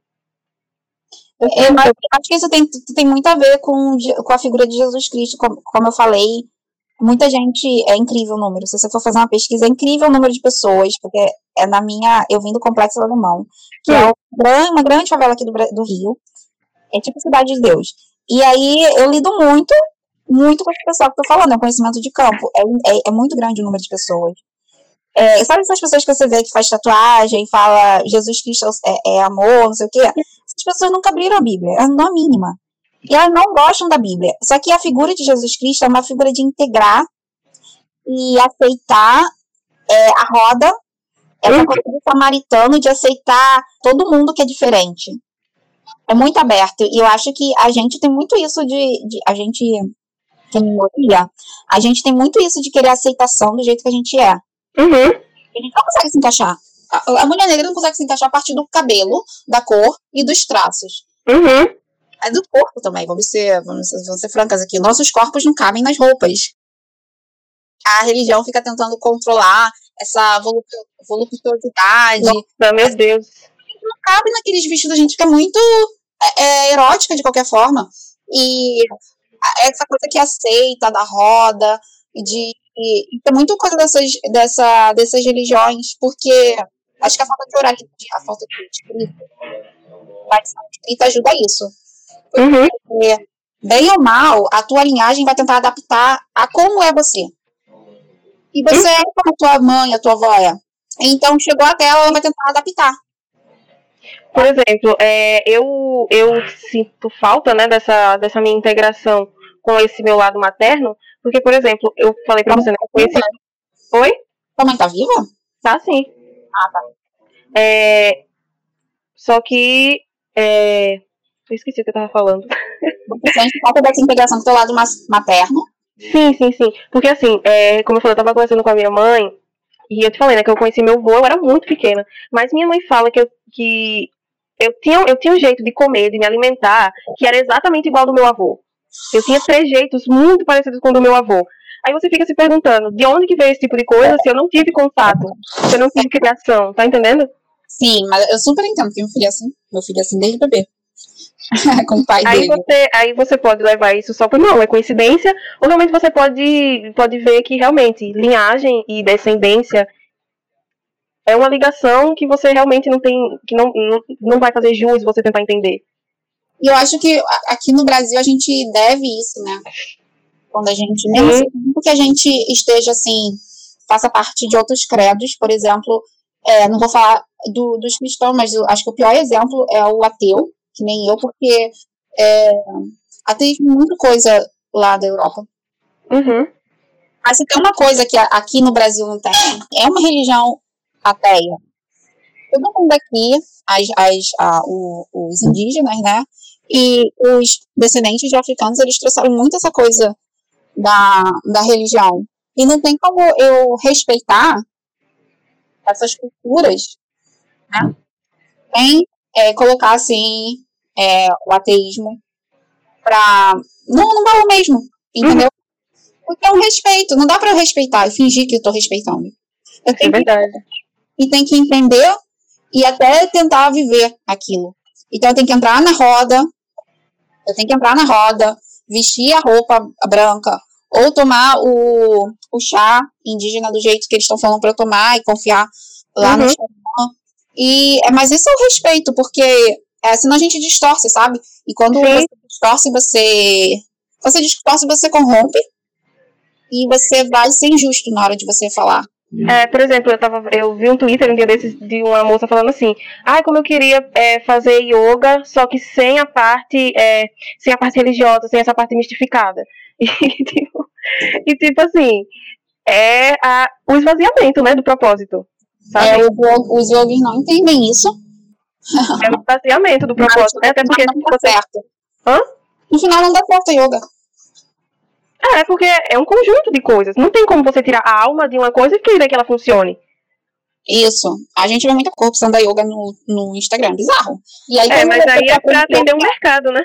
Eu, eu acho que isso tem, tem muito a ver com, com a figura de Jesus Cristo, como, como eu falei, muita gente, é incrível o número. Se você for fazer uma pesquisa, é incrível o número de pessoas, porque é na minha. Eu vim do Complexo Alemão, que é uma, grande favela aqui do, do Rio. É tipo Cidade de Deus. E aí eu lido muito, muito com esse pessoal que eu tô falando, é um conhecimento de campo. É, é, é muito grande o número de pessoas. É, sabe essas pessoas que você vê que faz tatuagem, fala Jesus Cristo é, é amor, não sei o quê? Essas pessoas nunca abriram a Bíblia, não a mínima. E elas não gostam da Bíblia. Só que a figura de Jesus Cristo é uma figura de integrar e aceitar é, a roda, é uma coisa do samaritano de aceitar todo mundo que é diferente. É muito aberto. E eu acho que a gente tem muito isso de. de a gente, que minoria, a gente tem muito isso de querer aceitação do jeito que a gente é. Uhum. A gente não consegue se encaixar. A, a mulher negra não consegue se encaixar a partir do cabelo, da cor e dos traços. Uhum. É do corpo também, vamos ser, vamos, vamos ser francas aqui. Nossos corpos não cabem nas roupas. A religião fica tentando controlar essa voluptuosidade. Nossa, meu Deus. Não cabe naqueles vestidos, a gente fica muito é, é, erótica de qualquer forma. E essa coisa que aceita da roda, de. Tem muita coisa dessas, dessa, dessas religiões, porque acho que a falta de oralidade, a falta de escrita, vai escrita ajuda a isso. Uhum. Porque, bem ou mal, a tua linhagem vai tentar adaptar a como é você. E você uhum. é como a tua mãe, a tua avó é. Então, chegou até ela, ela vai tentar adaptar. Por exemplo, é, eu, eu sinto falta né, dessa, dessa minha integração com esse meu lado materno, porque, por exemplo, eu falei pra você, né, eu conheci... Oi? Tua mãe tá viva? Tá, sim. Ah, tá. É, só que é, eu esqueci o que eu tava falando. Você sente falta dessa integração do teu lado materno? Sim, sim, sim. Porque assim, é, como eu falei, eu tava conversando com a minha mãe, e eu te falei, né, que eu conheci meu avô, eu era muito pequena. Mas minha mãe fala que eu, que eu, tinha, eu tinha um jeito de comer, de me alimentar, que era exatamente igual ao do meu avô. Eu tinha três jeitos muito parecidos com o do meu avô. Aí você fica se perguntando, de onde que veio esse tipo de coisa se eu não tive contato, se eu não tive criação, tá entendendo? Sim, mas eu super entendo, porque meu filho é assim, meu filho é assim desde bebê. com o pai aí dele. Você, aí você pode levar isso só por não, é coincidência, ou realmente você pode, pode ver que realmente linhagem e descendência é uma ligação que você realmente não tem, que não, não, não vai fazer jus você tentar entender. E eu acho que aqui no Brasil a gente deve isso, né? Quando a gente, mesmo que a gente esteja assim, faça parte de outros credos, por exemplo, é, não vou falar do, dos cristãos, mas eu acho que o pior exemplo é o ateu, que nem eu, porque é, tem muita coisa lá da Europa. Uhum. Mas se tem uma coisa que aqui no Brasil não tem, é uma religião ateia. Todo mundo aqui, as, as, a, o, os indígenas, né, e os descendentes de africanos, eles trouxeram muito essa coisa da, da religião. E não tem como eu respeitar essas culturas, né, sem é, colocar, assim, é, o ateísmo para não, não o mesmo, entendeu? Uhum. Porque é um respeito, não dá para eu respeitar e fingir que eu tô respeitando. Eu é verdade. Que, e tem que entender e até tentar viver aquilo. Então eu tenho que entrar na roda, eu tenho que entrar na roda, vestir a roupa branca, ou tomar o, o chá indígena do jeito que eles estão falando para tomar e confiar lá uhum. no chão. E, é, mas isso é o respeito, porque é, senão a gente distorce, sabe? E quando Sim. você distorce, você. Você distorce, você corrompe. E você vai ser injusto na hora de você falar. É, por exemplo, eu, tava, eu vi um Twitter um dia desses de uma moça falando assim, ai, ah, como eu queria é, fazer yoga, só que sem a parte, é, sem a parte religiosa, sem essa parte mistificada. E tipo, e, tipo assim, é a, o esvaziamento, né, do propósito. Sabe? É, os yogis não entendem isso. É o esvaziamento do propósito, né? Até porque não dá você... certo. Hã? No final não dá certo yoga. É, porque é um conjunto de coisas. Não tem como você tirar a alma de uma coisa e querer que ela funcione. Isso. A gente vê muita corrupção da yoga no, no Instagram. Bizarro. E aí, é, mas aí é pra atender o um mercado, né?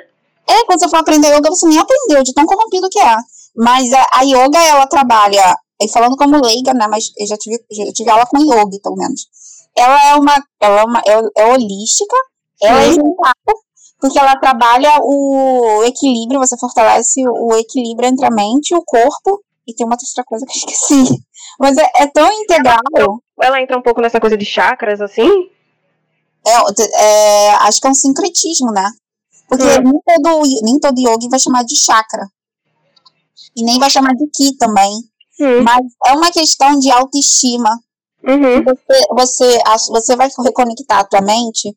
É, quando você for aprender yoga, você nem aprendeu, de tão corrompido que é. Mas a, a yoga, ela trabalha, falando como leiga, né? Mas eu já tive, já tive aula com yoga, pelo menos. Ela é uma, ela é, uma, é, é holística, ela é juntada, porque ela trabalha o equilíbrio, você fortalece o equilíbrio entre a mente e o corpo. E tem uma outra coisa que eu esqueci. Mas é, é tão integral. Ela entra um pouco nessa coisa de chakras, assim? É, é, acho que é um sincretismo, né? Porque hum. nem, todo, nem todo yogi vai chamar de chakra. E nem vai chamar de ki também. Hum. Mas é uma questão de autoestima. Uhum. Você, você, você vai reconectar a tua mente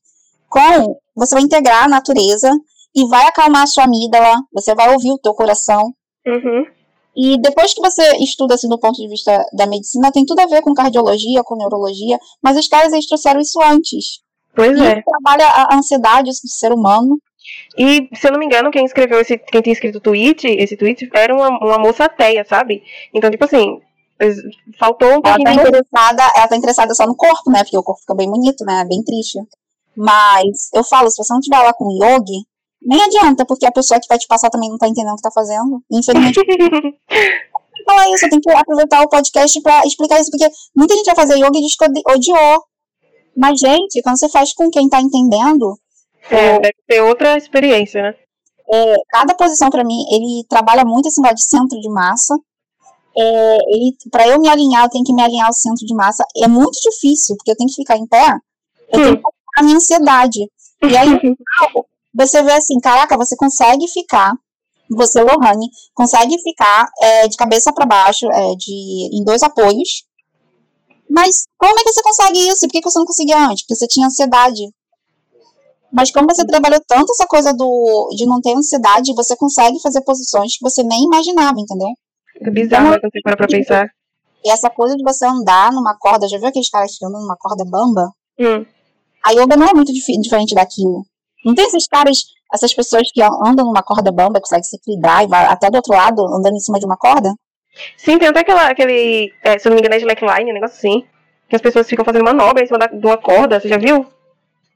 com. Você vai integrar a natureza e vai acalmar a sua amígdala. Você vai ouvir o teu coração. Uhum. E depois que você estuda assim do ponto de vista da medicina, tem tudo a ver com cardiologia, com neurologia, mas os caras eles trouxeram isso antes. Pois e é. trabalha a ansiedade do ser humano. E, se eu não me engano, quem escreveu esse, quem tinha escrito o tweet, esse tweet era uma, uma moça ateia, sabe? Então, tipo assim, faltou um pouquinho. Ela tá, interessada, ela tá interessada só no corpo, né? Porque o corpo fica bem bonito, né? Bem triste. Mas eu falo, se você não tiver lá com yogi, nem adianta, porque a pessoa que vai te passar também não tá entendendo o que tá fazendo. Infelizmente. falar isso, eu tenho que aproveitar o podcast pra explicar isso, porque muita gente vai fazer yoga e diz que odiou. Mas, gente, quando você faz com quem tá entendendo, é, deve ter outra experiência, né? É, cada posição para mim, ele trabalha muito esse negócio de centro de massa. É, para eu me alinhar, eu tenho que me alinhar ao centro de massa. É muito difícil, porque eu tenho que ficar em pé. Eu tenho que a minha ansiedade. E aí, você vê assim, caraca, você consegue ficar, você, Lohane, consegue ficar é, de cabeça para baixo, é, de, em dois apoios. Mas como é que você consegue isso? Por que você não conseguia antes? Porque você tinha ansiedade. Mas como você trabalhou tanto essa coisa do de não ter ansiedade, você consegue fazer posições que você nem imaginava, entendeu? É bizarro então, você para pra pensar. E essa coisa de você andar numa corda, já viu aqueles caras que andam numa corda bamba? Hum. A yoga não é muito dif diferente daquilo. Não tem esses caras, essas pessoas que andam numa corda bamba, conseguem se equilibrar e vai até do outro lado andando em cima de uma corda? Sim, tem até aquela, aquele, é, se eu não me engano, é slackline, um negócio assim. Que as pessoas ficam fazendo manobra em cima da, de uma corda, você já viu?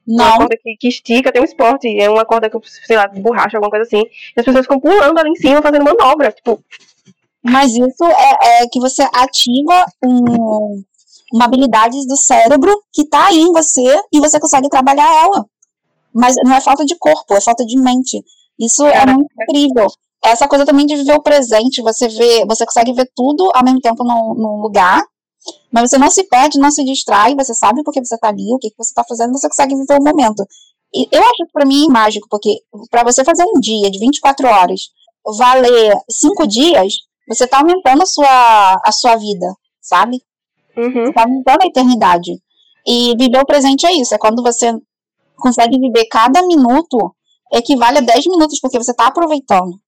Não. Uma corda que, que, estica, tem um esporte, é uma corda que, sei lá, de borracha, alguma coisa assim. E as pessoas ficam pulando ali em cima, fazendo manobra, tipo. Mas isso é, é que você ativa um, uma habilidade do cérebro que tá aí em você e você consegue trabalhar ela. Mas não é falta de corpo, é falta de mente. Isso é, é muito incrível. Essa coisa também de viver o presente, você vê, você consegue ver tudo ao mesmo tempo num, num lugar mas você não se perde, não se distrai, você sabe por que você está ali, o que, que você está fazendo, você consegue viver o momento. E eu acho que para mim é mágico, porque para você fazer um dia de 24 horas valer cinco dias, você está aumentando a sua, a sua vida, sabe? Uhum. Você está aumentando a eternidade. E viver o presente é isso, é quando você consegue viver cada minuto equivale a 10 minutos, porque você está aproveitando.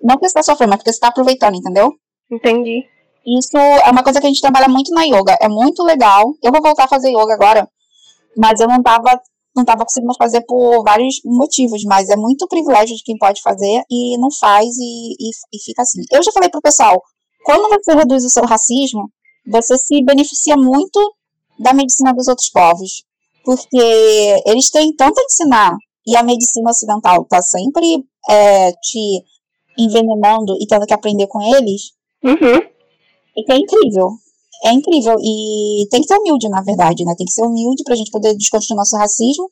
Não porque você está sofrendo, mas porque você está aproveitando, entendeu? Entendi. Isso é uma coisa que a gente trabalha muito na yoga. É muito legal. Eu vou voltar a fazer yoga agora, mas eu não tava, não tava conseguindo fazer por vários motivos, mas é muito privilégio de quem pode fazer e não faz e, e, e fica assim. Eu já falei pro pessoal, quando você reduz o seu racismo, você se beneficia muito da medicina dos outros povos, porque eles têm tanto a ensinar e a medicina ocidental tá sempre é, te envenenando e tendo que aprender com eles. Uhum. E que é incrível. É incrível. E tem que ser humilde, na verdade, né? Tem que ser humilde pra gente poder desconstruir nosso racismo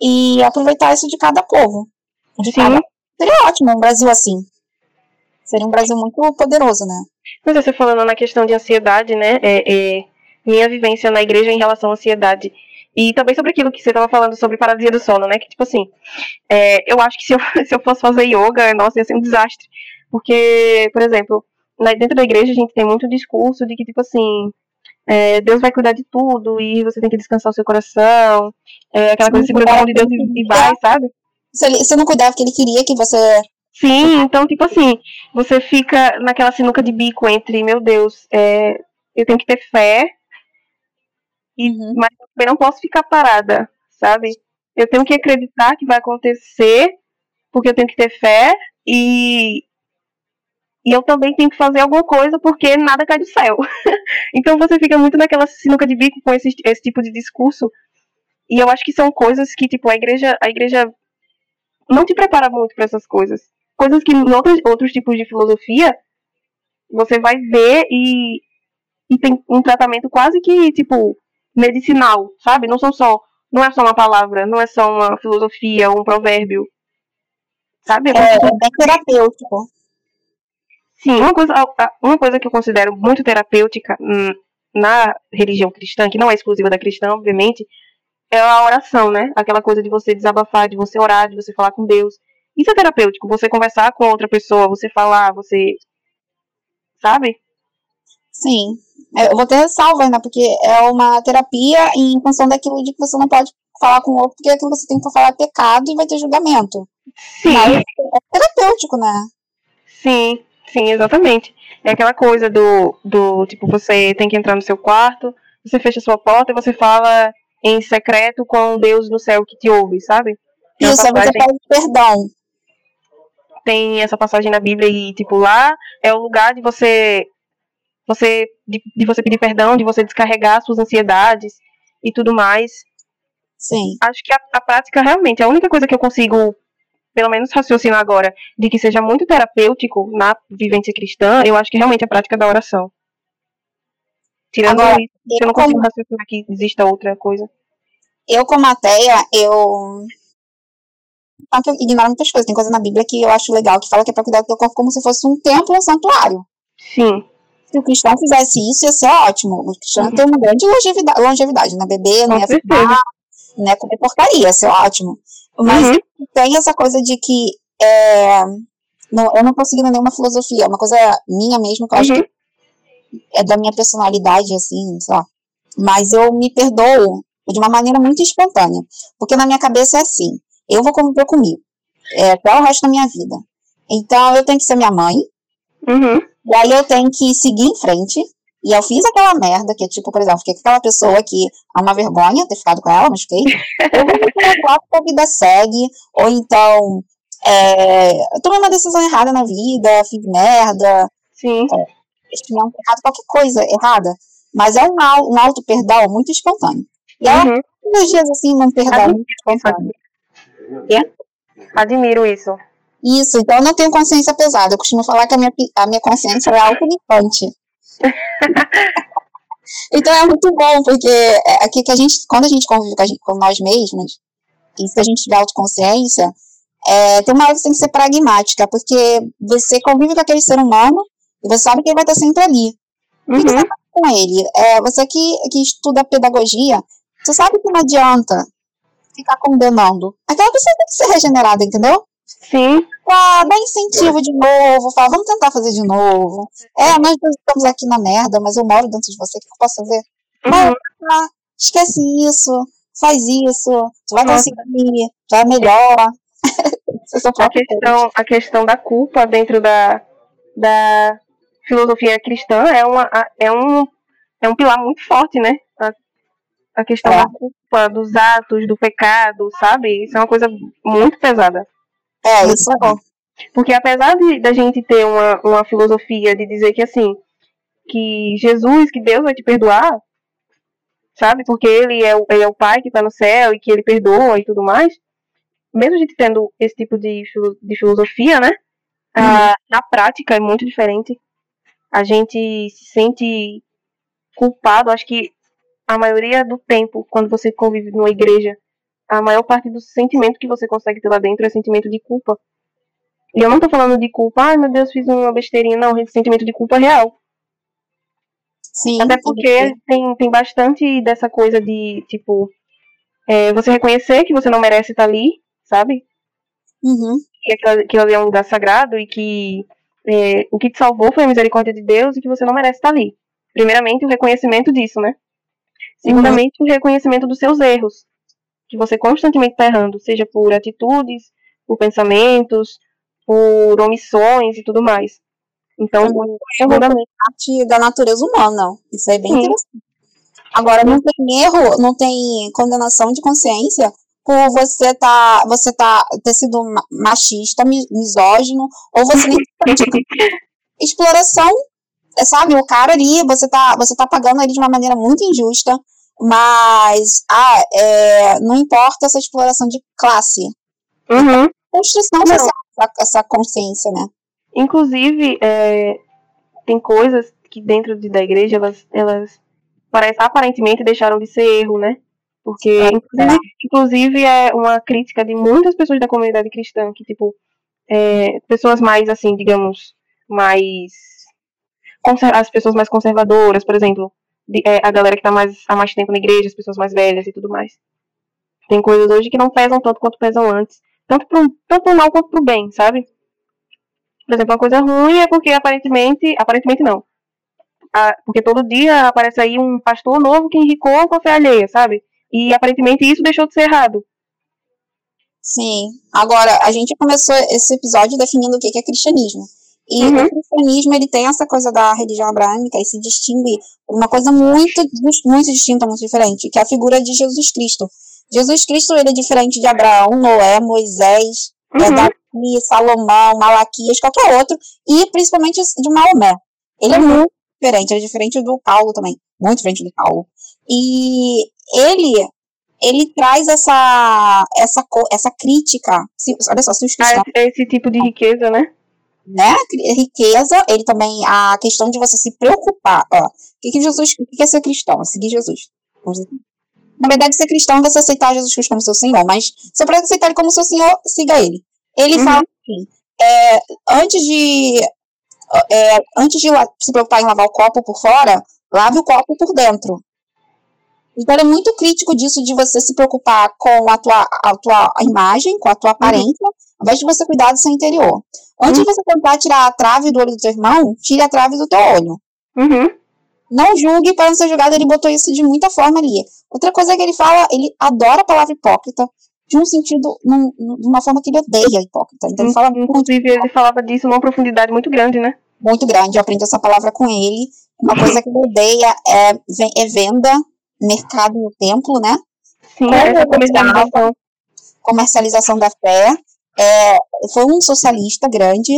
e aproveitar isso de cada povo. De cada... Seria ótimo um Brasil assim. Seria um Brasil muito poderoso, né? Mas você falando na questão de ansiedade, né? É, é, minha vivência na igreja em relação à ansiedade. E também sobre aquilo que você estava falando sobre paralisia do sono, né? Que, tipo assim, é, eu acho que se eu, se eu fosse fazer yoga, nossa, ia ser um desastre. Porque, por exemplo, dentro da igreja a gente tem muito discurso de que, tipo assim, é, Deus vai cuidar de tudo e você tem que descansar o seu coração. É, aquela coisa, segura a mão de Deus e, e vai, sabe? Se, ele, se não cuidava porque ele queria que você Sim, então, tipo assim, você fica naquela sinuca de bico entre, meu Deus, é, eu tenho que ter fé, e, uhum. mas eu também não posso ficar parada, sabe? Eu tenho que acreditar que vai acontecer, porque eu tenho que ter fé, e, e eu também tenho que fazer alguma coisa, porque nada cai do céu. então você fica muito naquela sinuca de bico com esse, esse tipo de discurso, e eu acho que são coisas que, tipo, a igreja, a igreja não te prepara muito para essas coisas coisas que em outros, outros tipos de filosofia você vai ver e, e tem um tratamento quase que, tipo, medicinal, sabe? Não são só, não é só uma palavra, não é só uma filosofia, um provérbio, sabe? É, é, é terapêutico. Sim, uma coisa, uma coisa que eu considero muito terapêutica hum, na religião cristã, que não é exclusiva da cristã, obviamente, é a oração, né? Aquela coisa de você desabafar, de você orar, de você falar com Deus. Isso é terapêutico, você conversar com outra pessoa, você falar, você. Sabe? Sim. É, eu vou ter ressalva ainda, porque é uma terapia em função daquilo de que você não pode falar com o outro, porque aquilo que você tem que falar é pecado e vai ter julgamento. Sim. Mas é terapêutico, né? Sim, sim, exatamente. É aquela coisa do, do tipo, você tem que entrar no seu quarto, você fecha sua porta e você fala em secreto com Deus no céu que te ouve, sabe? Isso, passagem... você pede perdão tem essa passagem na Bíblia e, tipo, lá é o lugar de você. você de, de você pedir perdão, de você descarregar suas ansiedades e tudo mais. Sim. Acho que a, a prática realmente, a única coisa que eu consigo, pelo menos raciocinar agora, de que seja muito terapêutico na vivência cristã, eu acho que realmente é a prática da oração. Tirando agora, isso, eu não consigo como... raciocinar que exista outra coisa. Eu, como ateia, eu que eu ignoro muitas coisas. Tem coisa na Bíblia que eu acho legal, que fala que é para cuidar do teu corpo como se fosse um templo, um santuário. Sim. Se o cristão fizesse isso, ia ser ótimo. O cristão uhum. tem uma grande longevidade, longevidade né? Beber, não ia fumar, né? Comer porcaria, ia ser ótimo. Mas uhum. tem essa coisa de que é, não, eu não seguindo nenhuma filosofia, é uma coisa minha mesmo, que eu acho uhum. que é da minha personalidade, assim, sei lá. Mas eu me perdoo de uma maneira muito espontânea. Porque na minha cabeça é assim: eu vou conviver comigo. É, até o resto da minha vida. Então, eu tenho que ser minha mãe. Uhum. E aí eu tenho que seguir em frente. E eu fiz aquela merda, que é tipo, por exemplo, fiquei com aquela pessoa que é uma vergonha ter ficado com ela, mas fiquei. Eu vou falar que a vida segue. Ou então, é, eu tomei uma decisão errada na vida, fiz merda. Sim. É, errado, qualquer coisa errada. Mas é um, um auto-perdão muito espontâneo. E é uhum. energias assim, um perdão muito espontâneo. Admiro isso. Isso, então eu não tenho consciência pesada. Eu costumo falar que a minha, a minha consciência é autolimpante. então é muito bom, porque é aqui que a gente, quando a gente convive com, gente, com nós mesmos, e se a gente tiver autoconsciência, é, tem uma hora que você tem que ser pragmática, porque você convive com aquele ser humano e você sabe que ele vai estar sempre ali. Uhum. O que você vai com ele? É, você que, que estuda pedagogia, você sabe que não adianta ficar condenando. Aquela pessoa tem que ser regenerada, entendeu? Sim. Ah, dá incentivo de novo, fala, vamos tentar fazer de novo. É, nós estamos aqui na merda, mas eu moro dentro de você, o que eu posso fazer? Uhum. Ah, esquece isso, faz isso, tu vai conseguir, tu é melhor. a, questão, a questão da culpa dentro da, da filosofia cristã é, uma, é, um, é um pilar muito forte, né? a questão é. da culpa, dos atos, do pecado, sabe? Isso é uma coisa muito pesada. É, isso é bom. Porque apesar de da gente ter uma, uma filosofia de dizer que assim, que Jesus, que Deus vai te perdoar, sabe? Porque ele é, o, ele é o Pai que está no céu e que ele perdoa e tudo mais. Mesmo a gente tendo esse tipo de, de filosofia, né? Uhum. na prática é muito diferente. A gente se sente culpado, acho que a maioria do tempo, quando você convive numa igreja, a maior parte do sentimento que você consegue ter lá dentro é sentimento de culpa. E eu não tô falando de culpa, ai meu Deus, fiz uma besteirinha, não, é sentimento de culpa real. Sim. Até porque tem, tem bastante dessa coisa de, tipo, é, você reconhecer que você não merece estar ali, sabe? Uhum. Que aquilo, aquilo ali é um lugar sagrado e que é, o que te salvou foi a misericórdia de Deus e que você não merece estar ali. Primeiramente, o reconhecimento disso, né? Segundamente, o reconhecimento dos seus erros. Que você constantemente está errando, seja por atitudes, por pensamentos, por omissões e tudo mais. Então, Uhum. segundamente. parte da natureza humana. Isso é bem Sim. interessante. Agora, não tem erro, não tem condenação de consciência por você tá, você tá, ter sido ma- machista, mi- misógino, ou você nem exploração, é, sabe? O cara ali, você tá, você tá pagando ele de uma maneira muito injusta, mas ah, é, não importa essa exploração de classe. Uhum. Construção Não. social, essa, essa consciência, né? Inclusive, é, tem coisas que dentro de, da igreja elas, elas parece, aparentemente deixaram de ser erro, né? Porque, inclusive, inclusive, é uma crítica de muitas pessoas da comunidade cristã, que, tipo, é, pessoas mais, assim, digamos, mais. As pessoas mais conservadoras, por exemplo, é, a galera que tá mais, há mais tempo na igreja, as pessoas mais velhas e tudo mais. Tem coisas hoje que não pesam tanto quanto pesam antes. Tanto pro, tanto pro mal quanto pro bem, sabe? Por exemplo, uma coisa ruim é porque aparentemente. Aparentemente não. Ah, porque todo dia aparece aí um pastor novo que enricou com a fé alheia, sabe? E aparentemente isso deixou de ser errado. Sim. Agora, a gente começou esse episódio definindo o que é cristianismo. E Uhum. o cristianismo, ele tem essa coisa da religião abraâmica e se distingue uma coisa muito, muito distinta, muito diferente, que é a figura de Jesus Cristo. Jesus Cristo, ele é diferente de Abraão, Noé, Moisés, é, Uhum. Davi, Salomão, Malaquias, qualquer outro, e principalmente de Maomé. Ele é Uhum. muito diferente, ele é diferente do Paulo também, muito diferente do Paulo. E ele, ele traz essa, essa, essa crítica, se, olha só, se os Ah, cristãos esse, esse tipo de riqueza, né? Né? Riqueza, ele também, a questão de você se preocupar, ó. O que, que Jesus, o que é ser cristão? É seguir Jesus. Na verdade, ser cristão é você aceitar Jesus Cristo como seu Senhor, mas se para aceitar ele como seu Senhor, siga ele. Ele Uhum. fala assim, é, antes de é, antes de se preocupar em lavar o copo por fora, lave o copo por dentro. Então, ele é muito crítico disso de você se preocupar com a tua, a tua imagem, com a tua aparência, ao invés de você cuidar do seu interior. Antes de você tentar tirar a trave do olho do teu irmão, tire a trave do teu olho. Uhum. Não julgue para não ser julgado, ele botou isso de muita forma ali. Outra coisa que ele fala, ele adora a palavra hipócrita, de um sentido, num, de uma forma que ele odeia hipócrita. Então ele fala muito, Inclusive, ele falava disso numa profundidade muito grande, né? muito grande, eu aprendi essa palavra com ele. Uma coisa que ele odeia é, é venda, mercado no templo, né? Sim, essa comercialização. comercialização da fé. É, foi um socialista grande.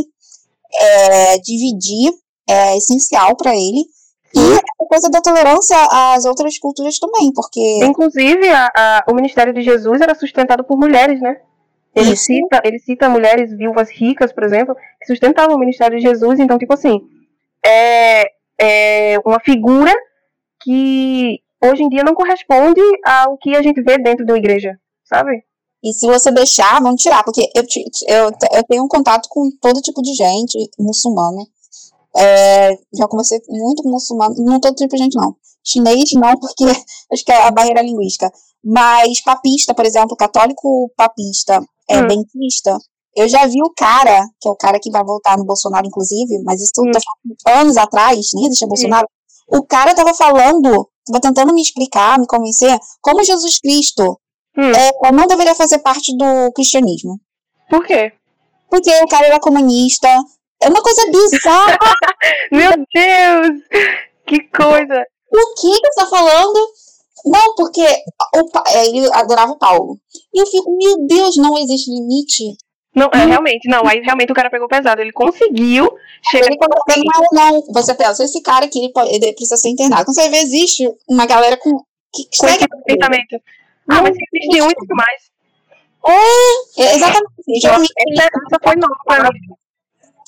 É, dividir é essencial para ele. E a coisa da tolerância às outras culturas também, porque Inclusive, a- a- o ministério de Jesus era sustentado por mulheres, né? Ele Isso. cita, ele cita mulheres viúvas ricas, por exemplo, que sustentavam o ministério de Jesus. Então, tipo assim, é, é uma figura que hoje em dia não corresponde ao que a gente vê dentro de uma igreja, sabe? E se você deixar, vão tirar, porque eu, eu, eu tenho um contato com todo tipo de gente muçulmana. É, já conversei muito com muçulmano, não todo tipo de gente, não. Chinês, não, porque acho que é a barreira linguística. Mas papista, por exemplo, católico papista, é, Hum. dentista, eu já vi o cara, que é o cara que vai voltar no Bolsonaro, inclusive, mas isso Hum. falando anos atrás, nem existia Bolsonaro. O cara tava falando, tava tentando me explicar, me convencer, como Jesus Cristo Hum. é, não deveria fazer parte do cristianismo. Por quê? Porque o cara era comunista. É uma coisa bizarra. Meu Deus! Que coisa! o que você tá falando? Não, porque o, é, ele adorava o Paulo. E eu fico, meu Deus, não existe limite. Não, é, realmente, não, aí realmente o cara pegou pesado. Ele conseguiu chegar. Ele não. Você pensa, esse cara aqui, ele, pode- ele precisa ser internado. Quando você vê, existe uma galera com, que com segue pensamento. Ah, mas existe um e mais. É, exatamente. Geralmente, Essa, essa foi nova pra mim.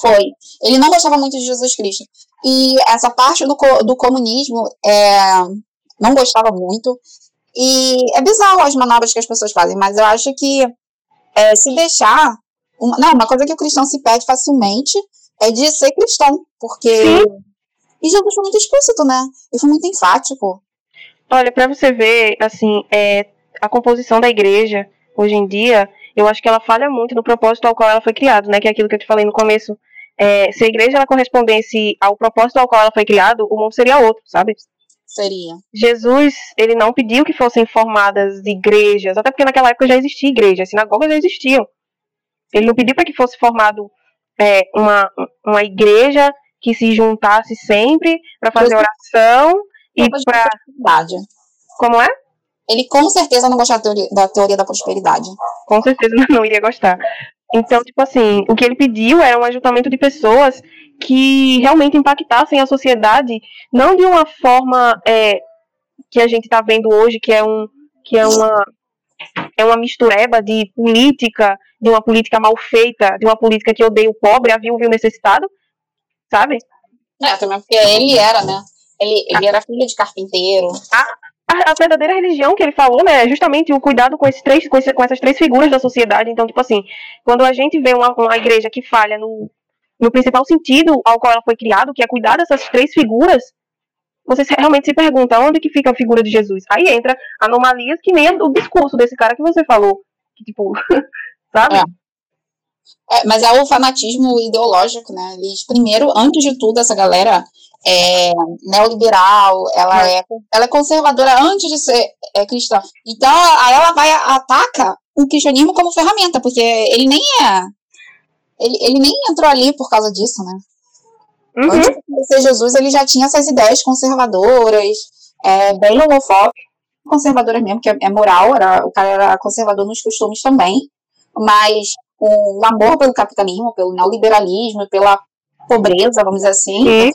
Foi. Ele não gostava muito de Jesus Cristo. E essa parte do, do comunismo é, não gostava muito. E é bizarro as manobras que as pessoas fazem, mas eu acho que é, se deixar. Uma, não, uma coisa que o cristão se perde facilmente é de ser cristão, porque. Sim. E Jesus foi muito explícito, né? E foi muito enfático. Olha, para você ver, assim, é, a composição da igreja, hoje em dia, eu acho que ela falha muito no propósito ao qual ela foi criada, né? Que é aquilo que eu te falei no começo. É, se a igreja ela correspondesse ao propósito ao qual ela foi criada, o mundo seria outro, sabe? Seria. Jesus, ele não pediu que fossem formadas igrejas, até porque naquela época já existia igreja, as sinagogas já existiam. Ele não pediu para que fosse formado é, uma, uma igreja que se juntasse sempre para fazer oração e para. Como é? Ele com certeza não gosta da teoria, da teoria da prosperidade. Com certeza não iria gostar. Então, tipo assim, o que ele pediu era um ajuntamento de pessoas que realmente impactassem a sociedade, não de uma forma é, que a gente está vendo hoje, que é, um, que é uma é uma mistureba de política, de uma política mal feita, de uma política que odeia o pobre, a viúva e o necessitado, sabe? É, também porque ele era, né? Ele, ele era filho de carpinteiro. A, a, a, verdadeira religião que ele falou, né, é justamente o cuidado com, esses três, com, esse, com essas três figuras da sociedade. Então, tipo assim, quando a gente vê uma, uma igreja que falha no, no principal sentido ao qual ela foi criada, que é cuidar dessas três figuras, você realmente se pergunta onde que fica a figura de Jesus. Aí entra anomalias que nem o discurso desse cara que você falou. Que, tipo, sabe? É. É, mas é o fanatismo ideológico, né? Eles, primeiro, antes de tudo, essa galera é neoliberal, ela é, ela é conservadora antes de ser é, cristã. Então, aí ela vai ataca o cristianismo como ferramenta, porque ele nem é. Ele, ele nem entrou ali por causa disso, né? Uhum. Antes de conhecer Jesus, ele já tinha essas ideias conservadoras, é, bem homofóbicas, conservadoras mesmo, que é, é moral, era, o cara era conservador nos costumes também, mas o amor pelo capitalismo, pelo neoliberalismo, pela pobreza, vamos dizer assim,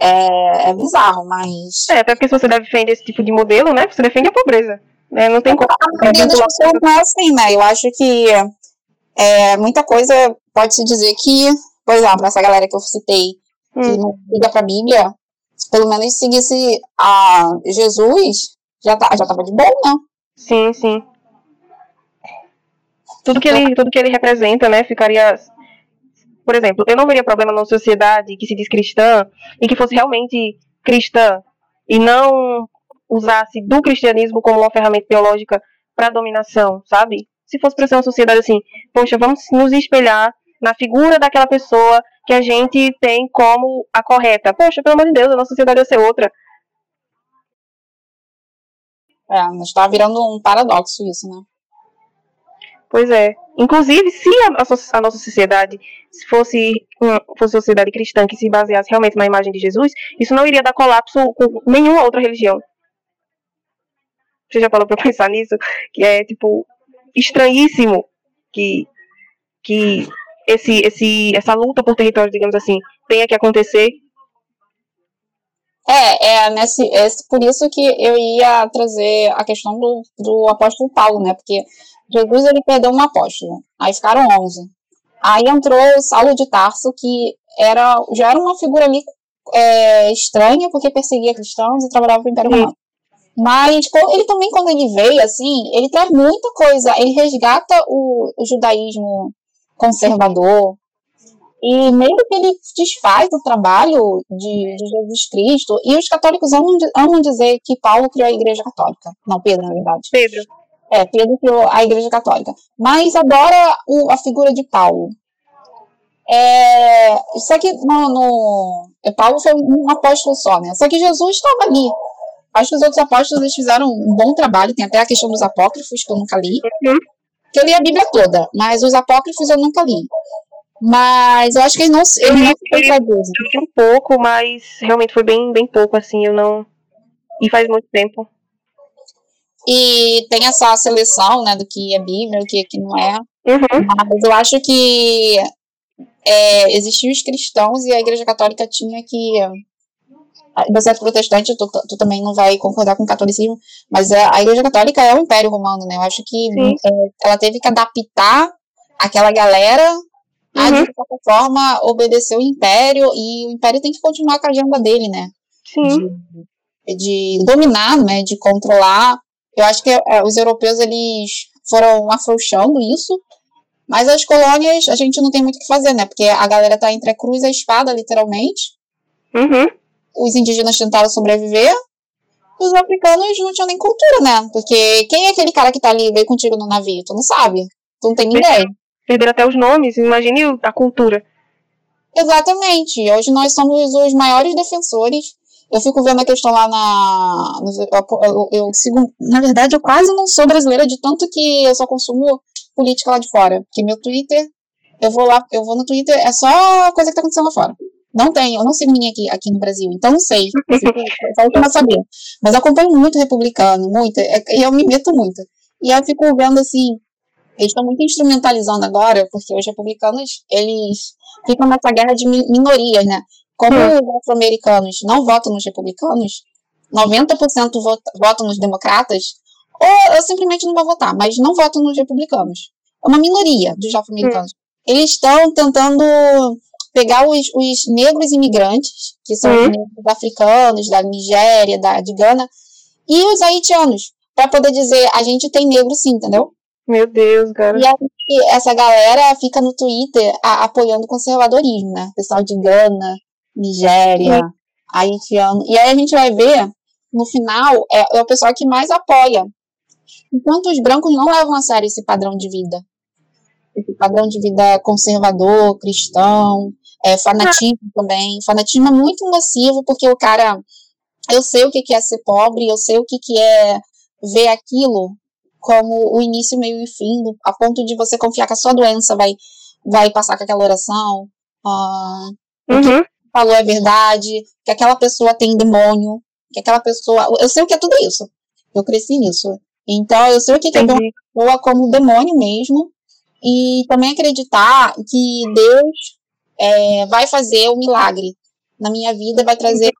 é, é bizarro, mas. É, até porque se você defende esse tipo de modelo, né? Você defende a pobreza. Né? Não tem como. A maioria das pessoas não é assim, né? Eu acho que é, muita coisa pode-se dizer que, por exemplo, essa galera que eu citei, hum. que não liga pra Bíblia, pelo menos seguisse a Jesus, já, tá, já tava de bom, né? Sim, sim. Tudo que ele, tudo que ele representa, né, ficaria por exemplo, eu não veria problema numa sociedade que se diz cristã e que fosse realmente cristã e não usasse do cristianismo como uma ferramenta teológica para dominação, sabe? Se fosse para ser uma sociedade assim, poxa, vamos nos espelhar na figura daquela pessoa que a gente tem como a correta. Poxa, pelo amor de Deus, a nossa sociedade ia ser outra. É, mas tá virando um paradoxo isso, né? Pois é. Inclusive, se a, a, a nossa sociedade fosse uma, fosse uma sociedade cristã que se baseasse realmente na imagem de Jesus, isso não iria dar colapso com nenhuma outra religião. Você já falou para pensar nisso? Que é, tipo, estranhíssimo que, que esse, esse, essa luta por território, digamos assim, tenha que acontecer. É, é, nesse, é por isso que eu ia trazer a questão do, do apóstolo Paulo, né? Porque Jesus ele perdeu um apóstolo, aí ficaram 11. Aí entrou Saulo de Tarso, que era, já era uma figura ali é, estranha, porque perseguia cristãos e trabalhava para o Império Romano. Mas ele também, quando ele veio, assim, ele traz muita coisa. Ele resgata o, o judaísmo conservador, e meio que ele desfaz o trabalho de, de, Jesus Cristo. E os católicos amam, amam dizer que Paulo criou a Igreja Católica. Não, Pedro, na verdade. Pedro. É, Pedro criou a Igreja Católica. Mas adora o, a figura de Paulo. É, só que no, no, é, Paulo foi um apóstolo só, né? Só que Jesus estava ali. Acho que os outros apóstolos eles fizeram um bom trabalho. Tem até a questão dos apócrifos, que eu nunca li. Uhum. Que eu li a Bíblia toda, mas os apócrifos eu nunca li. Mas eu acho que ele não, ele não se traduz. Eu li um pouco, mas realmente foi bem, bem pouco, assim, eu não. E faz muito tempo. E tem essa seleção, né, do que é Bíblia, o que, que não é. Uhum. Mas eu acho que é, existiam os cristãos e a Igreja Católica tinha que. Você é protestante, tu, tu também não vai concordar com o catolicismo, mas a, a Igreja Católica é o Império Romano, né? Eu acho que é, ela teve que adaptar aquela galera a, de certa forma, obedecer o império e o império tem que continuar com a agenda dele, né? Sim. De, de dominar, né? De controlar. Eu acho que é, os europeus, eles foram afrouxando isso, mas as colônias, a gente não tem muito o que fazer, né? Porque a galera tá entre a cruz e a espada, literalmente. Uhum. Os indígenas tentaram sobreviver, os africanos não tinham nem cultura, né? Porque quem é aquele cara que tá ali, veio contigo no navio? Tu não sabe. Tu não tem ideia. Perderam até os nomes, imagine a cultura. Exatamente. Hoje nós somos os maiores defensores. Eu fico vendo a questão lá na. Eu, eu, eu, sigo. Na verdade, eu quase não sou brasileira de tanto que eu só consumo política lá de fora. Porque meu Twitter, eu vou lá, eu vou no Twitter, é só coisa que tá acontecendo lá fora. Não tem, eu não sigo ninguém aqui, aqui no Brasil, então não sei. Falta pra saber. Mas eu acompanho muito republicano, muito, é, e eu me meto muito. E eu fico vendo assim, eles estão muito instrumentalizando agora, porque os republicanos, eles ficam nessa guerra de minorias, né? Como hum. os afro-americanos não votam nos republicanos, 90% votam nos democratas, ou eu simplesmente não vou votar, mas não votam nos republicanos. É uma minoria dos afro-americanos. Hum. Eles estão tentando pegar os, os negros imigrantes, que são uhum. os negros africanos, da Nigéria, da, de Gana, e os haitianos, para poder dizer, a gente tem negro sim, entendeu? Meu Deus, cara. E aí, essa galera fica no Twitter a, apoiando o conservadorismo, né? Pessoal de Gana, Nigéria, uhum. haitiano. E aí a gente vai ver, no final, é, é o pessoal que mais apoia. Enquanto os brancos não levam a sério esse padrão de vida. Esse padrão de vida conservador, cristão, é, fanatismo ah. também. Fanatismo é muito nocivo, porque o cara. Eu sei o que é ser pobre, eu sei o que é ver aquilo como o início, meio e fim, a ponto de você confiar que a sua doença vai, vai passar com aquela oração. Uh, uhum. Falou é verdade, que aquela pessoa tem demônio, que aquela pessoa. Eu sei o que é tudo isso. Eu cresci nisso. Então, eu sei o que, que é uma pessoa como demônio mesmo. E também acreditar que Deus é, vai fazer um milagre na minha vida, vai trazer.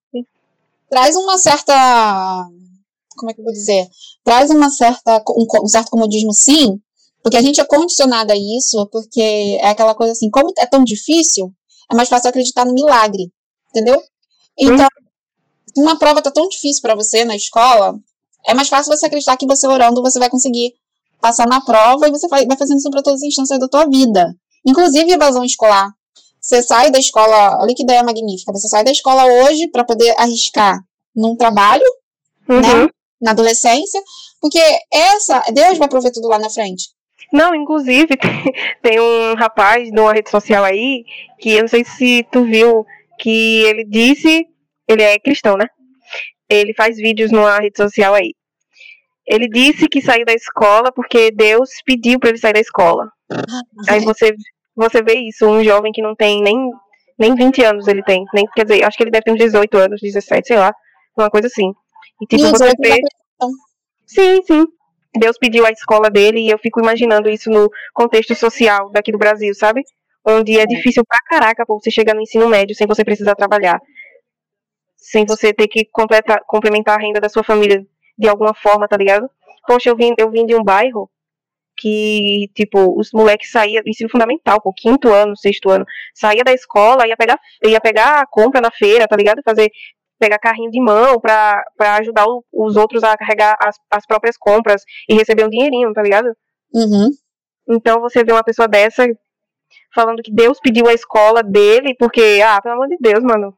Traz uma certa. Como é que eu vou dizer? Traz uma certa, um, um certo comodismo, sim, porque a gente é condicionada a isso, porque é aquela coisa assim, como é tão difícil, é mais fácil acreditar no milagre, entendeu? Então, se uma prova tá tão difícil para você na escola, é mais fácil você acreditar que você orando você vai conseguir passar na prova e você vai, vai fazendo isso para todas as instâncias da tua vida. Inclusive evasão escolar. Você sai da escola, olha que ideia magnífica. Você sai da escola hoje para poder arriscar num trabalho, uhum. né? Na adolescência, porque essa, Deus vai prover tudo lá na frente. Não, inclusive, tem, um rapaz numa rede social aí, que eu não sei se tu viu, que ele disse, ele é cristão, né? Ele faz vídeos numa rede social aí. Ele disse que saiu da escola porque Deus pediu para ele sair da escola. Aí você você vê isso, um jovem que não tem nem, nem 20 anos ele tem, nem, quer dizer, acho que ele deve ter uns 18 anos, 17, sei lá, uma coisa assim. E tipo, e você vê... Sim, sim. Deus pediu a escola dele e eu fico imaginando isso no contexto social daqui do Brasil, sabe? Onde é difícil pra caraca pô, você chegar no ensino médio sem você precisar trabalhar. Sem você ter que completar, complementar a renda da sua família de alguma forma, tá ligado? Poxa, eu vim, eu vim de um bairro que, tipo, os moleques saíam, ensino fundamental, pô, quinto ano, sexto ano, saía da escola, ia pegar, ia pegar a compra na feira, tá ligado? Fazer, pegar carrinho de mão pra, pra ajudar o, os outros a carregar as, as próprias compras e receber um dinheirinho, tá ligado? Uhum. Então você vê uma pessoa dessa falando que Deus pediu a escola dele, porque, ah, pelo amor de Deus, mano.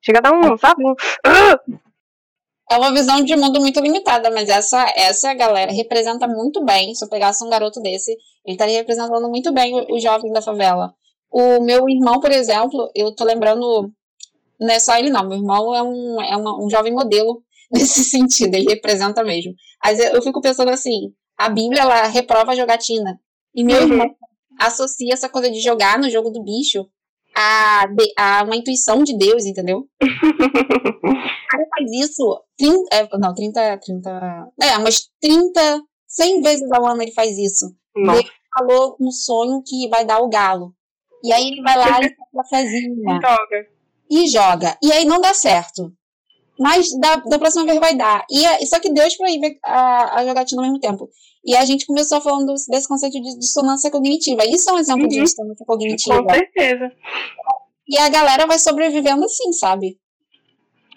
Chega a dar um, sabe? Um, é uma visão de mundo muito limitada, mas essa, essa galera representa muito bem. Se eu pegasse um garoto desse, ele estaria representando muito bem o, o jovem da favela. O meu irmão, por exemplo, eu tô lembrando, não é só ele não, meu irmão é um, é uma, um jovem modelo nesse sentido, ele representa mesmo. Mas eu, eu fico pensando assim, a Bíblia, ela reprova a jogatina. E meu uhum. irmão associa essa coisa de jogar no jogo do bicho a, a uma intuição de Deus, entendeu? o cara faz isso 30, é, não, 30, 30, é, umas 30, 100 vezes ao ano ele faz isso. Nossa. Ele falou no sonho que vai dar o galo. E aí ele vai lá e faz a fezinha. Joga. E joga. E aí não dá certo. mas da, da próxima vez vai dar. E, só que Deus proíbe a, a jogatina ao mesmo tempo. E a gente começou falando desse conceito de dissonância cognitiva. Isso é um exemplo uhum. de dissonância cognitiva. Com certeza. E a galera vai sobrevivendo assim, sabe?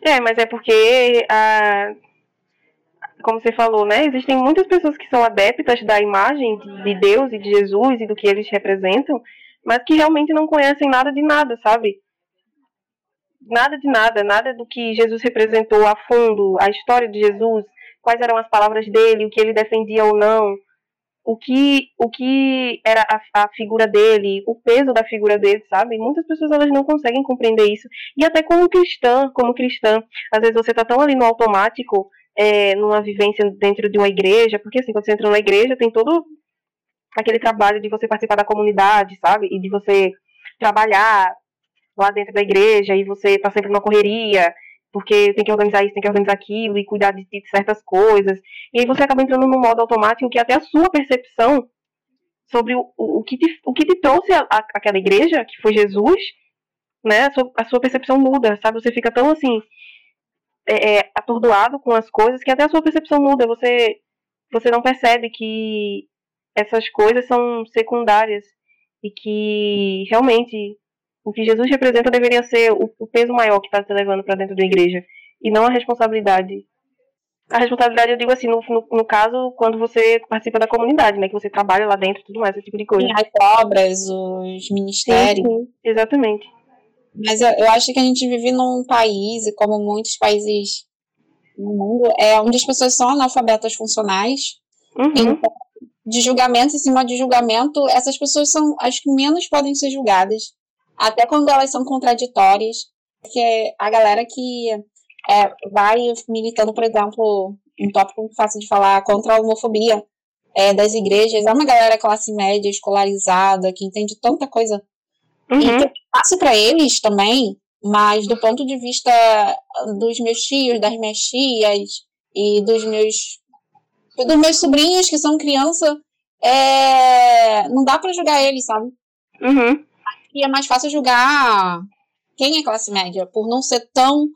É, mas é porque, como você falou, né? Existem muitas pessoas que são adeptas da imagem de Deus e de Jesus e do que eles representam, mas que realmente não conhecem nada de nada, sabe? Nada de nada, nada do que Jesus representou a fundo, a história de Jesus, quais eram as palavras dele, o que ele defendia ou não, o que, o que era a, a, figura dele, o peso da figura dele, sabe? Muitas pessoas elas não conseguem compreender isso. E até como cristã, como cristã, às vezes você tá tão ali no automático, é, numa vivência dentro de uma igreja, porque assim, quando você entra numa igreja, tem todo aquele trabalho de você participar da comunidade, sabe? E de você trabalhar lá dentro da igreja e você tá sempre numa correria porque tem que organizar isso, tem que organizar aquilo e cuidar de, de certas coisas. E aí você acaba entrando num modo automático que até a sua percepção sobre o, o, que, te, o que te trouxe aquela igreja, que foi Jesus, né, a sua, a sua percepção muda, sabe? Você fica tão assim, é, é, atordoado com as coisas que até a sua percepção muda. Você, você não percebe que essas coisas são secundárias e que realmente o que Jesus representa deveria ser o, o peso maior que está se levando para dentro da igreja e não a responsabilidade. A responsabilidade, eu digo assim, no, no, no, caso, quando você participa da comunidade, né? Que você trabalha lá dentro tudo mais, esse tipo de coisa. Sim, as obras, os ministérios. Sim, sim, exatamente. Mas eu, eu acho que a gente vive num país, e como muitos países no mundo, é onde as pessoas são analfabetas funcionais. Uhum. Então, de julgamento em cima de julgamento, essas pessoas são as que menos podem ser julgadas até quando elas são contraditórias, porque a galera que é, vai militando, por exemplo, um tópico fácil de falar contra a homofobia é, das igrejas, é uma galera classe média, escolarizada, que entende tanta coisa. Uhum. E que passo para eles também, mas do ponto de vista dos meus tios, das minhas tias e dos meus dos meus sobrinhos que são criança, é, não dá para julgar eles, sabe? Uhum e é mais fácil julgar quem é classe média por não ser tão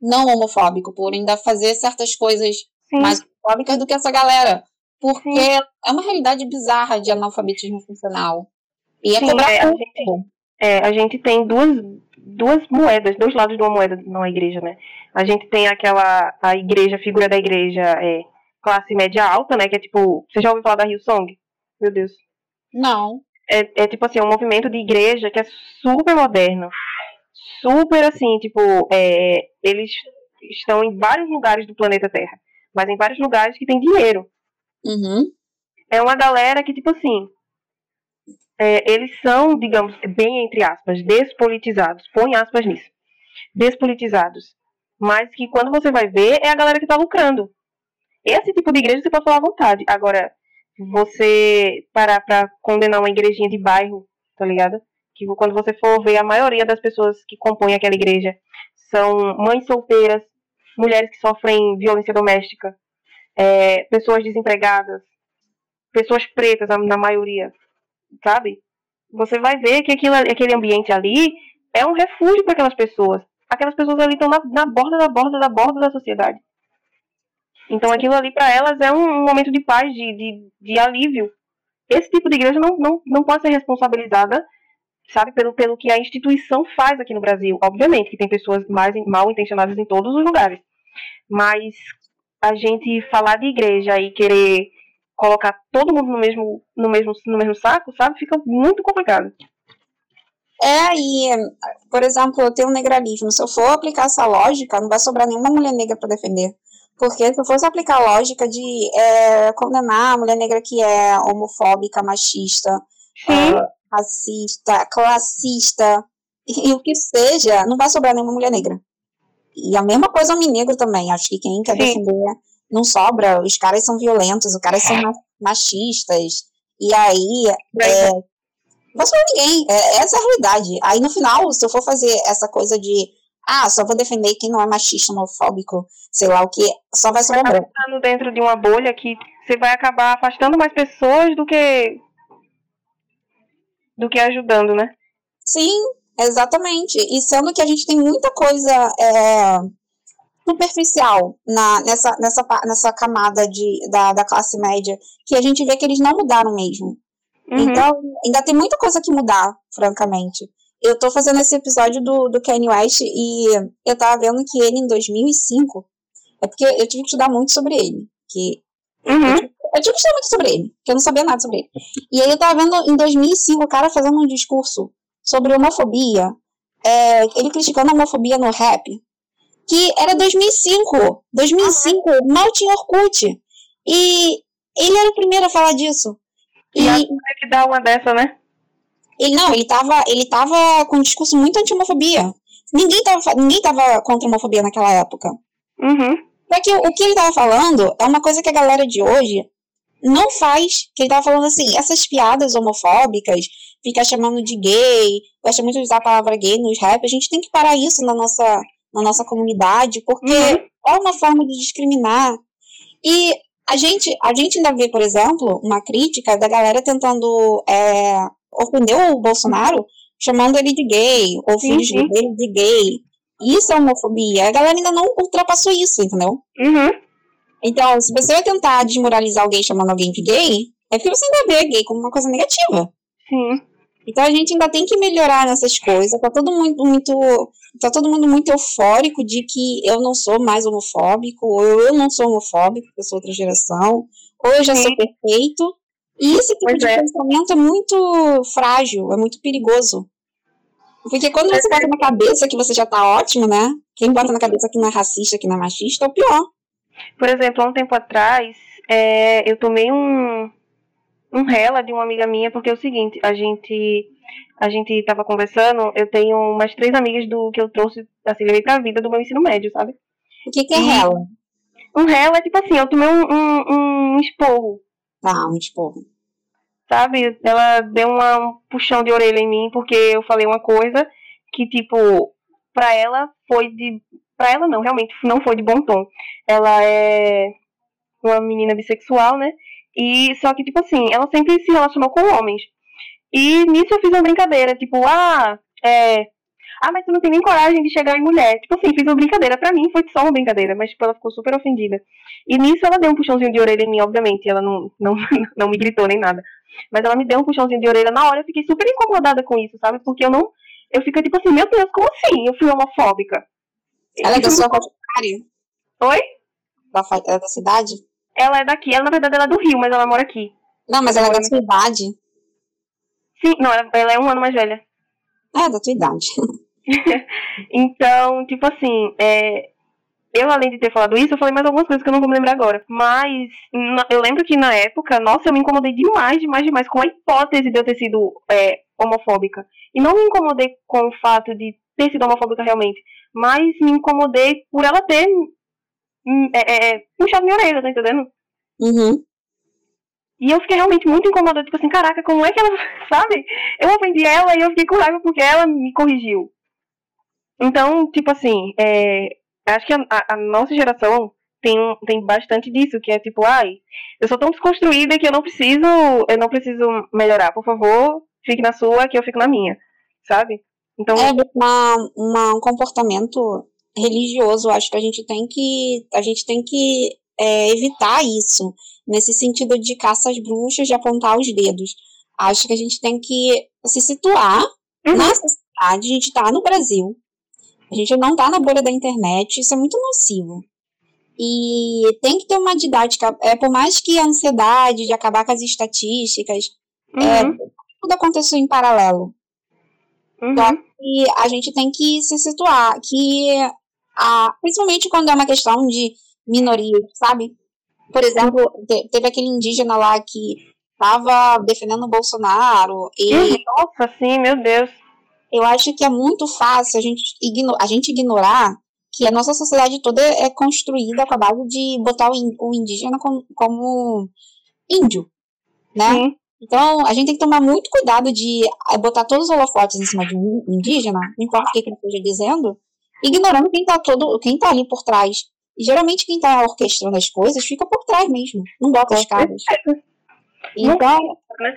não homofóbico, por ainda fazer certas coisas Sim. mais homofóbicas do que essa galera. Porque Sim. é uma realidade bizarra de analfabetismo funcional. E é Sim, cobrar é, a, gente, é, a gente tem duas, duas moedas, dois lados de uma moeda numa igreja, né? A gente tem aquela, a igreja, a figura da igreja é classe média alta, né? Que é tipo, você já ouviu falar da Rio Song? Meu Deus. Não é, é tipo assim, um movimento de igreja que é super moderno. Super assim, tipo, é, eles estão em vários lugares do planeta Terra, mas em vários lugares que tem dinheiro. Uhum. É uma galera que, tipo assim, é, eles são, digamos, bem entre aspas, despolitizados. Põe aspas nisso. Despolitizados. Mas que quando você vai ver, é a galera que tá lucrando. Esse tipo de igreja você pode falar à vontade. Agora, você parar pra condenar uma igrejinha de bairro, tá ligado? Que quando você for ver, a maioria das pessoas que compõem aquela igreja são mães solteiras, mulheres que sofrem violência doméstica, é, pessoas desempregadas, pessoas pretas, na maioria, sabe? Você vai ver que aquilo, aquele ambiente ali é um refúgio para aquelas pessoas. Aquelas pessoas ali estão na, na borda da borda da borda da sociedade. Então aquilo ali para elas é um, momento de paz, de, de, de, alívio. Esse tipo de igreja não, não, não pode ser responsabilizada, sabe, pelo, pelo que a instituição faz aqui no Brasil. Obviamente que tem pessoas mais mal intencionadas em todos os lugares. Mas a gente falar de igreja e querer colocar todo mundo no mesmo, no mesmo, no mesmo saco, sabe, fica muito complicado. É, e, por exemplo, eu tenho um negralismo. Se eu for aplicar essa lógica, não vai sobrar nenhuma mulher negra para defender. Porque se eu fosse aplicar a lógica de é, condenar a mulher negra que é homofóbica, machista, uh, racista, classista, e, o que seja, não vai sobrar nenhuma mulher negra. E a mesma coisa homem negro também. Acho que quem quer Sim. defender não sobra. Os caras são violentos, os caras são machistas. E aí, é, não vai sobrar ninguém. É, essa é a realidade. Aí no final, se eu for fazer essa coisa de ah, só vou defender quem não é machista, homofóbico, sei lá o que, só vai sobrar branco. Você dentro de uma bolha que você vai acabar afastando mais pessoas do que do que ajudando, né? Sim, exatamente. E sendo que a gente tem muita coisa é, superficial na, nessa, nessa, nessa camada de, da, da classe média, que a gente vê que eles não mudaram mesmo. Uhum. Então, ainda tem muita coisa que mudar, francamente. Eu tô fazendo esse episódio do, do Kanye West e eu tava vendo que ele, em 2005, é porque eu tive que estudar muito sobre ele, que uhum. eu, tive, eu tive que estudar muito sobre ele, porque eu não sabia nada sobre ele. E aí eu tava vendo, em 2005, o cara fazendo um discurso sobre homofobia, é, ele criticando a homofobia no rap, que era 2005. 2005, uhum. mal tinha Orkut. E ele era o primeiro a falar disso. E, e é que dá uma dessa, né? Ele não, ele tava, ele tava com um discurso muito anti-homofobia. Ninguém tava, ninguém tava contra a homofobia naquela época. Uhum. Só que o, o que ele tava falando é uma coisa que a galera de hoje não faz. Que ele tava falando assim, essas piadas homofóbicas, ficar chamando de gay, gosta muito de usar a palavra gay nos rap, a gente tem que parar isso na nossa, na nossa comunidade, porque uhum. é uma forma de discriminar. E a gente, a gente ainda vê, por exemplo, uma crítica da galera tentando é, ofendeu o Bolsonaro chamando ele de gay, ou filhos uhum. dele de gay. Isso é homofobia. A galera ainda não ultrapassou isso, entendeu? Uhum. Então, se você vai tentar desmoralizar alguém chamando alguém de gay, é porque você ainda vê gay como uma coisa negativa. Sim. Então a gente ainda tem que melhorar nessas coisas. Tá todo mundo muito, tá todo mundo muito eufórico de que eu não sou mais homofóbico, ou eu não sou homofóbico, porque eu sou outra geração, ou eu já Sim. sou perfeito. E esse tipo pois de é. pensamento é muito frágil, é muito perigoso. Porque quando você bota na cabeça que você já tá ótimo, né? Quem bota na cabeça que não é racista, que não é machista, é o pior. Por exemplo, há um tempo atrás, é, eu tomei um, um rela de uma amiga minha, porque é o seguinte, a gente a gente estava conversando, eu tenho umas três amigas do que eu trouxe, assim, levei pra vida do meu ensino médio, sabe? O que, que é rela? Um rela é tipo assim, eu tomei um, um, um esporro. Ah, um esporro sabe? Ela deu uma, um puxão de orelha em mim porque eu falei uma coisa que, tipo, pra ela foi de. Pra ela não, realmente não foi de bom tom. Ela é uma menina bissexual, né? E só que, tipo assim, ela sempre se relacionou com homens. E nisso eu fiz uma brincadeira, tipo, ah, é. Ah, mas tu não tem nem coragem de chegar em mulher. Tipo assim, fiz uma brincadeira. Pra mim foi só uma brincadeira, mas tipo, ela ficou super ofendida. E nisso ela deu um puxãozinho de orelha em mim, obviamente. Ela não, não, não me gritou nem nada. Mas ela me deu um puxãozinho de orelha na hora, eu fiquei super incomodada com isso, sabe? Porque eu não. Eu fico tipo assim, meu Deus, como assim? Eu fui homofóbica. Ela é da sua faculdade? Oi? Da, é da cidade? Ela é daqui, ela na verdade ela é do Rio, mas ela mora aqui. Não, mas ela, ela é da sua idade. Sim, não, ela é um ano mais velha. É, da tua idade. então, tipo assim, é, eu, além de ter falado isso, eu falei mais algumas coisas que eu não vou me lembrar agora. Mas eu lembro que na época, nossa, eu me incomodei demais, demais, demais com a hipótese de eu ter sido é, homofóbica. E não me incomodei com o fato de ter sido homofóbica realmente, mas me incomodei por ela ter hum, é, é, puxado minha orelha, tá entendendo? Uhum. E eu fiquei realmente muito incomodada, tipo assim, caraca, como é que ela, sabe? Eu ofendi ela e eu fiquei com raiva porque ela me corrigiu. Então, tipo assim, é, acho que a, a, nossa geração tem, tem bastante disso, que é tipo, ai, eu sou tão desconstruída que eu não preciso, eu não preciso melhorar. Por favor, fique na sua, que eu fico na minha, sabe? Então é uma, uma, um comportamento religioso. Acho que a gente tem que a gente tem que é, evitar isso nesse sentido de caça às bruxas, de apontar os dedos. Acho que a gente tem que se situar uhum. na sociedade. A gente está no Brasil, a gente não está na bolha da internet, isso é muito nocivo. E tem que ter uma didática, é, por mais que a ansiedade de acabar com as estatísticas, é, uhum. é, tudo aconteceu em paralelo. Uhum. Só que a gente tem que se situar, que a, principalmente quando é uma questão de minoria, sabe? Por exemplo, te, teve aquele indígena lá que estava defendendo o Bolsonaro e... Nossa, sim, meu Deus eu acho que é muito fácil a gente, igno a gente ignorar que a nossa sociedade toda é construída com a base de botar o, indígena como, como índio, né? Sim. Então, a gente tem que tomar muito cuidado de eh, botar todos os holofotes em cima de um indígena, não importa o que ele esteja dizendo, ignorando quem está todo, quem tá ali por trás. E geralmente quem está orquestrando as coisas fica por trás mesmo, não bota as caras. Então, né?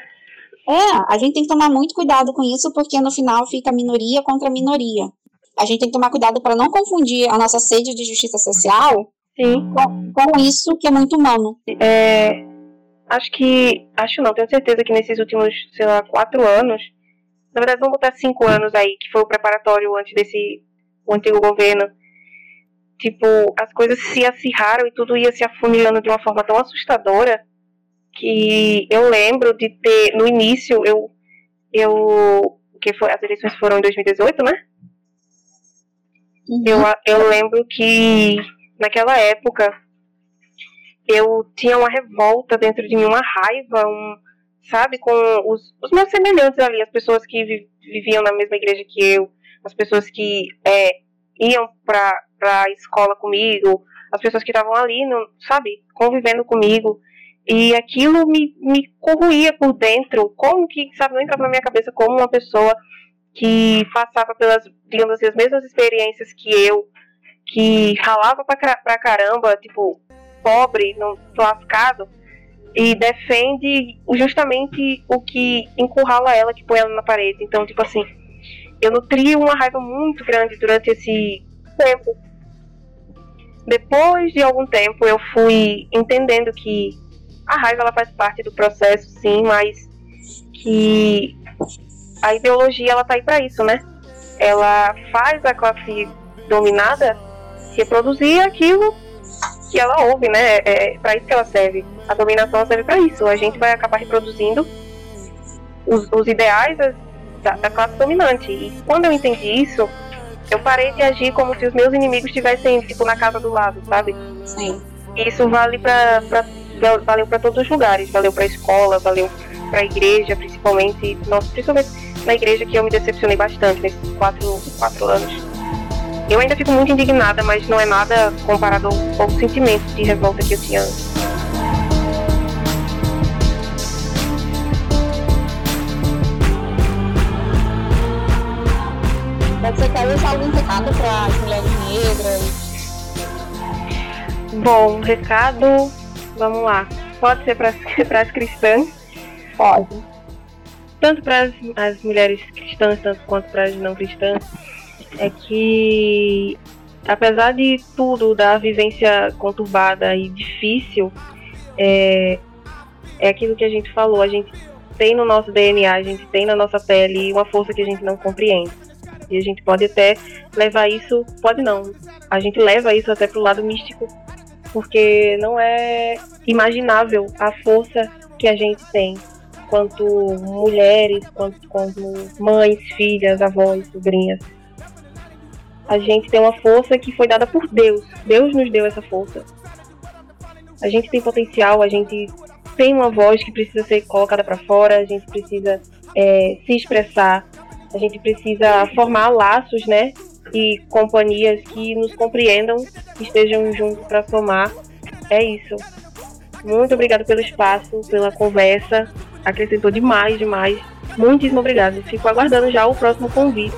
É, a gente tem que tomar muito cuidado com isso, porque no final fica minoria contra minoria. a gente tem que tomar cuidado para não confundir a nossa sede de justiça social Sim. Com, com isso que é muito humano. É, acho que. Acho não, tenho certeza que nesses últimos, sei lá, quatro anos. Na verdade, vamos botar cinco anos aí, que foi o preparatório antes desse. o antigo governo. Tipo, as coisas se acirraram e tudo ia se afunilando de uma forma tão assustadora que eu lembro de ter. No início, eu. eu que foi, as eleições foram em 2018, né? Uhum. Eu, eu lembro que naquela época eu tinha uma revolta dentro de mim, uma raiva, um, sabe, com os, os meus semelhantes ali, as pessoas que vi, viviam na mesma igreja que eu, as pessoas que é, iam para a escola comigo, as pessoas que estavam ali, no, sabe, convivendo comigo. E aquilo me, me corroía por dentro, como que, sabe, não entrava na minha cabeça como uma pessoa que passava pelas, digamos assim, as mesmas experiências que eu, que ralava pra, pra caramba, tipo, pobre, não, lascado, e defende justamente o que encurrala ela, que põe ela na parede. Então, tipo assim, eu nutri uma raiva muito grande durante esse tempo. Depois de algum tempo, eu fui entendendo que a raiva ela faz parte do processo, sim, mas que a ideologia ela tá aí para isso, né? Ela faz a classe dominada reproduzir aquilo que ela ouve, né? É, é para isso que ela serve. A dominação serve para isso. A gente vai acabar reproduzindo os, os ideais da, da, classe dominante. E quando eu entendi isso, eu parei de agir como se os meus inimigos estivessem tipo na casa do lado, sabe? Sim. Isso vale para valeu para todos os lugares, valeu para a escola, valeu para a igreja, principalmente, nossa, principalmente na igreja que eu me decepcionei bastante nesses quatro, quatro anos. Eu ainda fico muito indignada, mas não é nada comparado ao, ao sentimento de revolta que eu tinha antes. Você quer deixar algum recado para as mulheres negras? Bom, recado, vamos lá. Pode ser para as cristãs? Pode. Tanto para as mulheres cristãs, tanto quanto para as não cristãs é que, apesar de tudo, da vivência conturbada e difícil, é, é aquilo que a gente falou, a gente tem no nosso DNA, a gente tem na nossa pele uma força que a gente não compreende. E a gente pode até levar isso, pode não, a gente leva isso até pro lado místico, porque não é imaginável a força que a gente tem, quanto mulheres, quanto, mães, filhas, avós, sobrinhas a gente tem uma força que foi dada por Deus. Deus nos deu essa força. A gente tem potencial, a gente tem uma voz que precisa ser colocada para fora, a gente precisa é, se expressar, a gente precisa formar laços, né? E companhias que nos compreendam, que estejam juntos para somar. É isso. Muito obrigada pelo espaço, pela conversa. Acrescentou demais, demais. Muitíssimo obrigada. Fico aguardando já o próximo convite.